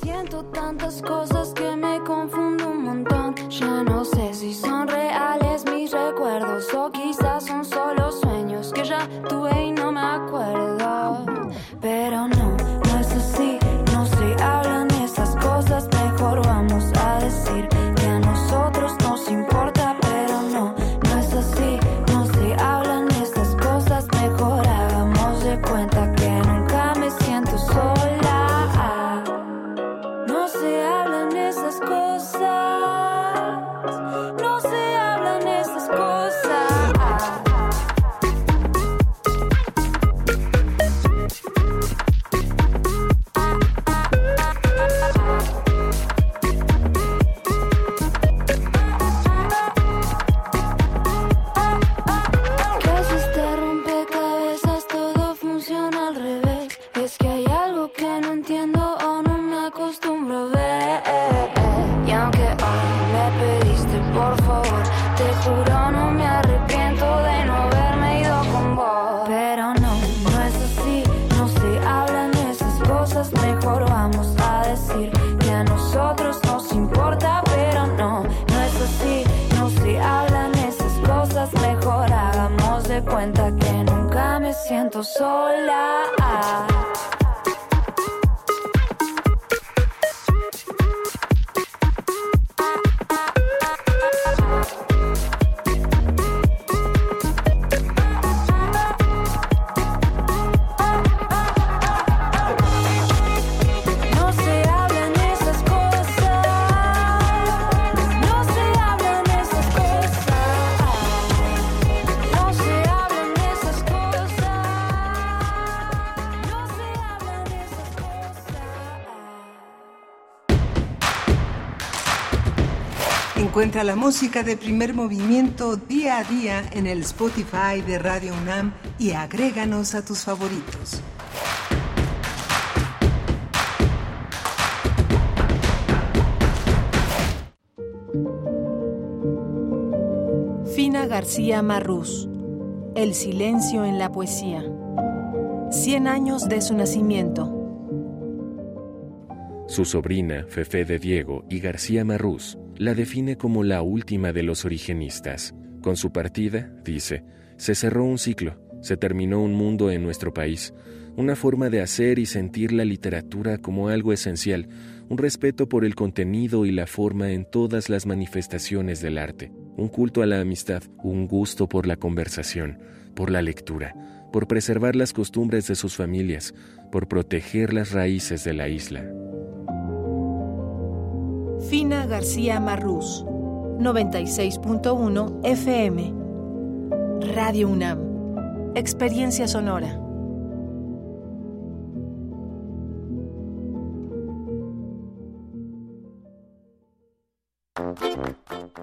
Siento tantas cosas que me confundo un montón. Ya no sé si son reales mis recuerdos o quizás son solo sueños que ya tuve y no me acuerdo. Pero no, no es así, no se hablan cuenta que nunca me siento sola. Encuentra la música de primer movimiento día a día en el Spotify de Radio UNAM y agréganos a tus favoritos. Fina García Marrús. El silencio en la poesía. Cien años de su nacimiento. Su sobrina, Fefe de Diego y García Marrús, la define como la última de los origenistas. Con su partida, dice, se cerró un ciclo, se terminó un mundo en nuestro país, una forma de hacer y sentir la literatura como algo esencial, un respeto por el contenido y la forma en todas las manifestaciones del arte, un culto a la amistad, un gusto por la conversación, por la lectura, por preservar las costumbres de sus familias, por proteger las raíces de la isla. Fina García Marrús. 96.1 FM. Radio UNAM. Experiencia sonora.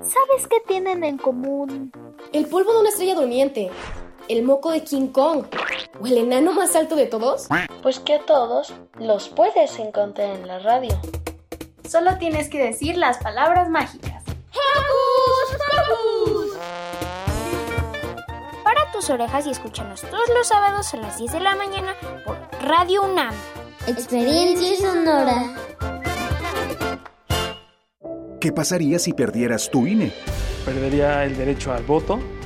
¿Sabes qué tienen en común? El polvo de una estrella durmiente, el moco de King Kong o el enano más alto de todos. Pues que a todos los puedes encontrar en la radio. Solo tienes que decir las palabras mágicas. ¡Hocus Pocus! Para tus orejas y escúchanos todos los sábados a las 10 de la mañana por Radio UNAM. Experiencia sonora. ¿Qué pasaría si perdieras tu INE? Perdería el derecho al voto.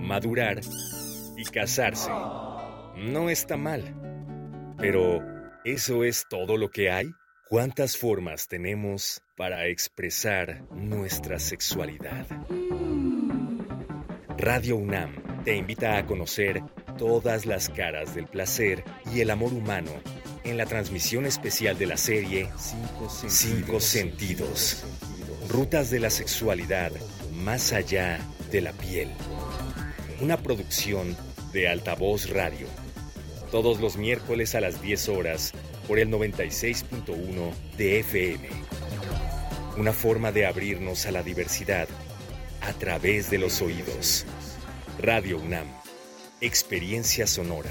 madurar y casarse. No está mal. Pero, ¿eso es todo lo que hay? ¿Cuántas formas tenemos para expresar nuestra sexualidad? Radio UNAM te invita a conocer todas las caras del placer y el amor humano en la transmisión especial de la serie Cinco Sentidos. Rutas de la sexualidad más allá de la piel. Una producción de Altavoz Radio. Todos los miércoles a las 10 horas por el 96.1 de FM. Una forma de abrirnos a la diversidad a través de los oídos. Radio UNAM. Experiencia sonora.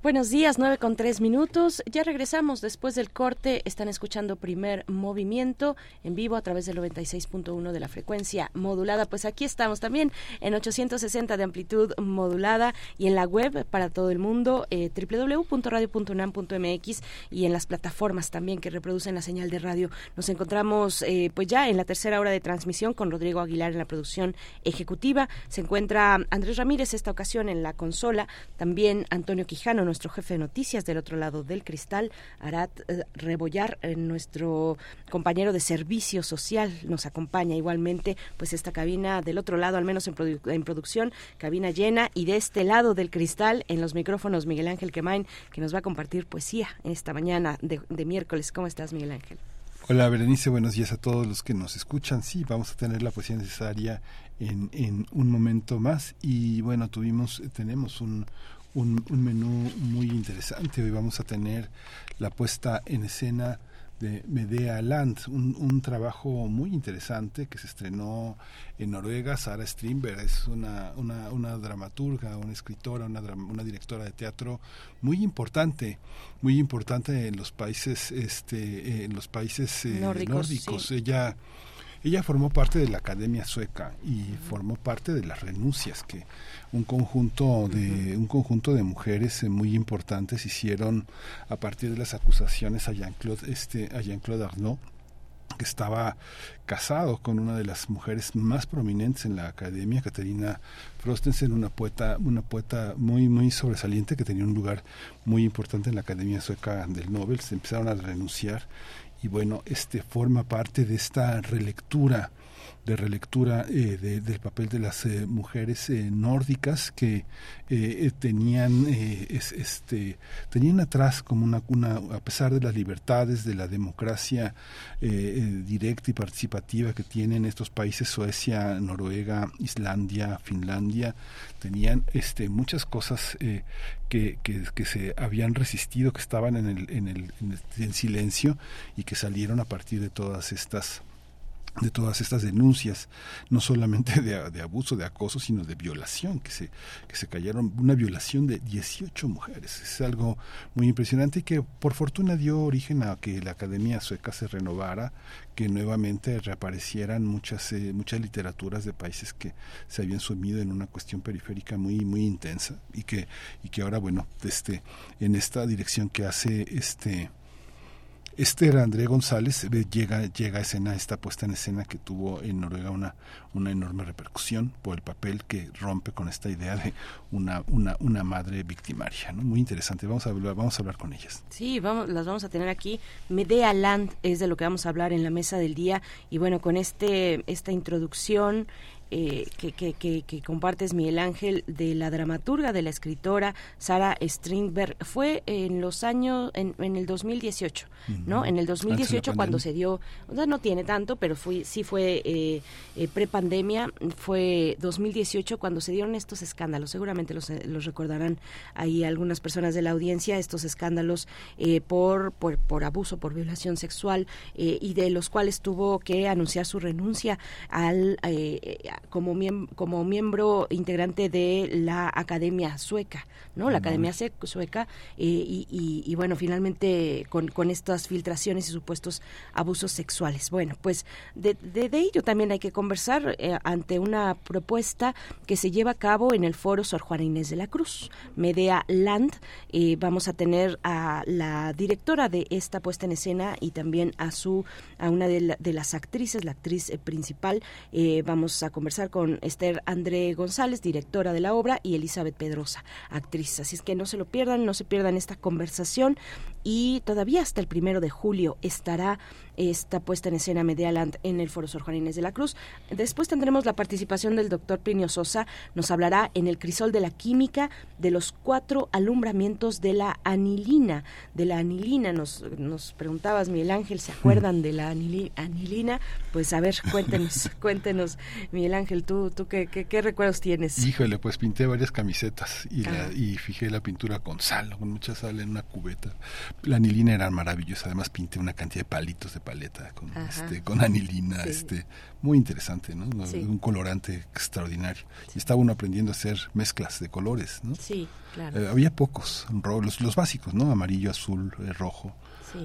Buenos días, nueve con tres minutos. Ya regresamos después del corte. Están escuchando primer movimiento en vivo a través del 96.1 de la frecuencia modulada. Pues aquí estamos también en 860 de amplitud modulada y en la web para todo el mundo, eh, www.radio.unam.mx y en las plataformas también que reproducen la señal de radio. Nos encontramos eh, pues ya en la tercera hora de transmisión con Rodrigo Aguilar en la producción ejecutiva. Se encuentra Andrés Ramírez esta ocasión en la consola, también Antonio Quijano, nuestro jefe de noticias del otro lado del cristal, Arat eh, Rebollar, eh, nuestro compañero de servicio social, nos acompaña igualmente, pues esta cabina del otro lado, al menos en, producción, cabina llena, y de este lado del cristal, en los micrófonos, Miguel Ángel Quemain, que nos va a compartir poesía esta mañana de, miércoles. ¿Cómo estás, Miguel Ángel? Hola Berenice, buenos días a todos los que nos escuchan. Sí, vamos a tener la poesía necesaria en, en un momento más y bueno, tuvimos, tenemos un, un, menú muy interesante. Hoy vamos a tener la puesta en escena de Medea Land, un, trabajo muy interesante que se estrenó en Noruega. Sara Strindberg es una, una, una dramaturga, una escritora, una, una, directora de teatro muy importante, muy importante en los países, este, en los países eh, nórdicos. Ella ella formó parte de la Academia Sueca y formó parte de las renuncias que un conjunto de un conjunto de mujeres eh, muy importantes hicieron a partir de las acusaciones a Jean-Claude este a Jean-Claude Arnaud que estaba casado con una de las mujeres más prominentes en la academia, Caterina Frostensen, una poeta, una poeta muy, muy sobresaliente que tenía un lugar muy importante en la Academia Sueca del Nobel. Se empezaron a renunciar y bueno, este forma parte de esta relectura de relectura eh, del papel de las eh, mujeres eh, nórdicas que tenían este tenían atrás como una, una a pesar de las libertades de la democracia directa y participativa que tienen estos países Suecia Noruega Islandia Finlandia tenían este muchas cosas que, que, se habían resistido que estaban en el, en el en silencio y que salieron a partir de todas estas de todas estas denuncias, no solamente de, abuso, de acoso, sino de violación, que se, que se cayeron, una violación de 18 mujeres. Es algo muy impresionante y que por fortuna dio origen a que la Academia Sueca se renovara, que nuevamente reaparecieran muchas, eh, muchas literaturas de países que se habían sumido en una cuestión periférica muy, muy intensa y que, y que ahora, bueno, este, en esta dirección que hace este Esther André González eh, llega, llega a escena, esta puesta en escena que tuvo en Noruega una, una enorme repercusión por el papel que rompe con esta idea de una, una, una madre victimaria. ¿no? Muy interesante, vamos a, hablar, vamos a hablar con ellas. Sí, vamos, las vamos a tener aquí. Medea Land es de lo que vamos a hablar en la mesa del día y bueno, con este esta introducción eh, que, que, que, compartes, Miguel Ángel, de la dramaturga, de la escritora Sara Strindberg, fue en los años, en, en el 2018, ¿no? En el 2018 cuando se dio, o sea, no tiene tanto, pero fue, sí fue eh, eh, pre-pandemia, fue 2018 cuando se dieron estos escándalos, seguramente los, los recordarán ahí algunas personas de la audiencia, estos escándalos por, por, por, abuso, por violación sexual, y de los cuales tuvo que anunciar su renuncia al como, como miembro integrante de la Academia Sueca, ¿no? La Academia Sueca, eh, y, bueno, finalmente con, con, estas filtraciones y supuestos abusos sexuales. Bueno, pues de, de, ello también hay que conversar eh, ante una propuesta que se lleva a cabo en el foro Sor Juana Inés de la Cruz, Medea Land. Eh, vamos a tener a la directora de esta puesta en escena y también a su a una de, de las actrices, la actriz principal. vamos a conversar con Esther André González, directora de la obra, y Elizabeth Pedrosa, actriz. Así es que no se lo pierdan, no se pierdan esta conversación y todavía hasta el primero de julio estará esta puesta en escena Medialand en el Foro Sor Juan Inés de la Cruz. Después tendremos la participación del doctor Plinio Sosa, nos hablará en el crisol de la química de los cuatro alumbramientos de la anilina. De la anilina, nos, nos preguntabas, Miguel Ángel, ¿se acuerdan de la anilina? Pues a ver, cuéntenos, [laughs] cuéntenos, Miguel Ángel, ¿tú, tú qué, qué, recuerdos tienes? Híjole, pues pinté varias camisetas y, la, y fijé la pintura con sal, con mucha sal en una cubeta. La anilina era maravillosa, además pinté una cantidad de palitos de paleta con, este, con anilina, este, muy interesante, ¿no? Un colorante extraordinario. Y estaba uno aprendiendo a hacer mezclas de colores, ¿no? Sí, claro. Eh, había pocos, los, los básicos, ¿no? Amarillo, azul, eh, rojo.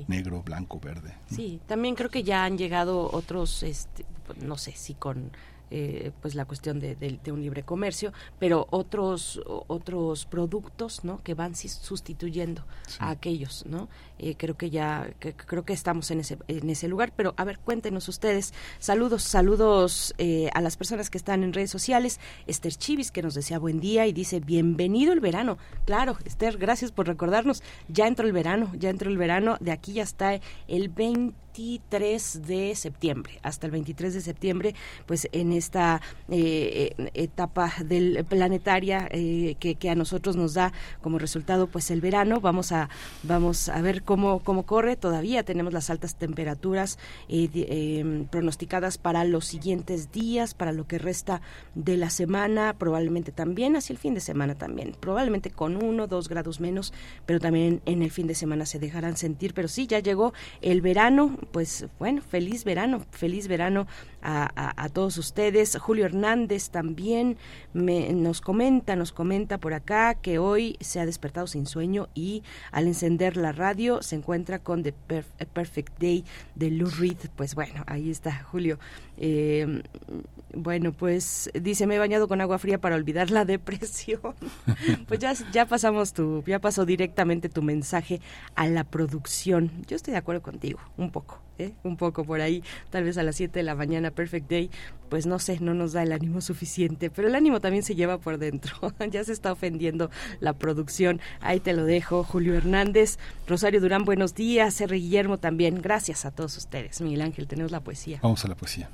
negro, blanco, verde. Sí, también creo que ya han llegado otros, este, no sé si con eh, pues la cuestión de, un libre comercio, pero otros otros productos, ¿no? Que van sustituyendo a aquellos, ¿no? Eh, creo que ya creo que estamos en ese en ese lugar, pero a ver cuéntenos ustedes. Saludos saludos eh, a las personas que están en redes sociales. Esther Chivis que nos desea buen día y dice bienvenido el verano. Claro, Esther, gracias por recordarnos. Ya entró el verano, ya entró el verano. De aquí ya está el 20 23 de septiembre, hasta el 23 de septiembre, pues en esta eh, eh, etapa del planetaria eh, que, a nosotros nos da como resultado pues el verano, vamos a vamos a ver cómo cómo corre. Todavía tenemos las altas temperaturas em, pronosticadas para los siguientes días, para lo que resta de la semana, probablemente también hacia el fin de semana también, probablemente con uno, dos grados menos, pero también en el fin de semana se dejarán sentir. Pero sí, ya llegó el verano, pues bueno, feliz verano, feliz verano a, todos ustedes. Julio Hernández también me, nos comenta, nos comenta por acá que hoy se ha despertado sin sueño y al encender la radio se encuentra con The Perfect Day de Lou Reed. Pues bueno, ahí está Julio. Eh, bueno, pues dice, me he bañado con agua fría para olvidar la depresión. [laughs] pues ya, ya pasamos tu, ya pasó directamente tu mensaje a la producción. Yo estoy de acuerdo contigo, un poco. ¿Eh? un poco por ahí, tal vez a las 7 de la mañana, Perfect Day, pues no sé, no nos da el ánimo suficiente, pero el ánimo también se lleva por dentro, [laughs] ya se está ofendiendo la producción, ahí te lo dejo, Julio Hernández, Rosario Durán, buenos días, R. Guillermo también, gracias a todos ustedes, Miguel Ángel, tenemos la poesía. Vamos a la poesía.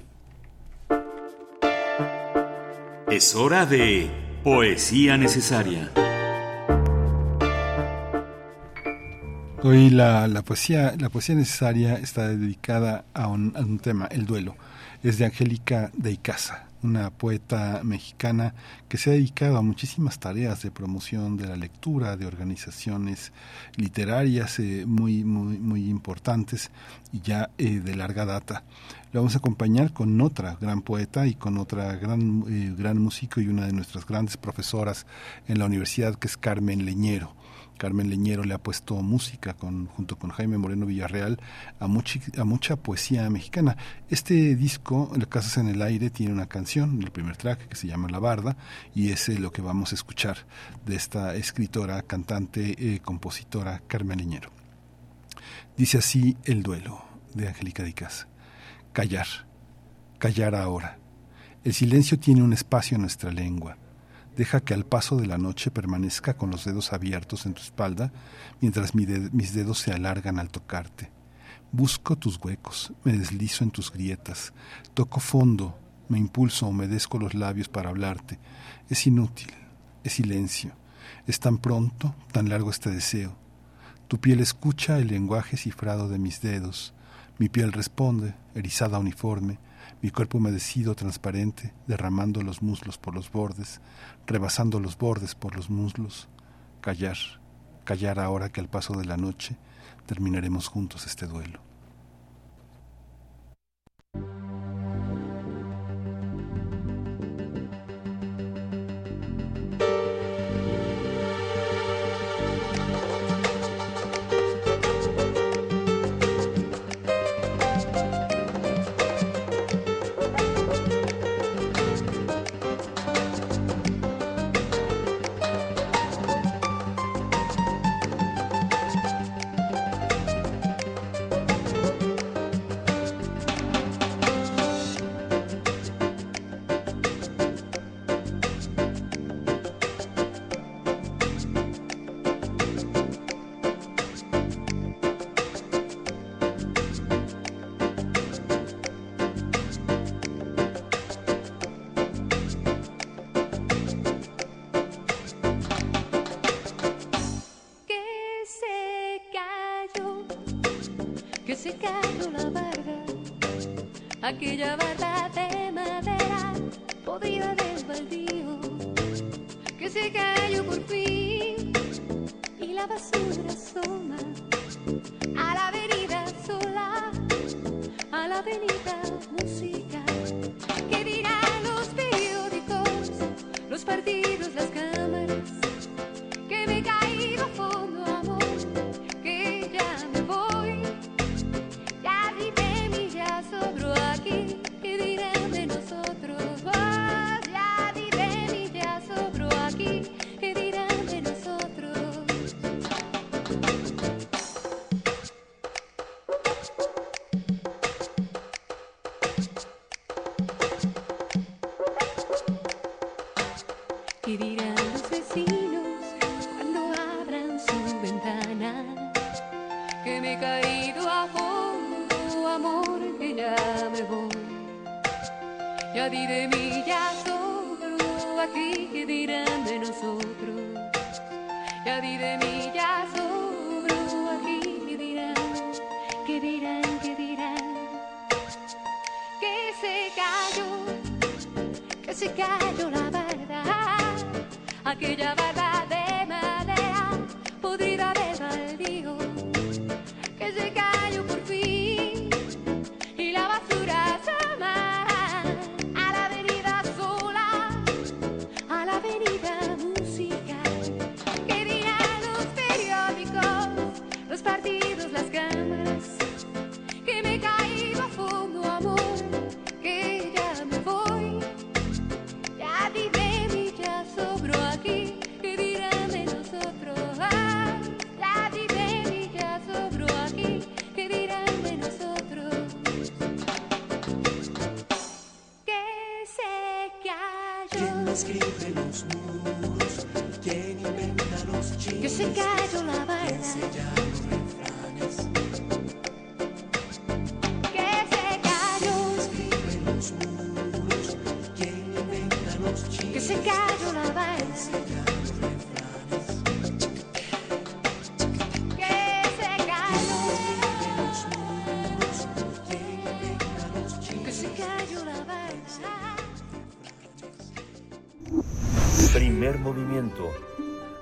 Es hora de Poesía Necesaria. Hoy la, poesía, la poesía necesaria está dedicada a un, a un tema, el duelo. Es de Angélica de Icaza, una poeta mexicana que se ha dedicado a muchísimas tareas de promoción de la lectura, de organizaciones literarias eh, muy, muy, muy importantes y ya eh, de larga data. La vamos a acompañar con otra gran poeta y con otra gran, eh, gran músico y una de nuestras grandes profesoras en la universidad que es Carmen Leñero. Carmen Leñero le ha puesto música con, junto con Jaime Moreno Villarreal a, mucha poesía mexicana. Este disco, El Casas en el Aire, tiene una canción, el primer track, que se llama La Barda, y es lo que vamos a escuchar de esta escritora, cantante, eh, compositora Carmen Leñero. Dice así El duelo de Angélica Dicas. Callar, callar ahora. El silencio tiene un espacio en nuestra lengua Deja que al paso de la noche permanezca con los dedos abiertos en tu espalda mientras mis dedos se alargan al tocarte. Busco tus huecos, me deslizo en tus grietas, toco fondo, me impulso, humedezco los labios para hablarte. Es inútil, es silencio. Es tan pronto, tan largo este deseo. Tu piel escucha el lenguaje cifrado de mis dedos. Mi piel responde, erizada uniforme, mi cuerpo humedecido, transparente, derramando los muslos por los bordes, rebasando los bordes por los muslos. Callar, callar ahora que al paso de la noche terminaremos juntos este duelo.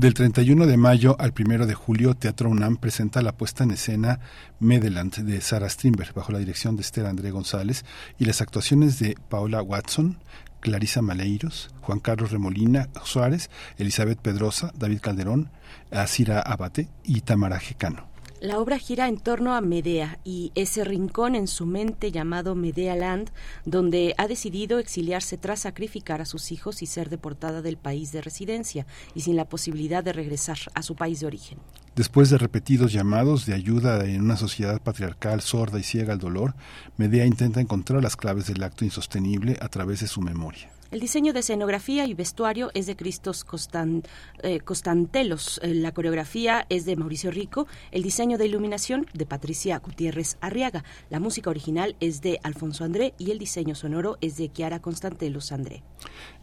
Del 31 de mayo al 1 de julio, Teatro UNAM presenta la puesta en escena Medeland de Sarah Strindberg, bajo la dirección de Esther André González, y las actuaciones de Paola Watson, Clarisa Maleiros, Juan Carlos Remolina Suárez, Elizabeth Pedrosa, David Calderón, Asira Abate y Tamara Jecano. La obra gira en torno a Medea y ese rincón en su mente llamado Medea Land, donde ha decidido exiliarse tras sacrificar a sus hijos y ser deportada del país de residencia y sin la posibilidad de regresar a su país de origen. Después de repetidos llamados de ayuda en una sociedad patriarcal sorda y ciega al dolor, Medea intenta encontrar las claves del acto insostenible a través de su memoria. El diseño de escenografía y vestuario es de Cristos Costan, eh, Costantelos, Eh, la coreografía es de Mauricio Rico, el diseño de iluminación de Patricia Gutiérrez Arriaga, la música original es de Alfonso André y el diseño sonoro es de Chiara Constantelos André.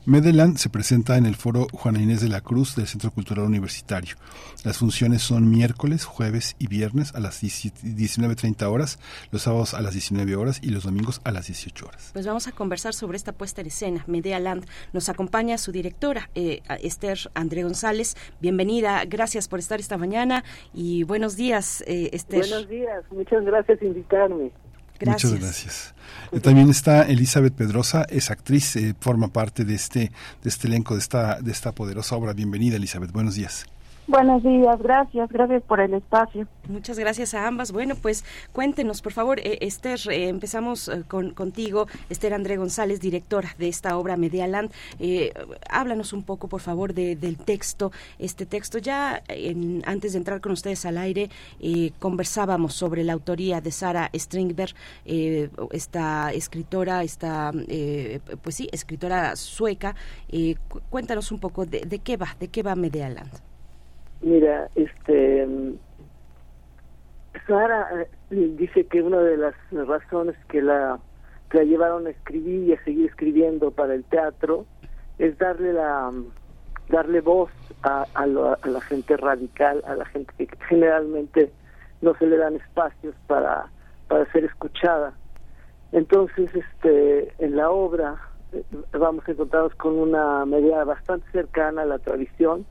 Medeland se presenta en el foro Juana Inés de la Cruz del Centro Cultural Universitario. Las funciones son miércoles, jueves y viernes a las 19.30 horas, los sábados a las 19 horas y los domingos a las 18 horas. Pues vamos a conversar sobre esta puesta en escena, Medea Land. Nos acompaña su directora, eh, Esther André González. Bienvenida, gracias por estar esta mañana y buenos días, eh, Esther. Buenos días, muchas gracias por invitarme. Gracias. Muchas gracias. Eh, También está Elizabeth Pedrosa, es actriz, eh, forma parte de este, de este elenco, de esta, de esta poderosa obra. Bienvenida, Elizabeth. Buenos días. Buenos días, gracias, gracias por el espacio. Muchas gracias a ambas. Bueno, pues cuéntenos, por favor, eh, Esther, eh, empezamos eh, con, contigo, Esther André González, directora de esta obra Medialand. Eh, háblanos un poco, por favor, de, del texto. Este texto, ya en- antes de entrar con ustedes al aire, conversábamos sobre la autoría de Sara Stringberg, esta escritora, esta, pues sí, escritora sueca. Cu- cuéntanos un poco de, de qué va, de qué va Medialand. Mira, este, Sara, eh, dice que una de las razones que la, que la llevaron a escribir y a seguir escribiendo para el teatro es darle la darle voz a, a, la gente radical, a la gente que generalmente no se le dan espacios para, para ser escuchada. Entonces, este, en la obra eh, vamos a encontrarnos con una medida bastante cercana a la tradición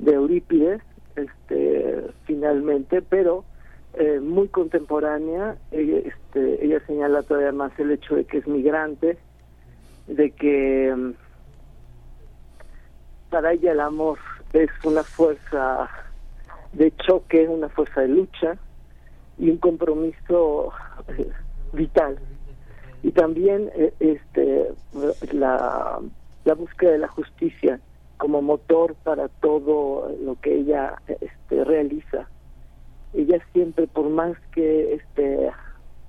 de Eurípides, este, finalmente, pero eh, muy contemporánea. Ella, este, ella señala todavía más el hecho de que es migrante, de que mm, para ella el amor es una fuerza de choque, una fuerza de lucha y un compromiso eh, vital. Y también eh, este la, la búsqueda de la justicia como motor para todo lo que ella este, realiza. Ella siempre, por más que esté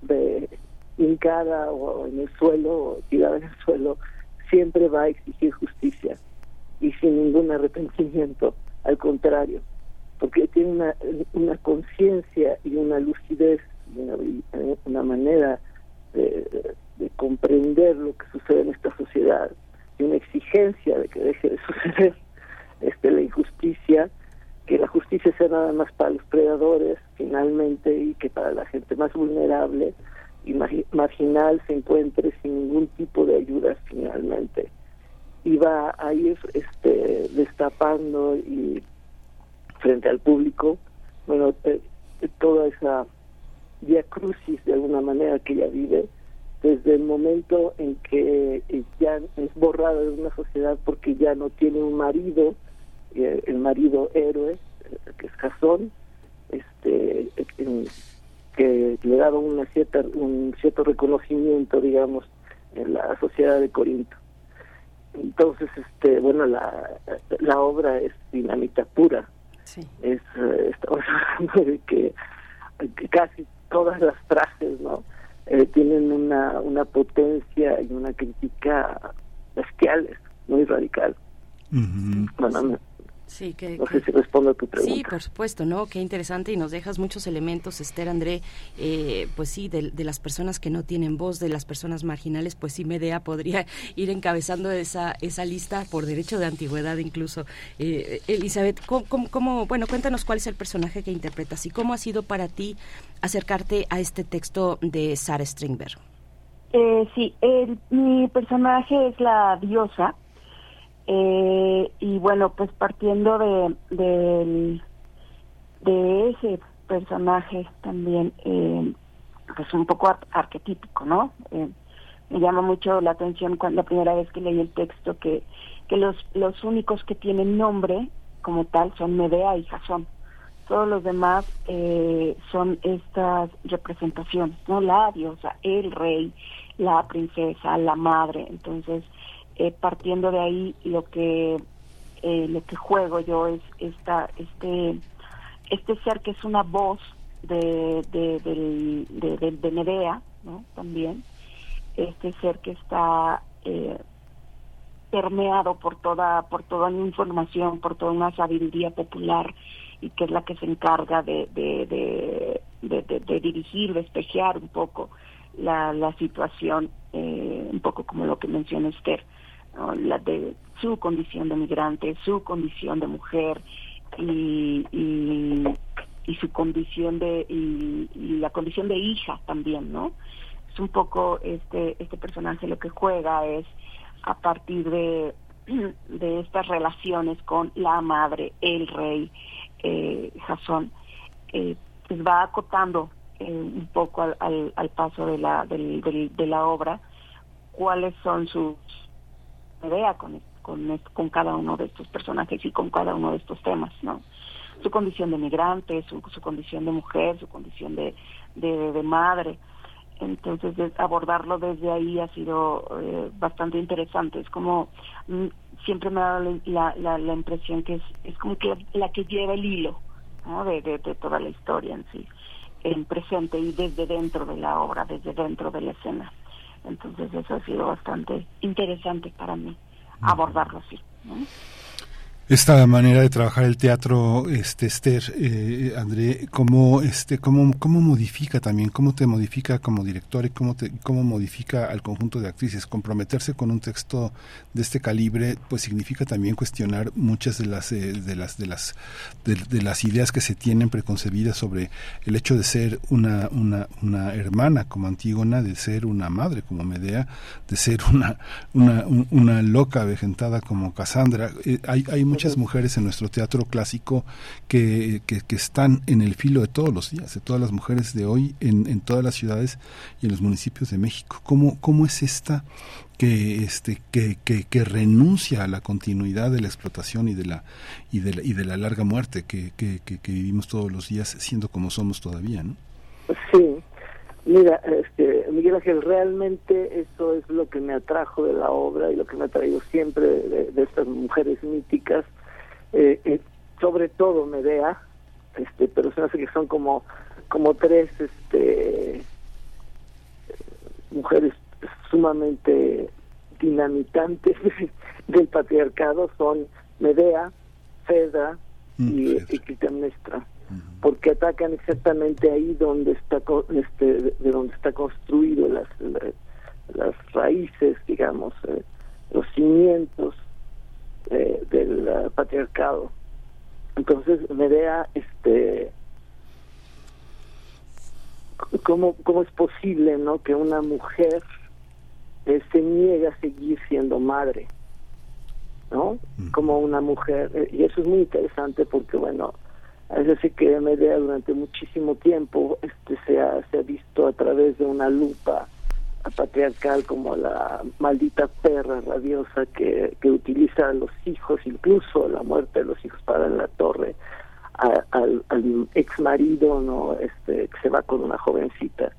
de hincada o en el suelo, o tirada en el suelo, siempre va a exigir justicia y sin ningún arrepentimiento, al contrario, porque tiene una, una conciencia y una lucidez, una, una manera de, comprender lo que sucede en esta sociedad y una exigencia de que deje de suceder [laughs] este, la injusticia, que la justicia sea nada más para los predadores finalmente y que para la gente más vulnerable y marginal se encuentre sin ningún tipo de ayuda finalmente. Iba a ir este destapando y frente al público bueno eh, toda esa via crucis de alguna manera que ella vive desde el momento en que ya es borrada de una sociedad porque ya no tiene un marido eh, el marido héroe eh, que es Jasón este que le daba una cierta un cierto reconocimiento digamos en la sociedad de Corinto entonces, este, bueno, la, la obra es dinamita pura. Sí. Es, eh, [laughs] estamos hablando de que, casi todas las frases, ¿no? Eh, tienen una, una potencia y una crítica bestiales, muy radical. Bueno, Sí, que, no sé si respondo a tu pregunta. Sí, por supuesto, ¿no? Qué interesante y nos dejas muchos elementos, Esther André, eh, pues sí, de, las personas que no tienen voz, de las personas marginales, pues sí, Medea podría [laughs] ir encabezando esa, esa lista por derecho de antigüedad incluso. Eh, Elizabeth, ¿cómo, bueno, cuéntanos cuál es el personaje que interpretas y cómo ha sido para ti acercarte a este texto de Sarah Stringberg. Eh, sí, mi personaje es la diosa, eh, y bueno, pues partiendo de, de, de ese personaje también, eh, pues un poco arquetípico, ¿no? Eh, me llama mucho la atención cuando la primera vez que leí el texto que, que los, los únicos que tienen nombre como tal son Medea y Jasón. Todos los demás eh, son estas representaciones, ¿no? La diosa, el rey, la princesa, la madre. Entonces, eh, partiendo de ahí lo que eh, lo que juego yo es esta este este ser que es una voz de de, de, de, Medea ¿no? también este ser que está eh, permeado por toda por toda una información por toda una sabiduría popular y que es la que se encarga de de, de, dirigir despejar un poco la, la situación un poco como lo que menciona Esther la de su condición de migrante, su condición de mujer y, y, su condición de y, la condición de hija también, ¿no? Es un poco este este personaje lo que juega es a partir de [clears throat] de estas relaciones con la madre, el rey, eh, eh, pues va acotando eh, un poco al, al, paso de la, de la obra cuáles son sus idea con, con, con cada uno de estos personajes y con cada uno de estos temas, ¿no? Su condición de migrante, su, su condición de mujer, su condición de, de, madre. Entonces, abordarlo desde ahí ha sido eh, bastante interesante. Es como, mm, siempre me ha dado la, la, la, impresión que es, es como que la, que lleva el hilo de, de toda la historia en sí, en presente y desde dentro de la obra, desde dentro de la escena. Entonces eso ha sido bastante interesante para mí abordarlo así. Esta manera de trabajar el teatro, este Esther, eh, André, cómo este, cómo, cómo modifica también, cómo te modifica como director y cómo te, cómo modifica al conjunto de actrices. Comprometerse con un texto de este calibre, pues significa también cuestionar muchas de las eh, de las de las de, las ideas que se tienen preconcebidas sobre el hecho de ser una, una, una hermana como Antígona, de ser una madre como Medea, de ser una una, una loca vejentada como Cassandra. Eh, hay hay muchas mujeres en nuestro teatro clásico que, que, están en el filo de todos los días, de todas las mujeres de hoy en, en todas las ciudades y en los municipios de México. ¿Cómo, cómo es esta que este que, que, que, renuncia a la continuidad de la explotación y de la y de la, y de la larga muerte que, que, vivimos todos los días siendo como somos todavía no sí mira este Miguel Ángel realmente eso es lo que me atrajo de la obra y lo que me ha traído siempre de, de estas mujeres míticas. Eh, eh, sobre todo Medea, este, pero se me hace que son como, como tres este, mujeres sumamente dinamitantes [laughs] del patriarcado, son Medea, Fedra mm, y, Clitemnestra, porque atacan exactamente ahí donde está este, de donde está construido las, las raíces, digamos, eh, los cimientos del eh, patriarcado. Entonces, Medea, este, ¿cómo, ¿cómo es posible no que una mujer eh, se niegue a seguir siendo madre? ¿No? Como una mujer, eh, y eso es muy interesante porque, bueno, es decir que Medea durante muchísimo tiempo este, se, ha, se ha visto a través de una lupa patriarcal como la maldita perra rabiosa que, que utiliza a los hijos, incluso la muerte de los hijos para en la torre, al, al ex marido no este que se va con una jovencita.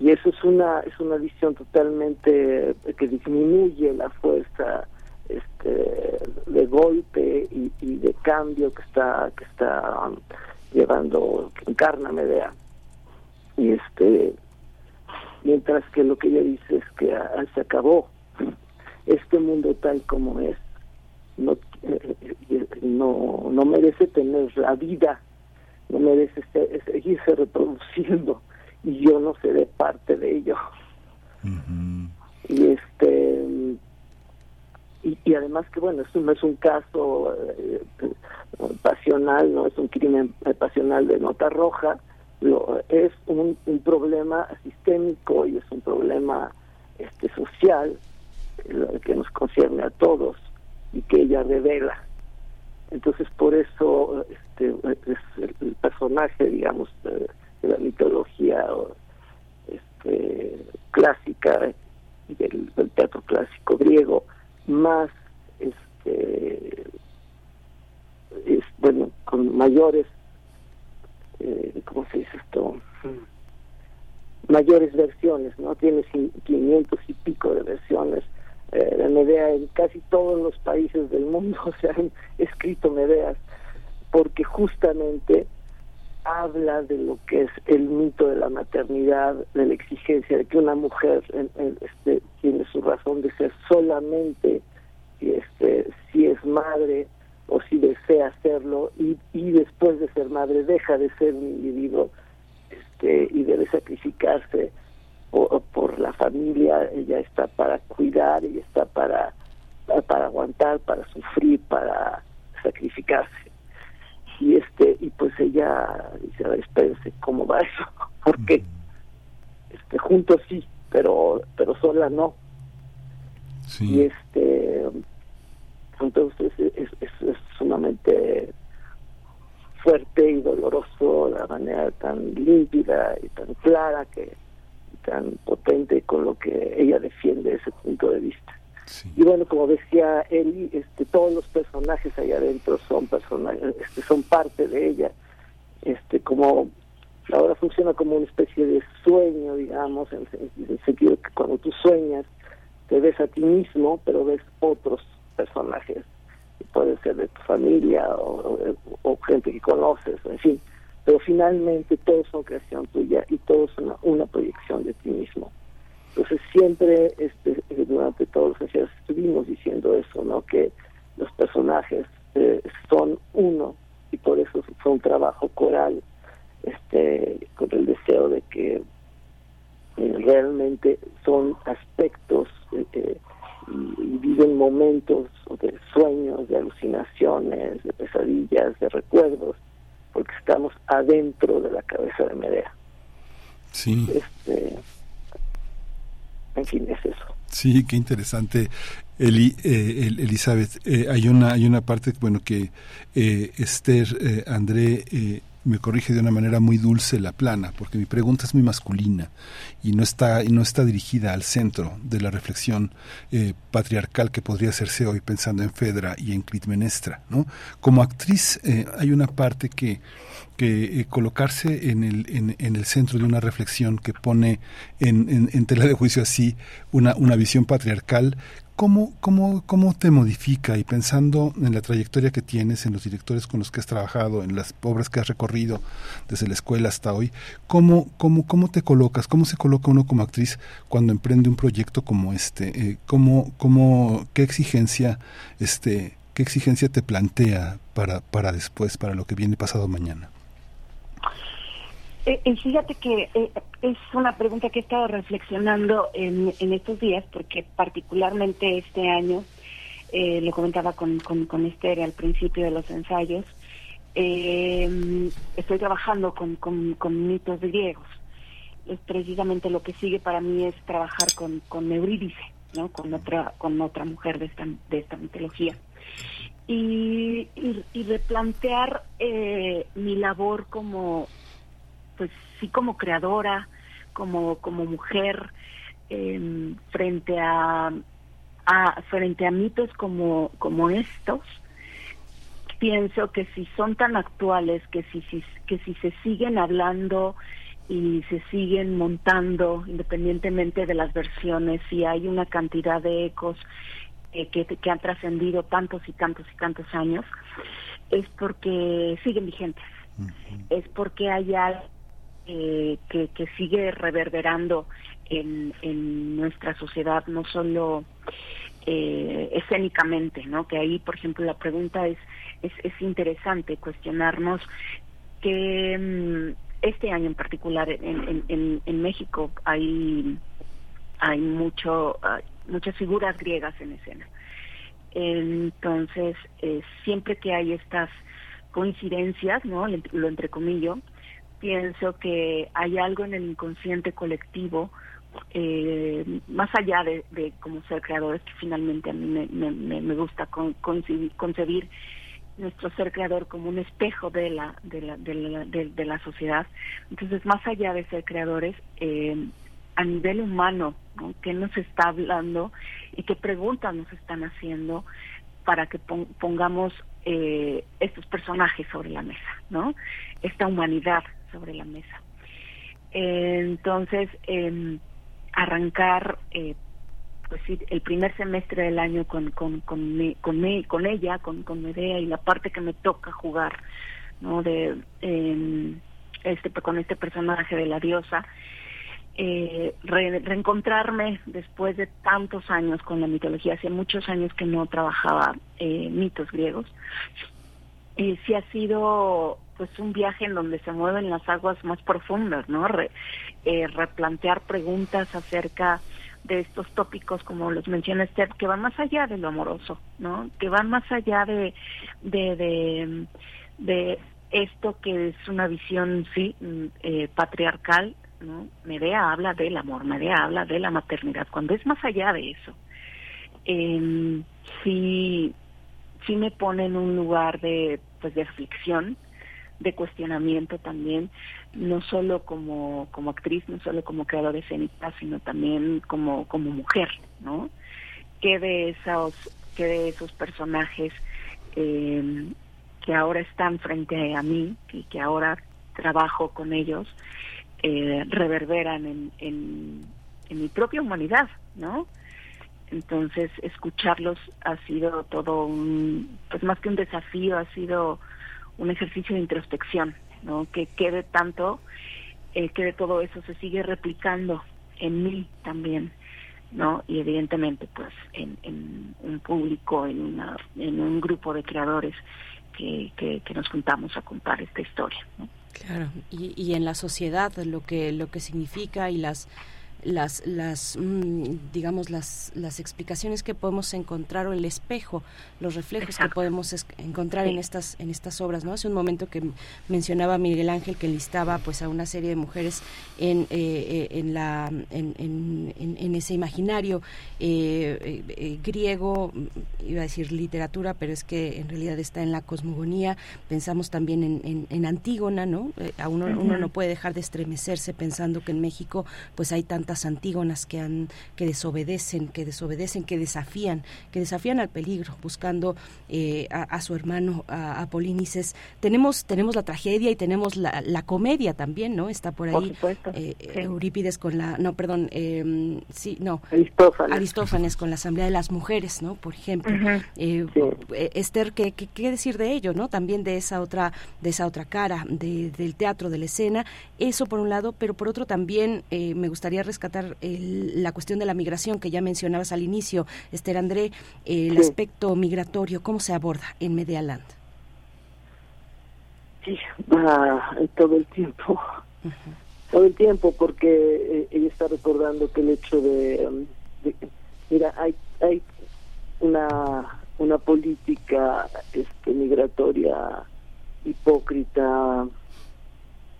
Y eso es una es una visión totalmente que disminuye la fuerza este de golpe y, y de cambio que está que está um, llevando que encarna Medea. Y este mientras que lo que ella dice es que ah, se acabó. Este mundo tal como es no eh, no no merece tener la vida no merece seguirse reproduciendo y yo no seré parte de ello. Y este y, además que bueno esto no es un caso eh, pasional no es un crimen pasional de nota roja lo, es un, un, problema sistémico y es un problema este social que nos concierne a todos y que ella revela. Entonces por eso este, es el, personaje, digamos, de, la mitología este, clásica del, del, teatro clásico griego más este es bueno con mayores eh, ¿cómo se dice esto? Mayores versiones, ¿no? Tiene 500 y pico de versiones. Eh, la Medea en casi todos los países del mundo [laughs] se han escrito Medeas, porque justamente habla de lo que es el mito de la maternidad, de la exigencia de que una mujer este, tiene su razón de ser solamente este, si es madre o si desea hacerlo y, y después de ser madre deja de ser un individuo este, y debe sacrificarse por, por la familia, ella está para cuidar, ella está para, para, aguantar, para sufrir, para sacrificarse. Y este, y pues ella dice, a ver, espérense, ¿cómo va eso? [laughs] Porque este, juntos sí, pero, pero sola no. Y este entonces es, es, sumamente fuerte y doloroso la manera tan límpida y tan clara que tan potente con lo que ella defiende ese punto de vista. Y bueno, como decía Eli, este, todos los personajes allá adentro son personajes, este, son parte de ella. Este, como la funciona como una especie de sueño, digamos, en, el sentido que cuando tú sueñas te ves a ti mismo, pero ves otros personajes, puede ser de tu familia o, gente que conoces, en fin, pero finalmente todos son creación tuya y todos son una, proyección de ti mismo. Entonces siempre este, durante todos los años estuvimos diciendo eso, ¿no? Que los personajes eh, son uno y por eso fue un trabajo coral este con el deseo de que eh, realmente son aspectos eh, y, viven momentos de sueños, de alucinaciones, de pesadillas, de recuerdos, porque estamos adentro de la cabeza de Medea. Sí. Este, en fin, es eso. Sí, qué interesante. Eli, eh, Elizabeth, eh, hay una hay una parte bueno que eh, Esther eh, André me corrige de una manera muy dulce la plana, porque mi pregunta es muy masculina y no está, y no está dirigida al centro de la reflexión eh, patriarcal que podría hacerse hoy pensando en Fedra y en Clitmenestra. ¿no? Como actriz eh, hay una parte que, que eh, colocarse en el, en, en, el centro de una reflexión que pone en, en, en tela de juicio así una, una visión patriarcal ¿Cómo, cómo, ¿Cómo te modifica? Y pensando en la trayectoria que tienes, en los directores con los que has trabajado, en las obras que has recorrido desde la escuela hasta hoy, ¿cómo, cómo, cómo te colocas? ¿Cómo se coloca uno como actriz cuando emprende un proyecto como este? Eh, ¿cómo, cómo, ¿Qué exigencia este, qué exigencia te plantea para, para después, para lo que viene pasado mañana? Eh, fíjate que eh, es una pregunta que he estado reflexionando en, estos días, porque particularmente este año, eh, lo comentaba con, con, con, Esther al principio de los ensayos, eh, estoy trabajando con, mitos griegos. Es precisamente lo que sigue para mí es trabajar con, con Eurídice, ¿no? con otra con otra mujer de esta, de esta mitología. Y, replantear eh, mi labor como pues sí como creadora, como, como mujer, eh, frente a, a, frente a mitos como, como estos, pienso que si son tan actuales, que si, si, que si se siguen hablando y se siguen montando independientemente de las versiones, y hay una cantidad de ecos eh, que, que han trascendido tantos y tantos y tantos años, es porque siguen vigentes, es porque hay algo eh, que, que, sigue reverberando en, en, nuestra sociedad, no solo eh, escénicamente, ¿no? Que ahí, por ejemplo, la pregunta es, es, es interesante cuestionarnos que mm, este año en particular en, en, en México hay, hay mucho, muchas figuras griegas en escena. Entonces, eh, siempre que hay estas coincidencias, ¿no? Lo entrecomillo, pienso que hay algo en el inconsciente colectivo, eh, más allá de, de, como ser creadores, que finalmente a mí me, me, me gusta con, concebir, concebir, nuestro ser creador como un espejo de la, de la, de la, de, de la sociedad. Entonces, más allá de ser creadores, eh, a nivel humano, ¿no? ¿qué nos está hablando y qué preguntas nos están haciendo para que pongamos eh, estos personajes sobre la mesa, ¿no? Esta humanidad sobre la mesa. Eh, entonces, eh, arrancar, eh, pues sí, el primer semestre del año con con con, me, con, me, con ella, con con Medea y la parte que me toca jugar, ¿no? De este con este personaje de la diosa. Eh, re, reencontrarme después de tantos años con la mitología, hace muchos años que no trabajaba eh, mitos griegos, y sí ha sido pues un viaje en donde se mueven las aguas más profundas, ¿no? Eh, replantear preguntas acerca de estos tópicos, como los menciona Esther, que van más allá de lo amoroso, ¿no? Que van más allá de, de, de, esto que es una visión, sí, eh, patriarcal, ¿no? Medea habla del amor, Medea habla de la maternidad, cuando es más allá de eso. Eh, sí, sí me pone en un lugar de, pues, de aflicción, de cuestionamiento también, no solo como, como actriz, no solo como creadora escénica, sino también como, como mujer, ¿no? ¿Qué de esos, qué de esos personajes eh, que ahora están frente a mí y que ahora trabajo con ellos, eh, reverberan en, en, en mi propia humanidad, ¿no? Entonces, escucharlos ha sido todo un, pues más que un desafío, ha sido un ejercicio de introspección, ¿no? Que quede tanto, eh, que de todo eso se sigue replicando en mí también. ¿no? Y evidentemente, pues, en, en un público, en, una, en un grupo de creadores que, que, que nos juntamos a contar esta historia, ¿no? Claro, y, y en la sociedad lo que lo que significa y las las, las mm, digamos, las, las explicaciones que podemos encontrar o el espejo, los reflejos que podemos encontrar en estas en estas obras, ¿no? Hace un momento que mencionaba Miguel Ángel que listaba pues a una serie de mujeres en, eh, eh, en la en, en, ese imaginario eh, griego, iba a decir literatura, pero es que en realidad está en la cosmogonía. Pensamos también en, en, Antígona, ¿no? a uno, uno no puede dejar de estremecerse pensando que en México pues hay tantas antígonas que han que desobedecen, que desobedecen, que desafían, que desafían al peligro, buscando eh, a, su hermano a, Polínices. Tenemos tenemos la tragedia y tenemos la, la comedia también, ¿no? Está por ahí eh, Eurípides con la no, perdón, eh, sí, no. Aristófanes. Aristófanes con la Asamblea de las Mujeres, ¿no? Por ejemplo. Eh, Esther, ¿qué, ¿qué, decir de ello, no? También de esa otra de esa otra cara de, del teatro, de la escena. Eso por un lado, pero por otro también me gustaría rescatar la cuestión de la migración que ya mencionabas al inicio, Esther André, el aspecto migratorio, ¿cómo se aborda en Medialand? Sí, todo el tiempo. Todo el tiempo, porque eh, ella está recordando que el hecho de, um, mira, hay, hay una, una política este, migratoria hipócrita,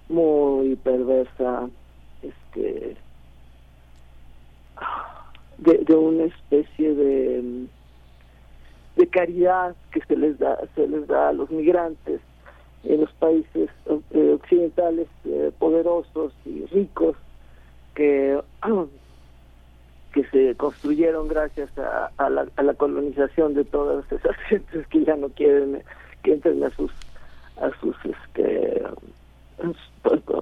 muy perversa, este de, una especie de, de caridad que se les da se les da a los migrantes en los países eh, occidentales eh, poderosos y ricos que [clears throat] que se construyeron gracias a, la, a la colonización de todas esas [laughs] gentes que ya no quieren que entren a sus a sus este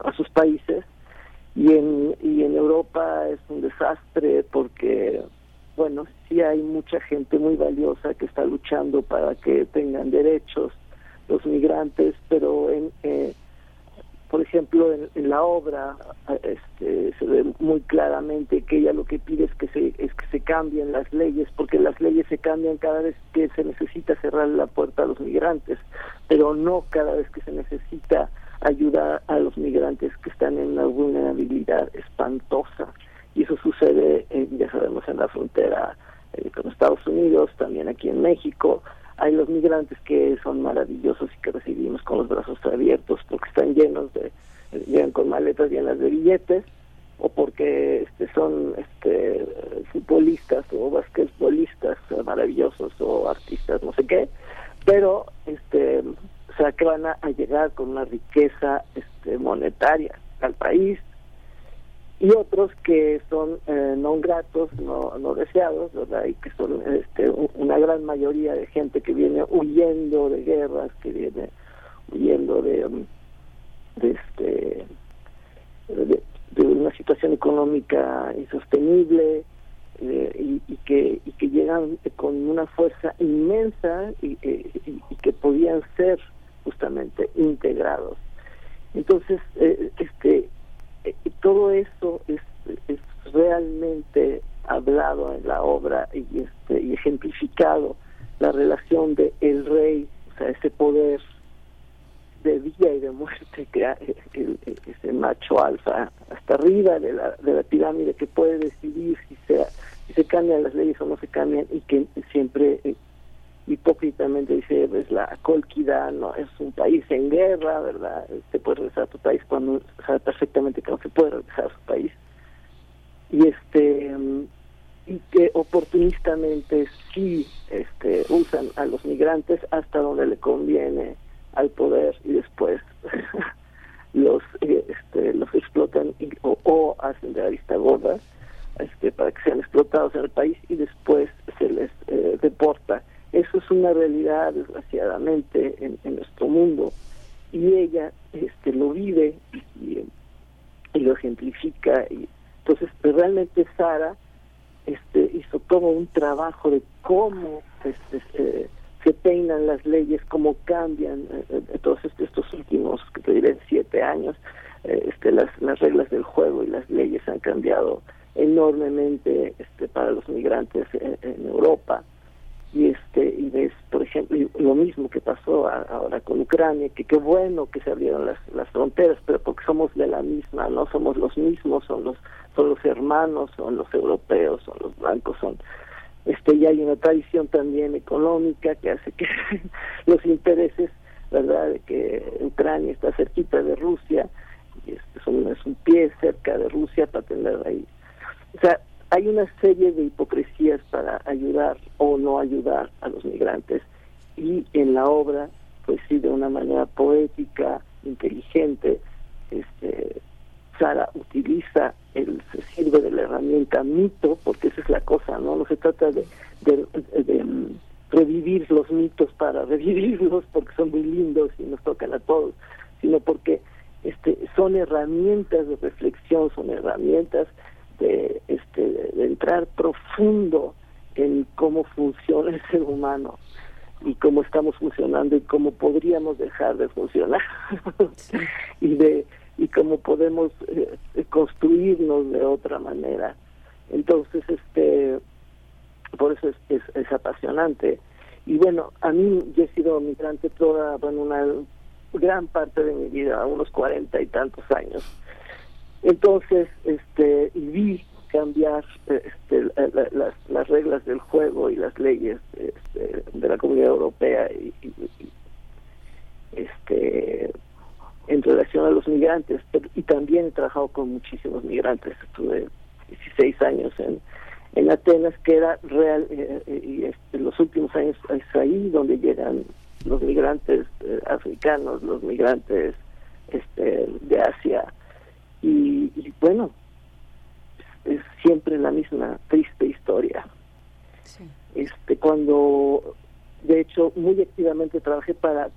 a sus países y en, y en Europa es un desastre porque, bueno, sí hay mucha gente muy valiosa que está luchando para que tengan derechos los migrantes, pero en, eh, por ejemplo, en, la obra este, se ve muy claramente que ella lo que pide es que se es que se cambien las leyes, porque las leyes se cambian cada vez que se necesita cerrar la puerta a los migrantes, pero no cada vez que se necesita ayudar a los migrantes que están en una vulnerabilidad espantosa. Y eso sucede, ya sabemos, en la frontera eh, con Estados Unidos, también aquí en México. Hay los migrantes que son maravillosos y que recibimos con los brazos abiertos porque están llenos de, llegan con maletas llenas de billetes o porque este, son este, futbolistas o basquetbolistas maravillosos o artistas, no sé qué, pero este o sea, que van a, llegar con una riqueza este, monetaria al país y otros que son eh, no gratos, no, no deseados, ¿verdad? Y que son este, una gran mayoría de gente que viene huyendo de guerras, que viene huyendo de, um, este de, una situación económica insostenible eh, y, que y que llegan con una fuerza inmensa y, y que podían ser justamente integrados. Entonces, eh, este, eh, todo eso es, es, realmente hablado en la obra y, este, y ejemplificado la relación de el rey, o sea, ese poder de vida y de muerte que el, ese macho alfa hasta arriba de la, de la pirámide que puede decidir si se, si se cambian las leyes o no se cambian y que siempre eh, hipócritamente dice, pues la colquidad no es un país en guerra, ¿verdad? Te puede regresar a tu país cuando sabe perfectamente que no se puede regresar a su país. Y este y que oportunistamente sí este usan a los migrantes hasta donde le conviene al poder y después [laughs] los este, los explotan o, hacen de la vista gorda este, para que sean explotados en el país y después se les eh, deporta eso es una realidad, desgraciadamente, en, nuestro mundo. Y ella este, lo vive y, lo ejemplifica. Y, entonces, pues, realmente Sara este, hizo todo un trabajo de cómo este, se, peinan las leyes, cómo cambian eh, eh todos estos, últimos, que te diré, siete años. Eh, este, las, las reglas del juego y las leyes han cambiado enormemente este, para los migrantes en, Europa y este y ves por ejemplo lo mismo que pasó ahora con Ucrania que qué bueno que se abrieron las, las fronteras pero porque somos de la misma no somos los mismos son los son los hermanos son los europeos son los blancos son este y hay una tradición también económica que hace que [laughs] los intereses verdad de que Ucrania está cerquita de Rusia y este es un, es un pie cerca de Rusia para tener ahí. O sea hay una serie de hipocresías para ayudar o no ayudar a los migrantes y en la obra pues sí de una manera poética inteligente este Sara utiliza el se sirve de la herramienta mito porque esa es la cosa no no se trata de, de, mm, revivir los mitos para [laughs] revivirlos porque son muy lindos y nos tocan a todos sino porque este son herramientas de reflexión son herramientas de, este, de entrar profundo en cómo funciona el ser humano y cómo estamos funcionando y cómo podríamos dejar de funcionar. [laughs] Y de y cómo podemos eh, construirnos de otra manera. Entonces este por eso es, es, es, apasionante. Y bueno a mí yo he sido migrante toda bueno una gran parte de mi vida unos cuarenta y tantos años entonces, este, vi cambiar este, las, las reglas del juego y las leyes este, de la Comunidad Europea y, este en relación a los migrantes. Y también he trabajado con muchísimos migrantes. Estuve 16 años en en Atenas que era real eh, eh, y este, los últimos años es ahí donde llegan los migrantes eh, africanos los migrantes este de Asia y, bueno, es, siempre la misma triste historia. Este, cuando, de hecho, muy activamente trabajé para,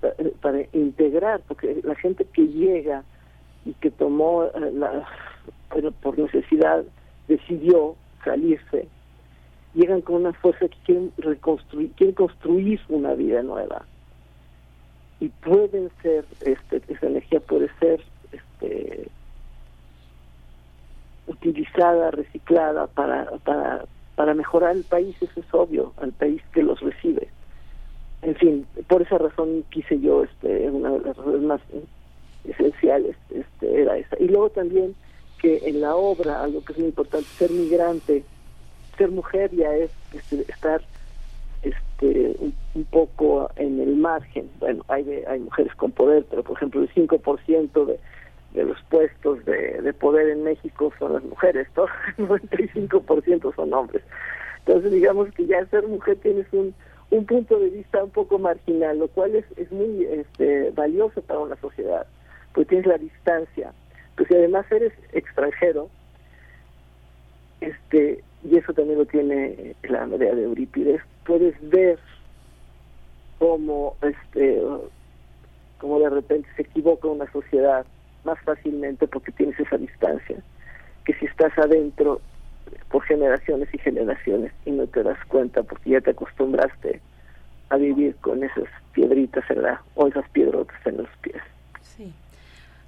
para integrar, porque la gente que llega y que tomó eh, la, pero por necesidad decidió salirse, llegan con una fuerza que quieren reconstruir, quieren construir una vida nueva. Y pueden ser, este, esa energía puede ser este, utilizada, reciclada para, para, para mejorar el país, eso es obvio, al país que los recibe. En fin, por esa razón quise yo, este, una de las razones más esenciales este, era esa. Y luego también que en la obra, algo que es muy importante, ser migrante, ser mujer ya es este, estar este un, poco en el margen. Bueno, hay, hay mujeres con poder, pero por ejemplo el 5% de, de los puestos de, de poder en México son las mujeres, todo el 95% son hombres. Entonces digamos que ya ser mujer tienes un, un punto de vista un poco marginal, lo cual es, es muy este, valioso para una sociedad, porque tienes la distancia. Pues si además eres extranjero, este y eso también lo tiene la Medea de Eurípides, puedes ver cómo este como de repente se equivoca una sociedad más fácilmente porque tienes esa distancia que si estás adentro por generaciones y generaciones y no te das cuenta porque ya te acostumbraste a vivir con esas piedritas en la, o esas piedrotas en los pies. Sí.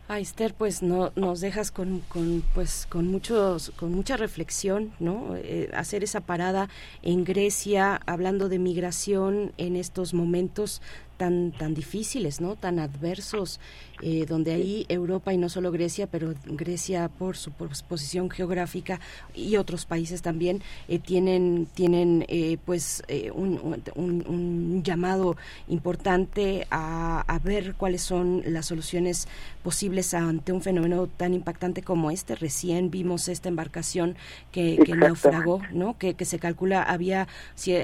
Ah, Esther, pues no, nos dejas con, con, pues, con, muchos, con mucha reflexión, ¿no? Eh, hacer esa parada en Grecia, hablando de migración en estos momentos tan, tan difíciles, ¿no? Tan adversos, eh, donde ahí Europa y no solo Grecia, pero Grecia por su posición geográfica y otros países también eh, tienen, tienen eh, pues un, un, llamado importante a, a, ver cuáles son las soluciones posibles ante un fenómeno tan impactante como este. Recién vimos esta embarcación que, que naufragó, ¿no? Que, que se calcula había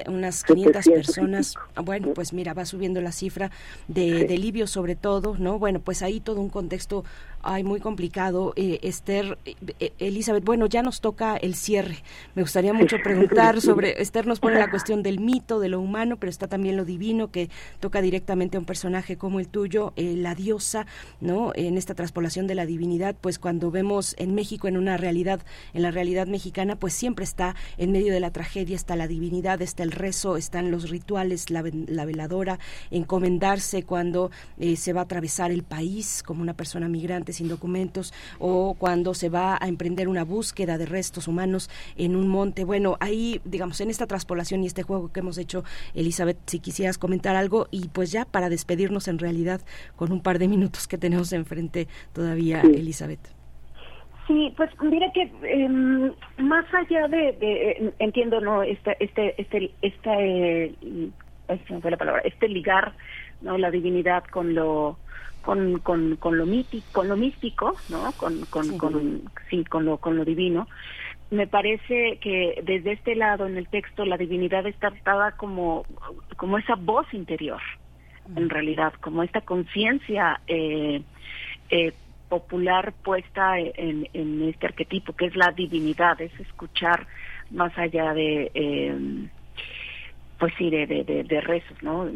unas 500 personas. Bueno, pues mira, va subiendo la cifra de, de Libio sobre todo, ¿no? Bueno, pues ahí todo un contexto ay, muy complicado. Eh, Esther, eh, eh, Elizabeth, bueno, ya nos toca el cierre. Me gustaría mucho [laughs] preguntar sobre, Esther nos pone la cuestión del mito, de lo humano, pero está también lo divino que toca directamente a un personaje como el tuyo, la diosa, ¿no? En esta traspolación de la divinidad, pues cuando vemos en México, en una realidad, en la realidad mexicana, pues siempre está en medio de la tragedia, está la divinidad, está el rezo, están los rituales, la, la veladora, encomendarse cuando se va a atravesar el país como una persona migrante sin documentos o cuando se va a emprender una búsqueda de restos humanos en un monte. Bueno, ahí, digamos, en esta traspolación y este juego que hemos hecho, Elizabeth, si quisieras comentar algo y pues ya para despedirnos en realidad con un par de minutos que tenemos enfrente todavía, Elizabeth. Sí, pues mira que em, más allá de, de, entiendo no este este este esta eh, fue la palabra este ligar no la divinidad con lo con, con, con lo mítico con lo místico no con con, sí. con sí con lo con lo divino. Me parece que desde este lado en el texto la divinidad está tratada como como esa voz interior en realidad como esta conciencia eh, eh, popular puesta en, en, este arquetipo, que es la divinidad, es escuchar más allá de, eh, pues sí, de, de, de, rezos, ¿no?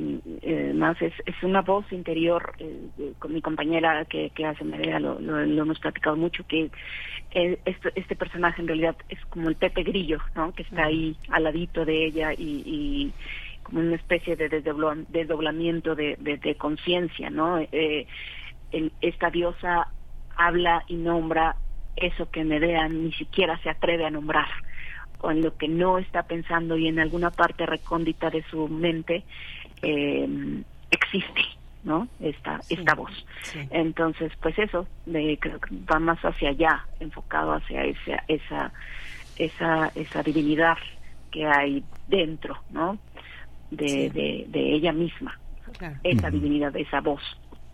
Eh, más es, es una voz interior, eh, con mi compañera que, que hace Medea lo, lo, lo, hemos platicado mucho, que este, este personaje en realidad es como el Pepe Grillo, ¿no? Que está ahí al ladito de ella y, y como una especie de desdoblamiento de, de, de conciencia, ¿no? Eh, el, esta diosa habla y nombra eso que Medea ni siquiera se atreve a nombrar o en lo que no está pensando y en alguna parte recóndita de su mente eh, existe no esta sí, esta voz. sí. entonces pues eso de, creo que va más hacia allá enfocado hacia esa esa esa esa divinidad que hay dentro no de, sí. de, de, ella misma. Claro. esa divinidad esa voz.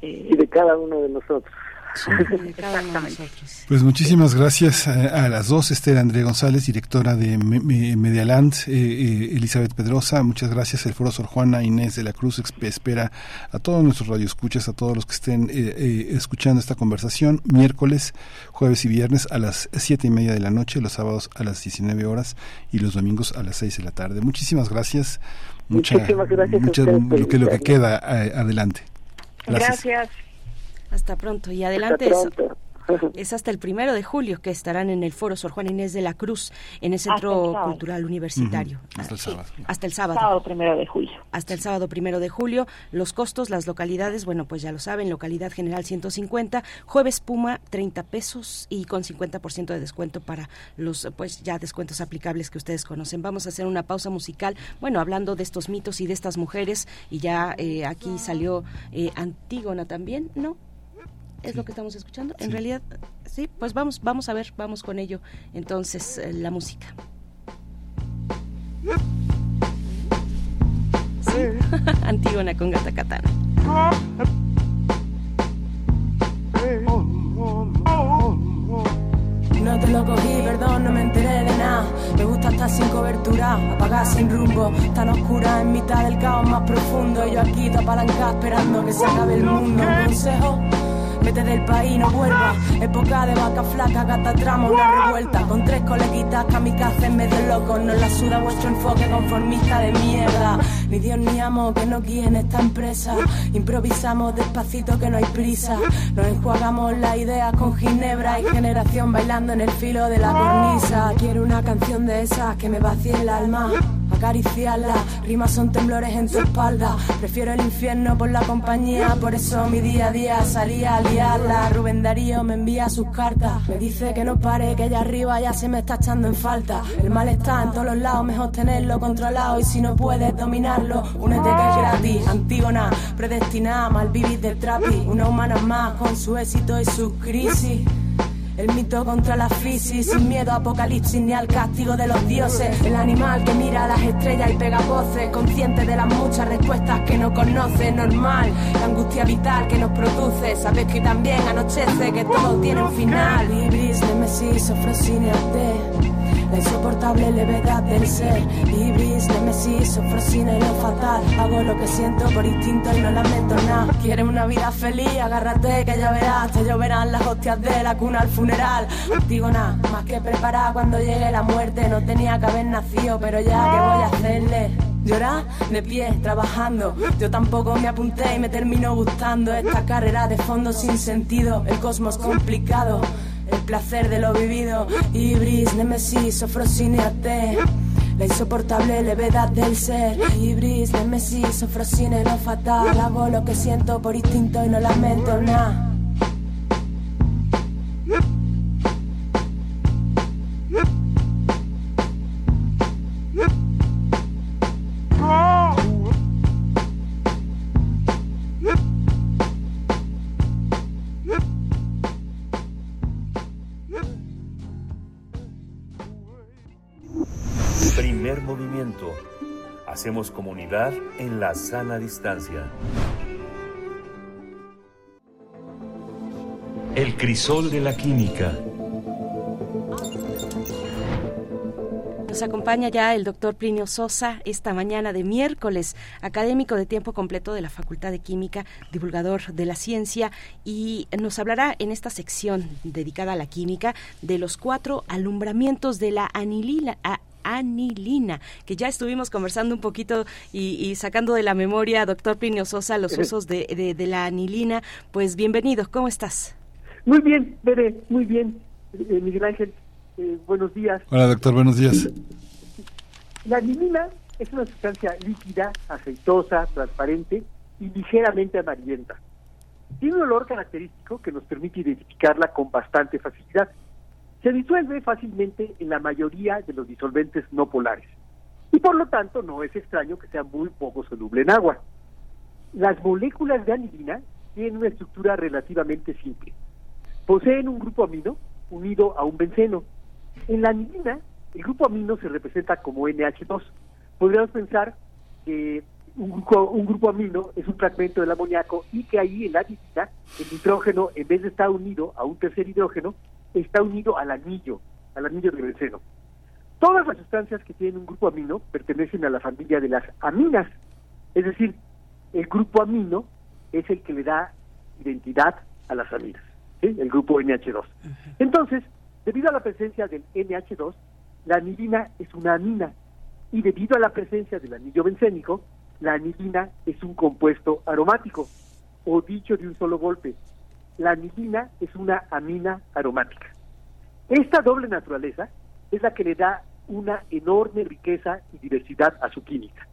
Eh, y de cada uno de nosotros [laughs] pues muchísimas gracias a, a, las dos, Esther André González, directora de Me Me Medialand, eh, eh, Elizabeth Pedrosa, muchas gracias, el Foro Sor Juana, Inés de la Cruz, espera a todos nuestros radioescuchas, a todos los que estén eh, escuchando esta conversación, miércoles, jueves y viernes a las siete y media de la noche, los sábados a las 19 horas y los domingos a las 6 de la tarde. Muchísimas gracias. Mucha, Muchísimas gracias. Mucha, lo, que, lo que queda adelante. Gracias. gracias. Hasta pronto. Y adelante hasta pronto. [laughs] Es hasta el primero de julio que estarán en el foro Sor Juan Inés de la Cruz, en el Centro el Cultural Universitario. Uh -huh. Hasta el sábado. Sí, hasta el sábado. Sábado primero de julio. Hasta el sábado primero de julio. Los costos, las localidades, bueno, pues ya lo saben, localidad general 150, jueves Puma 30 pesos y con 50% de descuento para los, pues ya descuentos aplicables que ustedes conocen. Vamos a hacer una pausa musical, bueno, hablando de estos mitos y de estas mujeres, y ya eh, aquí salió eh, Antígona también, ¿no? Es sí. lo que estamos escuchando. Sí. En realidad, sí, pues vamos, vamos a ver, vamos con ello. Entonces, eh, la música. Sí. [laughs] Antígona con Gata Katana. No te lo cogí, perdón, no me enteré de nada. Me gusta estar sin cobertura, apagar sin rumbo, tan oscura en mitad del caos más profundo. Yo aquí te apalancada esperando que se acabe el mundo. Consejo Vete del país, no vuelva. Época de vaca flaca, gata tramo, una revuelta. Con tres coleguitas, kamikazes medio locos. No la suda vuestro enfoque conformista de mierda. Ni Dios ni amo que no guíen esta empresa. Improvisamos despacito que no hay prisa. Nos enjuagamos la idea con ginebra y generación bailando en el filo de la cornisa. Quiero una canción de esas que me vacíe el alma acariciarla. Rimas son temblores en tu espalda. Prefiero el infierno por la compañía. Por eso mi día a día salía a liarla. Rubén Darío me envía sus cartas. Me dice que no pare, que allá arriba ya se me está echando en falta. El mal está en todos los lados, mejor tenerlo controlado. Y si no puedes dominarlo, únete que es gratis. Antígona, predestinada, mal vivir del trapi. Una humana más con su éxito y su crisis. El mito contra la fisis, sin miedo a apocalipsis ni al castigo de los dioses. El animal que mira las estrellas y pega voces, consciente de las muchas respuestas que no conoce. Normal, la angustia vital que nos produce. Sabes que también anochece, que todo tiene un final. Ibris, Nemesis, Ofrosíneate. La insoportable levedad del ser. Ibris, Nemesis, Sofrosine, lo fatal. Hago lo que siento por instinto y no lamento nada. Quieres una vida feliz, agárrate que ya verás. Te lloverán las hostias de la cuna al funeral. Digo nada, más que preparar. Cuando llegue la muerte No tenía que haber nacido, pero ya, ¿qué voy a hacerle? Llorar de pie, trabajando. Yo tampoco me apunté y me terminó gustando esta carrera de fondo sin sentido. El cosmos complicado el placer de lo vivido. Ibris, Nemesis, Ofrosíneate. La insoportable levedad del ser. Ibris, Nemesis, Sofrosine, lo fatal. Hago lo que siento por instinto y no lamento nada. Comunidad en la sana distancia. El crisol de la química. Nos acompaña ya el doctor Plinio Sosa esta mañana de miércoles, académico de tiempo completo de la Facultad de Química, divulgador de la ciencia, y nos hablará en esta sección dedicada a la química de los cuatro alumbramientos de la anilina, anilina, que ya estuvimos conversando un poquito y, sacando de la memoria, doctor Plinio Sosa, los usos de, la anilina. Pues bienvenido, ¿cómo estás? Muy bien, Bere, muy bien, eh, Miguel Ángel. Eh, buenos días. Hola, doctor, buenos días. La anilina es una sustancia líquida, aceitosa, transparente y ligeramente amarillenta. Tiene un olor característico que nos permite identificarla con bastante facilidad. Se disuelve fácilmente en la mayoría de los disolventes no polares y por lo tanto no es extraño que sea muy poco soluble en agua. Las moléculas de anilina tienen una estructura relativamente simple. Poseen un grupo amino unido a un benceno en la anilina, el grupo amino se representa como NH2. Podríamos pensar que un grupo, amino es un fragmento del amoníaco y que ahí en la anilina el nitrógeno, en vez de estar unido a un tercer hidrógeno, está unido al anillo, al anillo de benceno. Todas las sustancias que tienen un grupo amino pertenecen a la familia de las aminas, es decir, el grupo amino es el que le da identidad a las aminas, el grupo NH2. Entonces, Debido a la presencia del NH2, la anilina es una amina y debido a la presencia del anillo bencénico, la anilina es un compuesto aromático, o dicho de un solo golpe, la anilina es una amina aromática. Esta doble naturaleza es la que le da una enorme riqueza y diversidad a su química.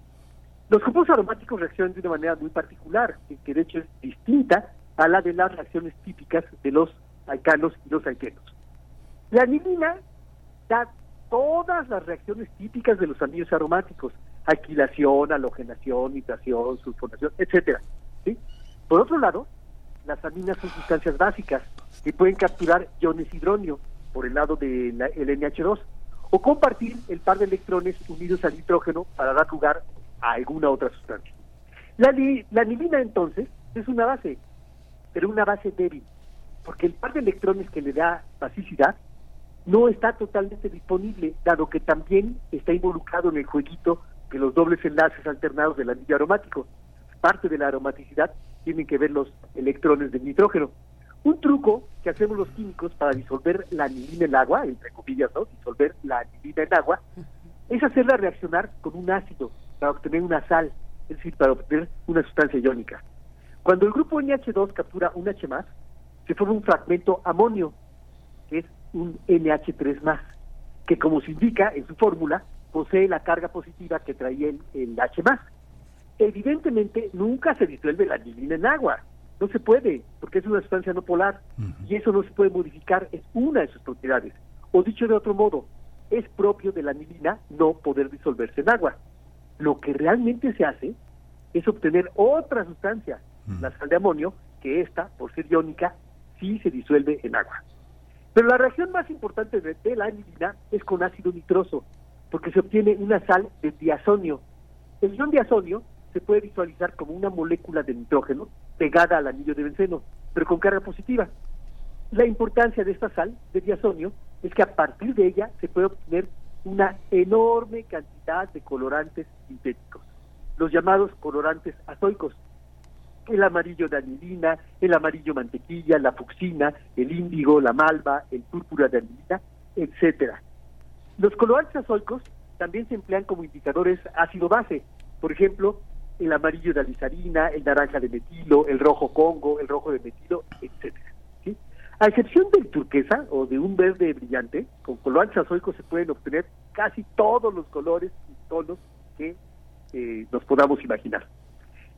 Los compuestos aromáticos reaccionan de una manera muy particular, que de hecho es distinta a la de las reacciones típicas de los alcanos y los alquenos. La anilina da todas las reacciones típicas de los anillos aromáticos, alquilación, halogenación, nitración, sulfonación, etcétera. Por otro lado, las aminas son sustancias básicas que pueden capturar iones hidronio por el lado del NH2 o compartir el par de electrones unidos al nitrógeno para dar lugar a alguna otra sustancia. La, la anilina entonces es una base, pero una base débil, porque el par de electrones que le da basicidad no está totalmente disponible, dado que también está involucrado en el jueguito de los dobles enlaces alternados del anillo aromático. Parte de la aromaticidad tienen que ver los electrones del nitrógeno. Un truco que hacemos los químicos para disolver la anilina en agua, entre comillas, ¿no? Disolver la anilina en agua, es hacerla reaccionar con un ácido para obtener una sal, es decir, para obtener una sustancia iónica. Cuando el grupo NH2 captura un H+, se forma un fragmento amonio, que es un NH3 más, que como se indica en su fórmula, posee la carga positiva que traía el, H más. Evidentemente nunca se disuelve la anilina en agua, no se puede, porque es una sustancia no polar, y eso no se puede modificar, es una de sus propiedades. O dicho de otro modo, es propio de la anilina no poder disolverse en agua. Lo que realmente se hace es obtener otra sustancia, la sal de amonio, que esta, por ser iónica, sí se disuelve en agua. Pero la reacción más importante de, la anilina es con ácido nitroso, porque se obtiene una sal de diazonio. El ion diazonio se puede visualizar como una molécula de nitrógeno pegada al anillo de benceno, pero con carga positiva. La importancia de esta sal de diazonio es que a partir de ella se puede obtener una enorme cantidad de colorantes sintéticos, los llamados colorantes azoicos, el amarillo de anilina, el amarillo mantequilla, la fucsina, el índigo, la malva, el púrpura de anilina, etcétera. Los colorantes azoicos también se emplean como indicadores ácido-base, por ejemplo, el amarillo de alizarina, el naranja de metilo, el rojo congo, el rojo de metilo, etcétera. A excepción del turquesa o de un verde brillante, con colorantes azoicos se pueden obtener casi todos los colores y tonos que eh, nos podamos imaginar.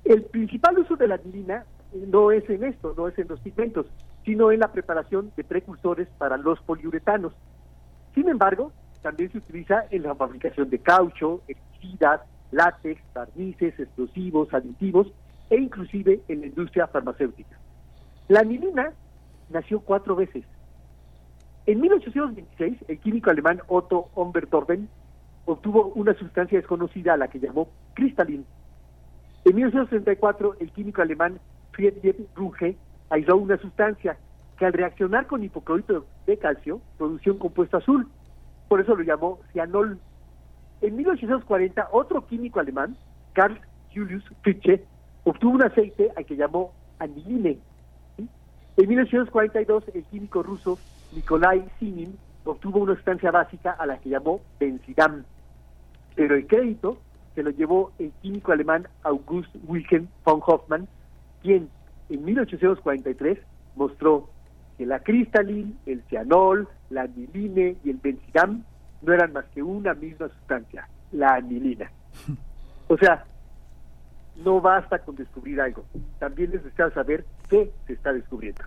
El principal uso de la anilina no es en esto, no es en los pigmentos, sino en la preparación de precursores para los poliuretanos. Sin embargo, también se utiliza en la fabricación de caucho, herbicidas, látex, barnices, explosivos, aditivos e inclusive en la industria farmacéutica. La anilina nació cuatro veces. En 1826, el químico alemán Otto Omberdorben obtuvo una sustancia desconocida a la que llamó cristalino. En 1964, el químico alemán Friedrich Runge aisló una sustancia que al reaccionar con hipoclorito de calcio producía un compuesto azul. Por eso lo llamó cianol. En 1840, otro químico alemán, Karl Julius Fritzsche, obtuvo un aceite al que llamó aniline. En 1942, el químico ruso Nikolai Sinin obtuvo una sustancia básica a la que llamó benzidam. Pero el crédito se lo llevó el químico alemán August Wilhelm von Hoffmann, quien en 1843 mostró que la cristalina, el cianol, la aniline y el benzidam no eran más que una misma sustancia, la anilina. O sea, no basta con descubrir algo, también es necesario saber qué se está descubriendo.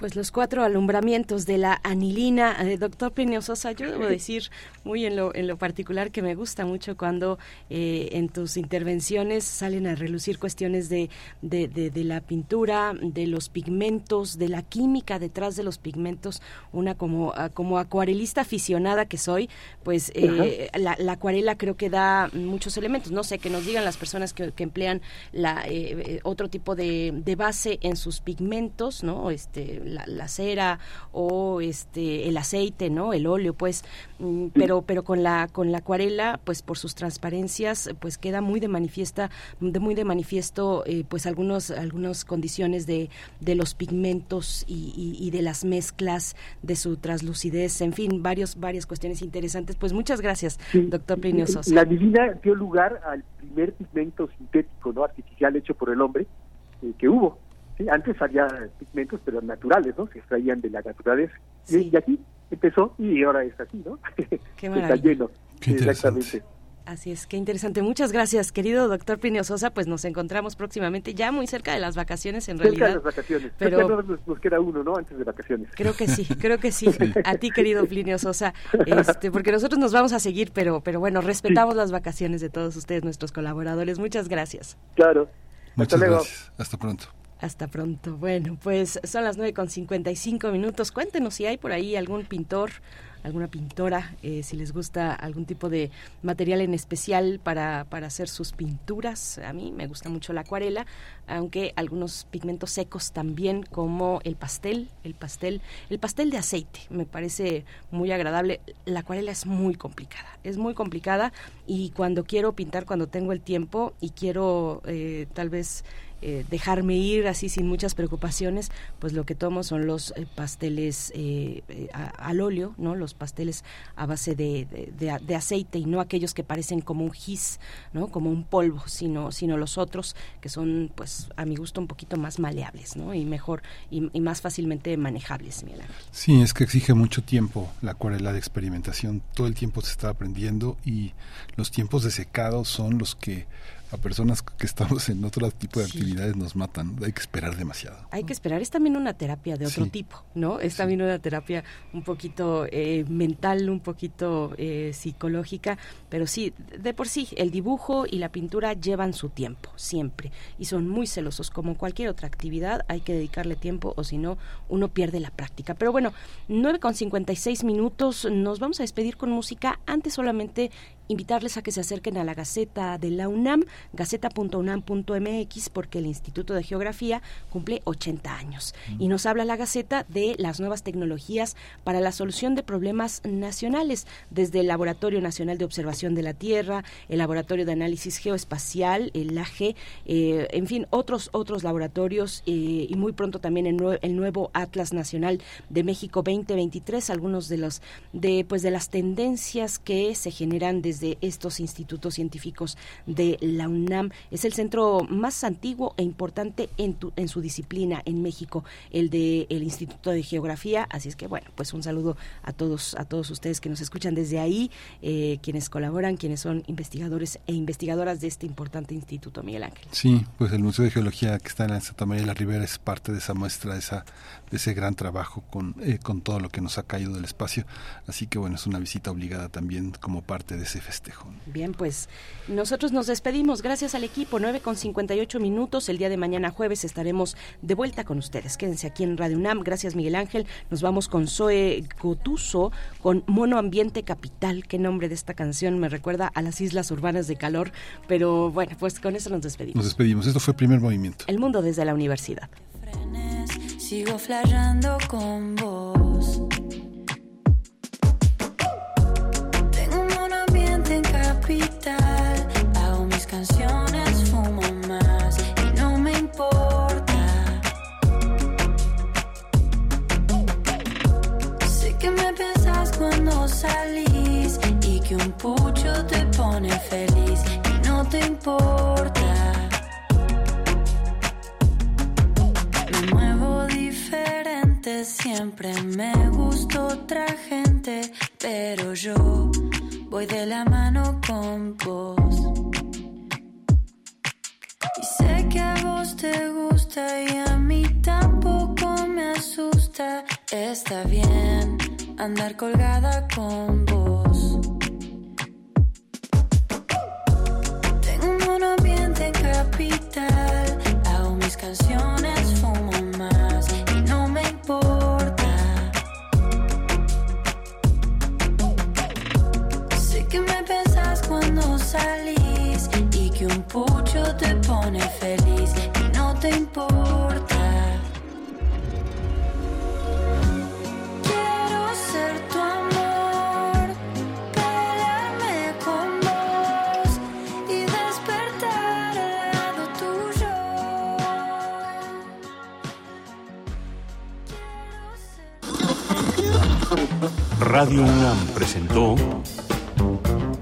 Pues los cuatro alumbramientos de la anilina, eh, doctor Plinio Sosa, yo debo [laughs] decir muy en lo, en lo particular que me gusta mucho cuando eh, en tus intervenciones salen a relucir cuestiones de, de, de, de, la pintura, de los pigmentos, de la química detrás de los pigmentos. Una como, ah, como acuarelista aficionada que soy, pues eh, la, la, acuarela creo que da muchos elementos. No sé, que nos digan las personas que, que emplean la, eh, otro tipo de, de base en sus pigmentos, ¿no? Este, la, la, cera o este el aceite no el óleo pues mm, pero pero con la con la acuarela pues por sus transparencias pues queda muy de manifiesta de muy de manifiesto eh, pues algunos algunas condiciones de, de los pigmentos y, y, y, de las mezclas de su translucidez en fin varios varias cuestiones interesantes. Pues muchas gracias sí, doctor Plinio Sosa la divina dio lugar al primer pigmento sintético no artificial hecho por el hombre eh, que hubo Sí, antes había pigmentos, pero naturales, ¿no? Se extraían de la naturaleza. Sí. Y, aquí empezó y ahora es así, ¿no? Qué [laughs] Está lleno. Qué Exactamente. Así es, qué interesante. Muchas gracias, querido doctor Plinio Sosa. Pues nos encontramos próximamente, ya muy cerca de las vacaciones, en cerca realidad. de las vacaciones. Pero nos, nos, queda uno, ¿no? Antes de vacaciones. Creo que sí, creo que sí. A ti, querido Plinio Sosa, este, porque nosotros nos vamos a seguir, pero, pero bueno, respetamos sí. las vacaciones de todos ustedes, nuestros colaboradores. Muchas gracias. Claro. Muchas Hasta gracias. Hasta pronto. Hasta pronto. Bueno, pues son las nueve con cincuenta y cinco minutos. Cuéntenos si hay por ahí algún pintor, alguna pintora, eh, si les gusta algún tipo de material en especial para, para hacer sus pinturas. A mí me gusta mucho la acuarela, aunque algunos pigmentos secos también, como el pastel, el pastel, el pastel de aceite, me parece muy agradable. La acuarela es muy complicada, es muy complicada y cuando quiero pintar, cuando tengo el tiempo y quiero eh, tal vez eh, dejarme ir así sin muchas preocupaciones, pues lo que tomo son los eh, pasteles eh, al óleo, ¿no? Los pasteles a base de, de, aceite y no aquellos que parecen como un gis, ¿no? Como un polvo, sino, sino los otros que son, pues, a mi gusto un poquito más maleables, ¿no? Y mejor y, y más fácilmente manejables, Miguel Ángel. Sí, es que exige mucho tiempo la acuarela de experimentación. Todo el tiempo se está aprendiendo y los tiempos de secado son los que a personas que estamos en otro tipo de sí. actividades nos matan. Hay que esperar demasiado. Hay que esperar. Es también una terapia de otro sí. tipo, ¿no? Es sí. también una terapia un poquito eh, mental, un poquito eh, psicológica, pero sí, de por sí, el dibujo y la pintura llevan su tiempo, siempre, y son muy celosos. Como cualquier otra actividad, hay que dedicarle tiempo o si no, uno pierde la práctica. Pero bueno, 9 con 56 minutos, nos vamos a despedir con música. Antes solamente invitarles a que se acerquen a la Gaceta de la UNAM, gaceta.unam.mx, porque el Instituto de Geografía cumple 80 años. Mm. Y nos habla la Gaceta de las nuevas tecnologías para la solución de problemas nacionales, desde el Laboratorio Nacional de Observación de la Tierra, el Laboratorio de Análisis Geoespacial, el LAGE, eh, en fin, otros, otros laboratorios, eh, y muy pronto también el, nue el, nuevo Atlas Nacional de México 2023, algunos de los, de, pues, de las tendencias que se generan desde de estos institutos científicos de la UNAM. Es el centro más antiguo e importante en, tu, en su disciplina en México, el de el Instituto de Geografía. Así es que bueno, pues un saludo a todos a todos ustedes que nos escuchan desde ahí, eh, quienes colaboran, quienes son investigadores e investigadoras de este importante instituto, Miguel Ángel. Sí, pues el Museo de Geología que está en Santa María de la Ribera es parte de esa muestra, de esa de ese gran trabajo con eh, con todo lo que nos ha caído del espacio. Así que bueno, es una visita obligada también como parte de ese festejo. Bien, pues nosotros nos despedimos. Gracias al equipo. 9 con 58 minutos. El día de mañana jueves estaremos de vuelta con ustedes. Quédense aquí en Radio UNAM. Gracias, Miguel Ángel. Nos vamos con Zoe Gotuso, con Mono Ambiente Capital. Qué nombre de esta canción me recuerda a las islas urbanas de calor. Pero bueno, pues con eso nos despedimos. Nos despedimos. Esto fue el primer movimiento. El mundo desde la universidad. Sigo flayando con vos. En capital. Hago mis canciones, fumo más y no me importa. Sé que me pensás cuando salís y que un pucho te pone feliz y no te importa. Me muevo diferente, siempre me gusta otra gente, pero yo voy de la mano con vos. Y sé que a vos te gusta y a mí tampoco me asusta. Está bien andar colgada con vos. Tengo un ambiente en capital. Hago mis canciones, cuando salís y que un pucho te pone feliz y no te importa. Quiero ser tu amor, pelearme con vos y despertar al lado tuyo. Radio UNAM presentó